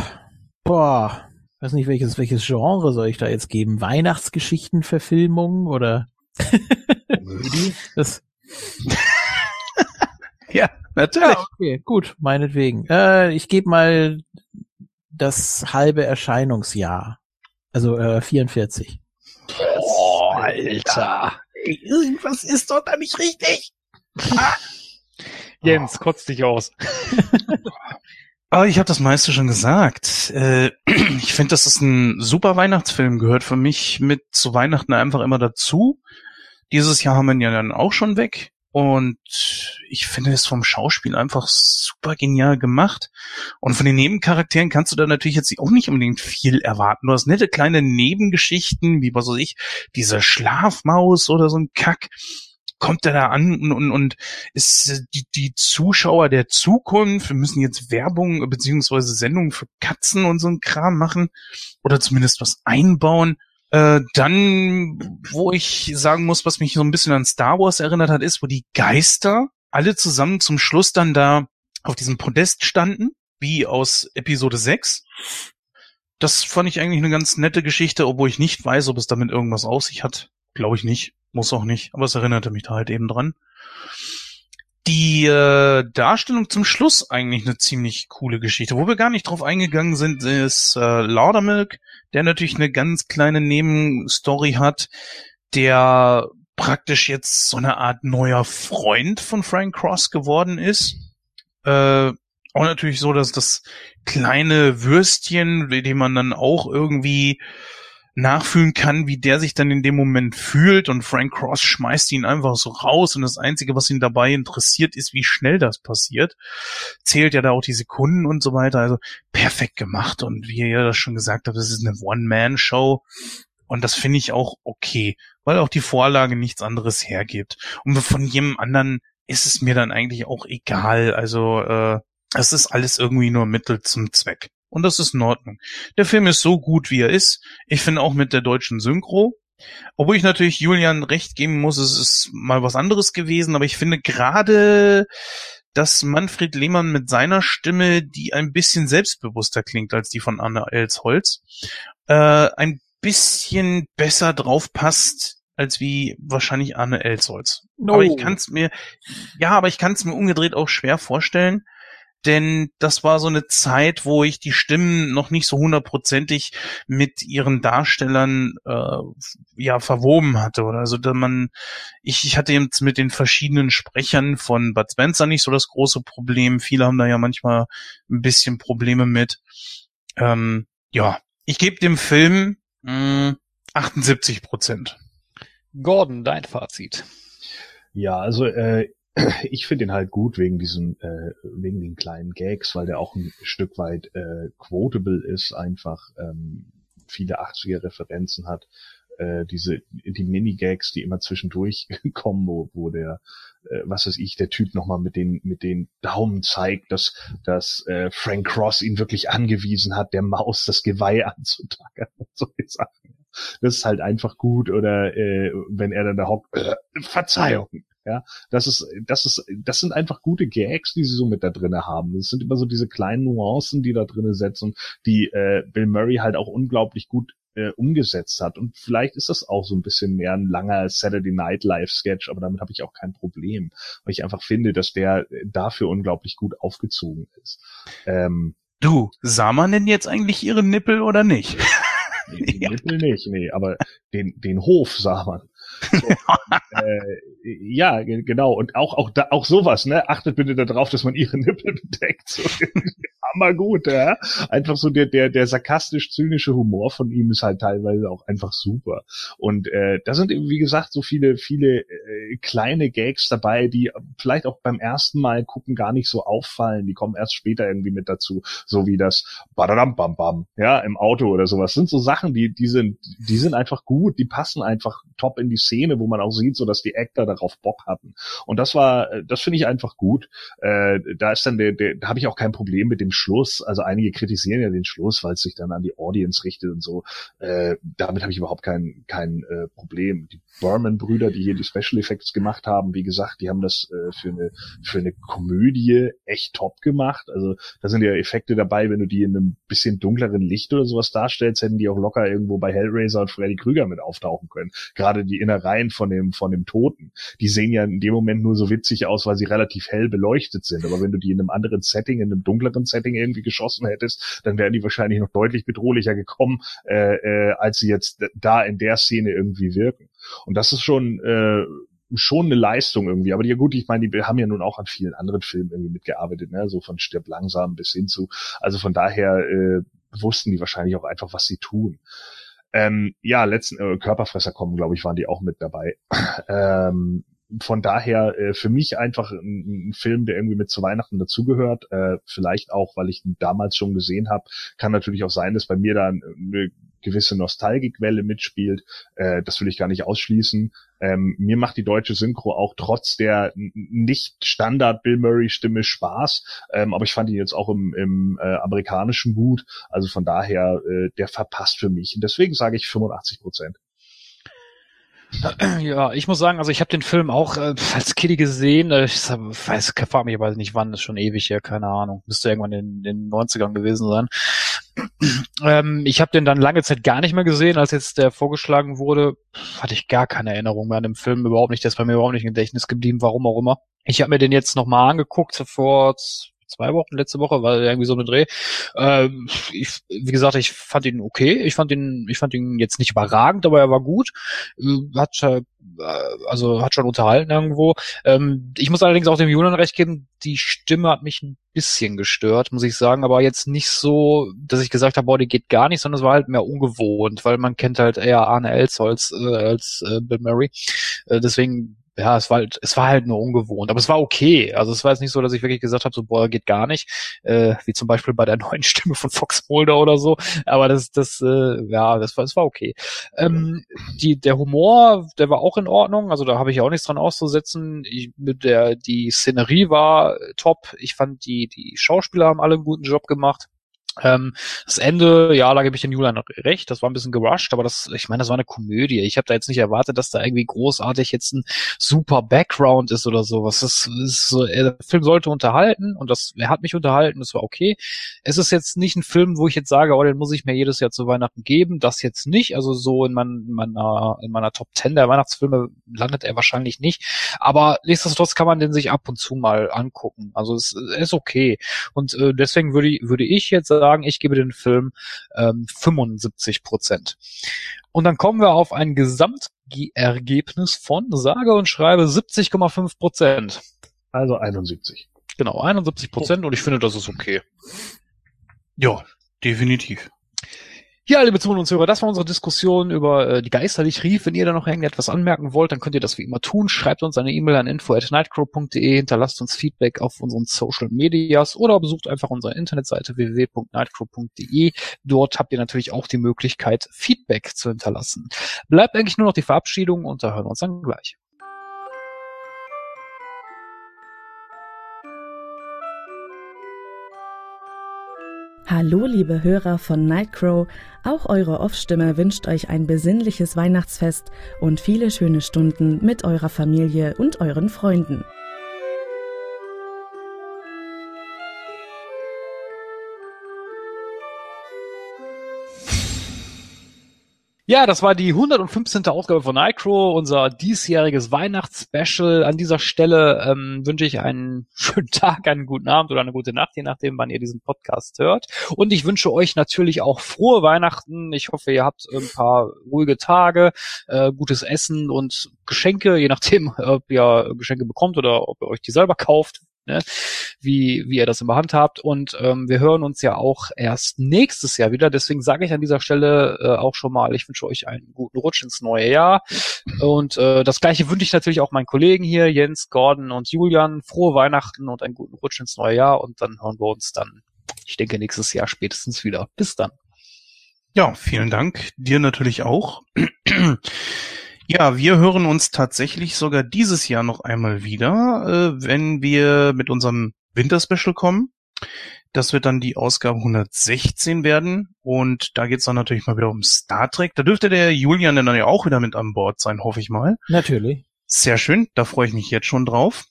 boah, weiß nicht, welches, welches Genre soll ich da jetzt geben? Weihnachtsgeschichtenverfilmung oder? das ja, natürlich. Ja, okay, gut, meinetwegen. Äh, ich gebe mal das halbe Erscheinungsjahr. Also äh, 44.
Oh, Alter.
Irgendwas ist doch da nicht richtig. Ah.
Jens, kotz dich aus.
Aber ich habe das meiste schon gesagt. Äh, ich finde, das ist ein super Weihnachtsfilm, gehört für mich mit zu Weihnachten einfach immer dazu. Dieses Jahr haben wir ihn ja dann auch schon weg. Und ich finde es vom Schauspiel einfach super genial gemacht. Und von den Nebencharakteren kannst du da natürlich jetzt auch nicht unbedingt viel erwarten. Du hast nette kleine Nebengeschichten, wie was weiß ich, diese Schlafmaus oder so ein Kack kommt er da an und, und, und ist äh, die, die Zuschauer der Zukunft. Wir müssen jetzt Werbung beziehungsweise Sendungen für Katzen und so ein Kram machen oder zumindest was einbauen. Äh, dann, wo ich sagen muss, was mich so ein bisschen an Star Wars erinnert hat, ist, wo die Geister alle zusammen zum Schluss dann da auf diesem Podest standen, wie aus Episode 6. Das fand ich eigentlich eine ganz nette Geschichte, obwohl ich nicht weiß, ob es damit irgendwas auf sich hat. Glaube ich nicht. Muss auch nicht. Aber es erinnerte mich da halt eben dran. Die äh, Darstellung zum Schluss eigentlich eine ziemlich coole Geschichte. Wo wir gar nicht drauf eingegangen sind, ist äh, Laudermilk, der natürlich eine ganz kleine Nebenstory hat, der praktisch jetzt so eine Art neuer Freund von Frank Cross geworden ist. Äh, auch natürlich so, dass das kleine Würstchen, dem man dann auch irgendwie nachfühlen kann, wie der sich dann in dem Moment fühlt und Frank Cross schmeißt ihn einfach so raus und das Einzige, was ihn dabei interessiert, ist, wie schnell das passiert. Zählt ja da auch die Sekunden und so weiter, also perfekt gemacht und wie ihr ja das schon gesagt habt, das ist eine One-Man-Show und das finde ich auch okay, weil auch die Vorlage nichts anderes hergibt und von jedem anderen ist es mir dann eigentlich auch egal, also äh, es ist alles irgendwie nur Mittel zum Zweck. Und das ist in Ordnung. Der Film ist so gut, wie er ist. Ich finde auch mit der deutschen Synchro. Obwohl ich natürlich Julian recht geben muss, es ist mal was anderes gewesen, aber ich finde gerade, dass Manfred Lehmann mit seiner Stimme, die ein bisschen selbstbewusster klingt als die von Anne Elsholz, äh, ein bisschen besser drauf passt als wie wahrscheinlich Anne Elsholz. No. Aber ich kann es mir, ja, aber ich kann es mir umgedreht auch schwer vorstellen, denn das war so eine Zeit, wo ich die Stimmen noch nicht so hundertprozentig mit ihren Darstellern äh, ja verwoben hatte oder also da man ich, ich hatte jetzt mit den verschiedenen Sprechern von Bud Spencer nicht so das große Problem. Viele haben da ja manchmal ein bisschen Probleme mit. Ähm, ja, ich gebe dem Film mh, 78 Prozent.
Gordon, dein Fazit.
Ja, also äh, ich finde ihn halt gut wegen diesen, äh, wegen den kleinen Gags, weil der auch ein Stück weit äh, quotable ist, einfach ähm, viele 80er Referenzen hat. Äh, diese die Mini-Gags, die immer zwischendurch kommen, wo, wo der, äh, was weiß ich, der Typ nochmal mit den mit den Daumen zeigt, dass, dass äh, Frank Cross ihn wirklich angewiesen hat, der Maus das Geweih anzutackern und so Sachen. Das ist halt einfach gut. Oder äh, wenn er dann da hockt, äh, Verzeihung, ja, das ist, das ist, das sind einfach gute Gags, die sie so mit da drinne haben. Das sind immer so diese kleinen Nuancen, die da drinne setzen, die äh, Bill Murray halt auch unglaublich gut äh, umgesetzt hat. Und vielleicht ist das auch so ein bisschen mehr ein langer Saturday Night Live Sketch, aber damit habe ich auch kein Problem, weil ich einfach finde, dass der dafür unglaublich gut aufgezogen ist. Ähm,
du, sah man denn jetzt eigentlich ihre Nippel oder nicht?
Nee, die ja. Nippel nicht, nee, aber den, den Hof sah man. Äh, ja, genau. Und auch, auch, da, auch sowas, ne? Achtet bitte darauf, dass man ihre Nippel bedeckt. So, hammergut, ja. Einfach so der, der, der sarkastisch-zynische Humor von ihm ist halt teilweise auch einfach super. Und äh, da sind eben, wie gesagt, so viele, viele äh, kleine Gags dabei, die vielleicht auch beim ersten Mal gucken gar nicht so auffallen. Die kommen erst später irgendwie mit dazu. So wie das Badadam Bam Bam, ja, im Auto oder sowas. Das sind so Sachen, die, die sind, die sind einfach gut, die passen einfach top in die Szene, wo man auch sieht, so dass die Actor darauf Bock hatten. Und das war, das finde ich einfach gut. Äh, da ist dann der, der da habe ich auch kein Problem mit dem Schluss. Also einige kritisieren ja den Schluss, weil es sich dann an die Audience richtet und so. Äh, damit habe ich überhaupt kein kein äh, Problem. Die Berman-Brüder, die hier die Special Effects gemacht haben, wie gesagt, die haben das äh, für eine für eine Komödie echt top gemacht. Also da sind ja Effekte dabei, wenn du die in einem bisschen dunkleren Licht oder sowas darstellst, hätten die auch locker irgendwo bei Hellraiser und Freddy Krüger mit auftauchen können. Gerade die Innereien von dem von dem Toten, die sehen ja in dem Moment nur so witzig aus, weil sie relativ hell beleuchtet sind. Aber wenn du die in einem anderen Setting, in einem dunkleren Setting Setting irgendwie geschossen hättest, dann wären die wahrscheinlich noch deutlich bedrohlicher gekommen, äh, äh, als sie jetzt da in der Szene irgendwie wirken. Und das ist schon äh, schon eine Leistung irgendwie. Aber ja gut, ich meine, die haben ja nun auch an vielen anderen Filmen irgendwie mitgearbeitet, ne? so von Stirb langsam bis hin zu. Also von daher äh, wussten die wahrscheinlich auch einfach, was sie tun. Ähm, ja, letzten äh, Körperfresser kommen, glaube ich, waren die auch mit dabei. ähm, von daher äh, für mich einfach ein, ein, Film, der irgendwie mit zu Weihnachten dazugehört. Äh, vielleicht auch, weil ich ihn damals schon gesehen habe. Kann natürlich auch sein, dass bei mir da eine gewisse Nostalgikwelle mitspielt. Äh, das will ich gar nicht ausschließen. Ähm, mir macht die deutsche Synchro auch trotz der nicht Standard Bill Murray Stimme Spaß. Ähm, aber ich fand ihn jetzt auch im, im äh, amerikanischen gut. Also von daher, äh, der verpasst für mich. Und deswegen sage ich 85 Prozent.
Ja, ich muss sagen, also ich habe den Film auch äh, als Kitty gesehen. Äh, ich weiß, frage mich aber nicht wann, ist schon ewig her, keine Ahnung. Müsste irgendwann in den 90ern gewesen sein. Ähm, ich habe den dann lange Zeit gar nicht mehr gesehen, als jetzt der vorgeschlagen wurde. Hatte ich gar keine Erinnerung mehr an den Film, überhaupt nicht. Der ist bei mir überhaupt nicht im Gedächtnis geblieben, warum auch immer. Ich habe mir den jetzt nochmal angeguckt vor zwei Wochen, letzte Woche war irgendwie so eine Dreh. Ähm, ich, wie gesagt, ich fand ihn okay. Ich fand ihn, ich fand ihn jetzt nicht überragend, aber er war gut. Äh, hat äh, also hat schon unterhalten irgendwo. Ähm, ich muss allerdings auch dem Julian recht geben, die Stimme hat mich ein bisschen gestört, muss ich sagen, aber jetzt nicht so, dass ich gesagt habe, boah, die geht gar nicht, sondern es war halt mehr ungewohnt, weil man kennt halt eher Arne Elsholz äh, als äh, Bill Murray. Äh, deswegen ja, es war halt, es war halt nur ungewohnt, aber es war okay. Also es war jetzt nicht so, dass ich wirklich gesagt habe, so boah, geht gar nicht, äh, wie zum Beispiel bei der neuen Stimme von Fox Mulder oder so. Aber das, das, äh, ja, das war, es war okay. Ähm, die, der Humor, der war auch in Ordnung. Also da habe ich auch nichts dran auszusetzen. Ich, mit der, die Szenerie war top. Ich fand die, die Schauspieler haben alle einen guten Job gemacht. Ähm, das Ende, ja, da gebe ich den Julian recht, das war ein bisschen gerusht, aber das, ich meine, das war eine Komödie. Ich habe da jetzt nicht erwartet, dass da irgendwie großartig jetzt ein super Background ist oder sowas. Das ist so, äh, der Film sollte unterhalten und das, er hat mich unterhalten, das war okay. Es ist jetzt nicht ein Film, wo ich jetzt sage, oh, den muss ich mir jedes Jahr zu Weihnachten geben. Das jetzt nicht. Also so in, mein, in meiner, in meiner Top 10 der Weihnachtsfilme landet er wahrscheinlich nicht. Aber nichtsdestotrotz kann man den sich ab und zu mal angucken. Also es, es ist okay. Und äh, deswegen würde, würde ich jetzt sagen, sagen, ich gebe den Film ähm, 75 Prozent. Und dann kommen wir auf ein Gesamtergebnis von sage und schreibe 70,5 Prozent.
Also 71.
Genau, 71 Prozent oh. und ich finde, das ist okay.
Ja, definitiv.
Ja, liebe Zuhörer und Zuhörer, das war unsere Diskussion über äh, die Geisterlich rief. Wenn ihr da noch irgendetwas anmerken wollt, dann könnt ihr das wie immer tun. Schreibt uns eine E-Mail an info@nightcrow.de, hinterlasst uns Feedback auf unseren Social Medias oder besucht einfach unsere Internetseite www.nightcrow.de. Dort habt ihr natürlich auch die Möglichkeit, Feedback zu hinterlassen. Bleibt eigentlich nur noch die Verabschiedung und da hören wir uns dann gleich.
Hallo, liebe Hörer von Nightcrow. Auch eure Off-Stimme wünscht euch ein besinnliches Weihnachtsfest und viele schöne Stunden mit eurer Familie und euren Freunden.
Ja, das war die 115. Ausgabe von Nightcrow, unser diesjähriges Weihnachtsspecial. An dieser Stelle ähm, wünsche ich einen schönen Tag, einen guten Abend oder eine gute Nacht, je nachdem, wann ihr diesen Podcast hört. Und ich wünsche euch natürlich auch frohe Weihnachten. Ich hoffe, ihr habt ein paar ruhige Tage, äh, gutes Essen und Geschenke, je nachdem, ob ihr Geschenke bekommt oder ob ihr euch die selber kauft ne? wie, wie ihr das immer handhabt. Und ähm, wir hören uns ja auch erst nächstes Jahr wieder. Deswegen sage ich an dieser Stelle äh, auch schon mal, ich wünsche euch einen guten Rutsch ins neue Jahr. Und äh, das gleiche wünsche ich natürlich auch meinen Kollegen hier, Jens, Gordon und Julian. Frohe Weihnachten und einen guten Rutsch ins neue Jahr. Und dann hören wir uns dann, ich denke, nächstes Jahr spätestens wieder. Bis dann.
Ja, vielen Dank. Dir natürlich auch. Ja, wir hören uns tatsächlich sogar dieses Jahr noch einmal wieder, äh, wenn wir mit unserem Winterspecial kommen. Das wird dann die Ausgabe 116 werden und da geht's dann natürlich mal wieder um Star Trek. Da dürfte der Julian dann ja auch wieder mit an Bord sein, hoffe ich mal.
Natürlich.
Sehr schön, da freue ich mich jetzt schon drauf.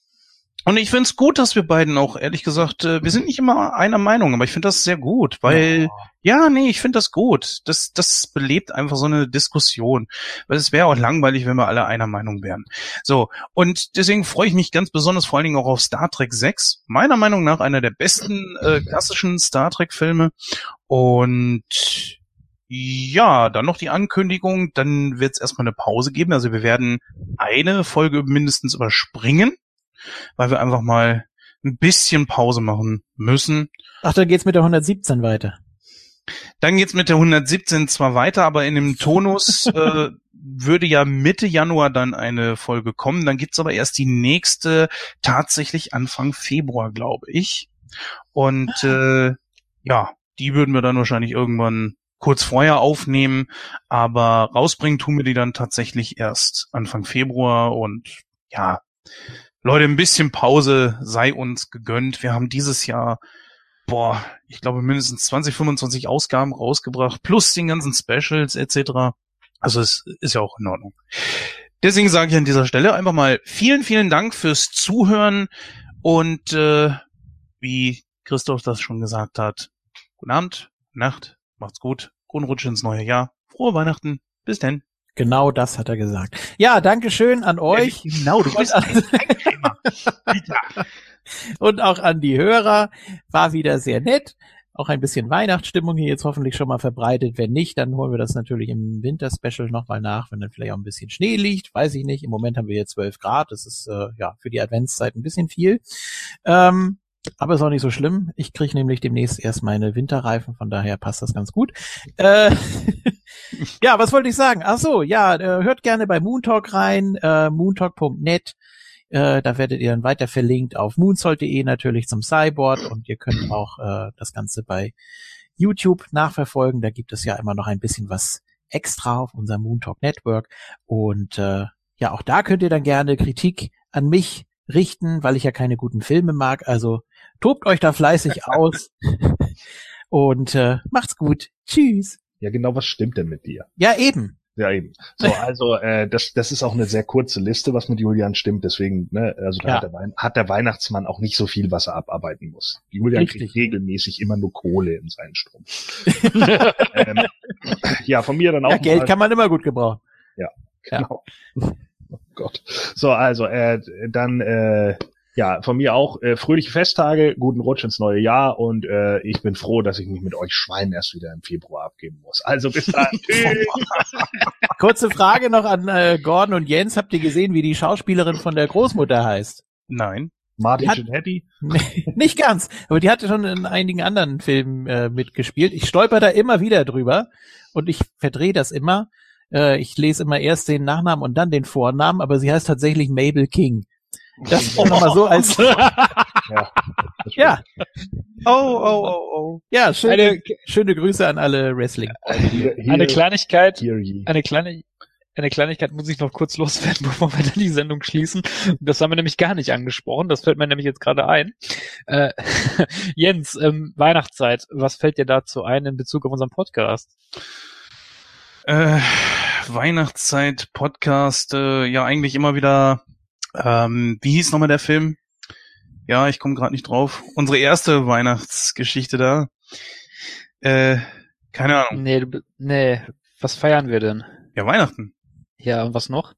Und ich find's gut, dass wir beiden auch, ehrlich gesagt, äh, wir sind nicht immer einer Meinung, aber ich finde das sehr gut, weil, ja, nee, ich finde das gut. Das, das belebt einfach so eine Diskussion. Weil es wäre auch langweilig, wenn wir alle einer Meinung wären. So, und deswegen freue ich mich ganz besonders vor allen Dingen auch auf Star Trek 6. Meiner Meinung nach einer der besten äh, klassischen Star Trek-Filme. Und ja, dann noch die Ankündigung, dann wird es erstmal eine Pause geben. Also wir werden eine Folge mindestens überspringen weil wir einfach mal ein bisschen Pause machen müssen.
Ach, dann geht's mit der 117 weiter.
Dann geht's mit der 117 zwar weiter, aber in dem Tonus äh, würde ja Mitte Januar dann eine Folge kommen. Dann gibt's aber erst die nächste tatsächlich Anfang Februar, glaube ich. Und äh, ja, die würden wir dann wahrscheinlich irgendwann kurz vorher aufnehmen, aber rausbringen tun wir die dann tatsächlich erst Anfang Februar und ja, Leute, ein bisschen Pause sei uns gegönnt. Wir haben dieses Jahr, boah, ich glaube mindestens 20, 25 Ausgaben rausgebracht, plus den ganzen Specials etc. Also es ist ja auch in Ordnung. Deswegen sage ich an dieser Stelle einfach mal vielen, vielen Dank fürs Zuhören und äh, wie Christoph das schon gesagt hat, guten Abend, Nacht, macht's gut, guten Rutsch ins neue Jahr, frohe Weihnachten, bis denn.
Genau das hat er gesagt. Ja, danke schön an euch.
Ja, genau, du bist ein
Und auch an die Hörer. War wieder sehr nett. Auch ein bisschen Weihnachtsstimmung hier jetzt hoffentlich schon mal verbreitet. Wenn nicht, dann holen wir das natürlich im Winterspecial nochmal nach, wenn dann vielleicht auch ein bisschen Schnee liegt. Weiß ich nicht. Im Moment haben wir hier 12 Grad. Das ist äh, ja für die Adventszeit ein bisschen viel. Ähm, aber ist auch nicht so schlimm. Ich kriege nämlich demnächst erst meine Winterreifen, von daher passt das ganz gut. Äh, ja, was wollte ich sagen? Ach so, ja, äh, hört gerne bei Moontalk rein, äh, moontalk.net. Äh, da werdet ihr dann weiter verlinkt auf moonsold.de natürlich zum Cyborg und ihr könnt auch äh, das Ganze bei YouTube nachverfolgen. Da gibt es ja immer noch ein bisschen was extra auf unserem Moontalk Network. Und äh, ja, auch da könnt ihr dann gerne Kritik an mich richten, weil ich ja keine guten Filme mag. Also tobt euch da fleißig aus und äh, macht's gut. Tschüss.
Ja, genau, was stimmt denn mit dir?
Ja, eben.
Ja, eben. So, also äh, das, das ist auch eine sehr kurze Liste, was mit Julian stimmt. Deswegen, ne, also da
Ja.
hat, der Wein, hat der Weihnachtsmann auch nicht so viel, was er abarbeiten muss. Julian
Richtig.
kriegt regelmäßig immer nur Kohle in seinen Strom. ähm, ja, von mir dann auch
Ja, Geld kann man immer gut gebrauchen.
genau. Oh Gott. So, also äh, dann äh, ja, von mir auch äh, fröhliche Festtage, guten Rutsch ins neue Jahr und äh, ich bin froh, dass ich mich mit euch Schweinen erst wieder im Februar abgeben muss. Also bis dann. Tschüss.
Kurze Frage noch an äh, Gordon und Jens. Habt ihr gesehen, wie die Schauspielerin von der Großmutter heißt?
Nein.
Martin
Hat-
Giannetti.
Nicht ganz, aber die hatte schon in einigen anderen Filmen äh, mitgespielt. Ich stolper da immer wieder drüber und ich verdrehe das immer. Äh, ich lese immer erst den Nachnamen und dann den Vornamen, aber sie heißt tatsächlich Mabel King. Das ist nochmal so als
Ja,
ja,
Oh, oh, oh, oh.
ja, schöne,
Eine,
schöne Grüße an alle Wrestling.
Hier, hier,
eine Kleinigkeit,
hier, hier.
eine kleine, eine Kleinigkeit muss ich noch kurz loswerden, bevor wir dann die Sendung schließen. Das haben wir nämlich gar nicht angesprochen. Das fällt mir nämlich jetzt gerade ein. Äh, Jens, ähm, Weihnachtszeit. Was fällt dir dazu ein in Bezug auf unseren Podcast?
Äh, Weihnachtszeit, Podcast, äh, ja eigentlich immer wieder, ähm, wie hieß nochmal der Film? Ja, ich komme gerade nicht drauf. Unsere erste Weihnachtsgeschichte da. Äh, keine Ahnung.
Nee, du, nee. Was feiern wir denn?
Ja, Weihnachten.
Ja, und was noch?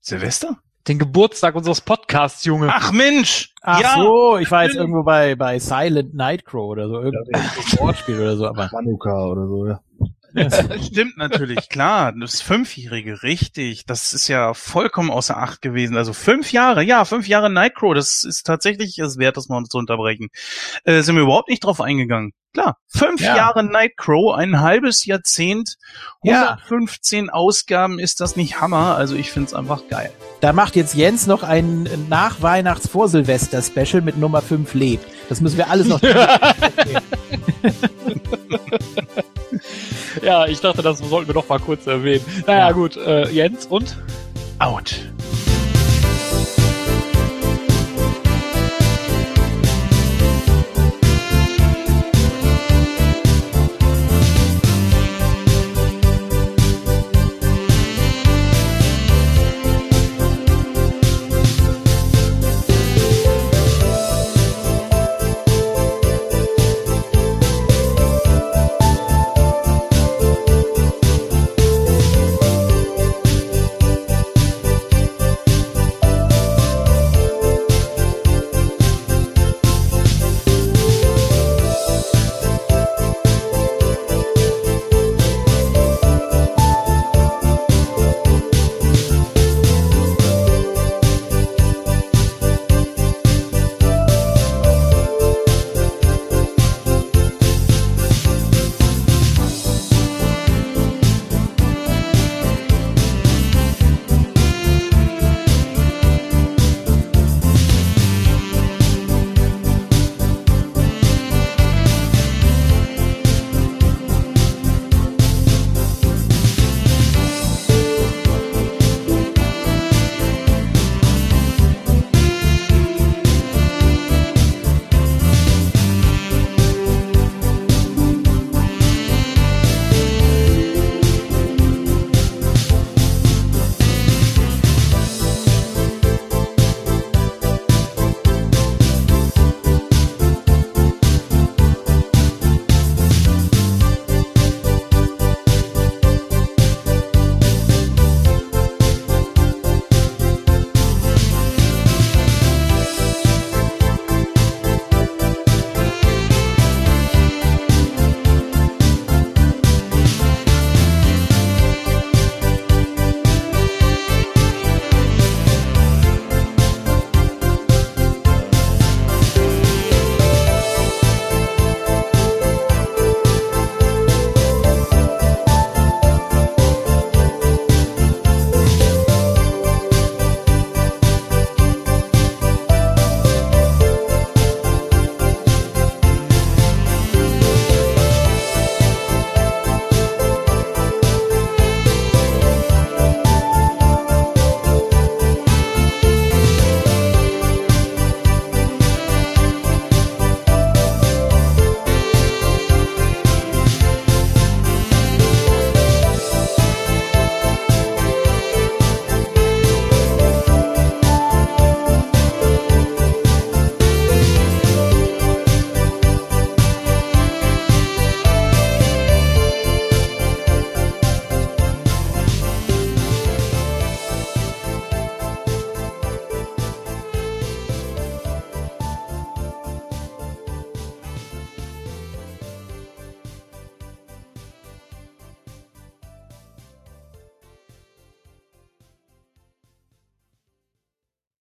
Silvester?
Den Geburtstag unseres Podcasts, Junge.
Ach Mensch!
Ach
ja,
so, ich war jetzt irgendwo bei, bei Silent Nightcrow oder so, irgendein Wortspiel oder so, aber
Hanukkah oder so, ja.
Stimmt natürlich, klar. Das Fünfjährige, richtig. Das ist ja vollkommen außer Acht gewesen. Also fünf Jahre, ja, fünf Jahre Nightcrow, das ist tatsächlich es wert, das mal zu unterbrechen. Äh, sind wir überhaupt nicht drauf eingegangen. Klar, fünf
Ja.
Jahre Nightcrow, ein halbes Jahrzehnt,
Ja.
115 Ausgaben, ist das nicht Hammer? Also ich find's einfach geil.
da macht jetzt Jens noch ein Nach-Weihnachts-Vor-Silvester-Special mit Nummer 5 lebt. Das müssen wir alles noch.
Ja, ich dachte, das sollten wir doch mal kurz erwähnen. Naja,
Ja.
gut. Äh, Jens und?
Out.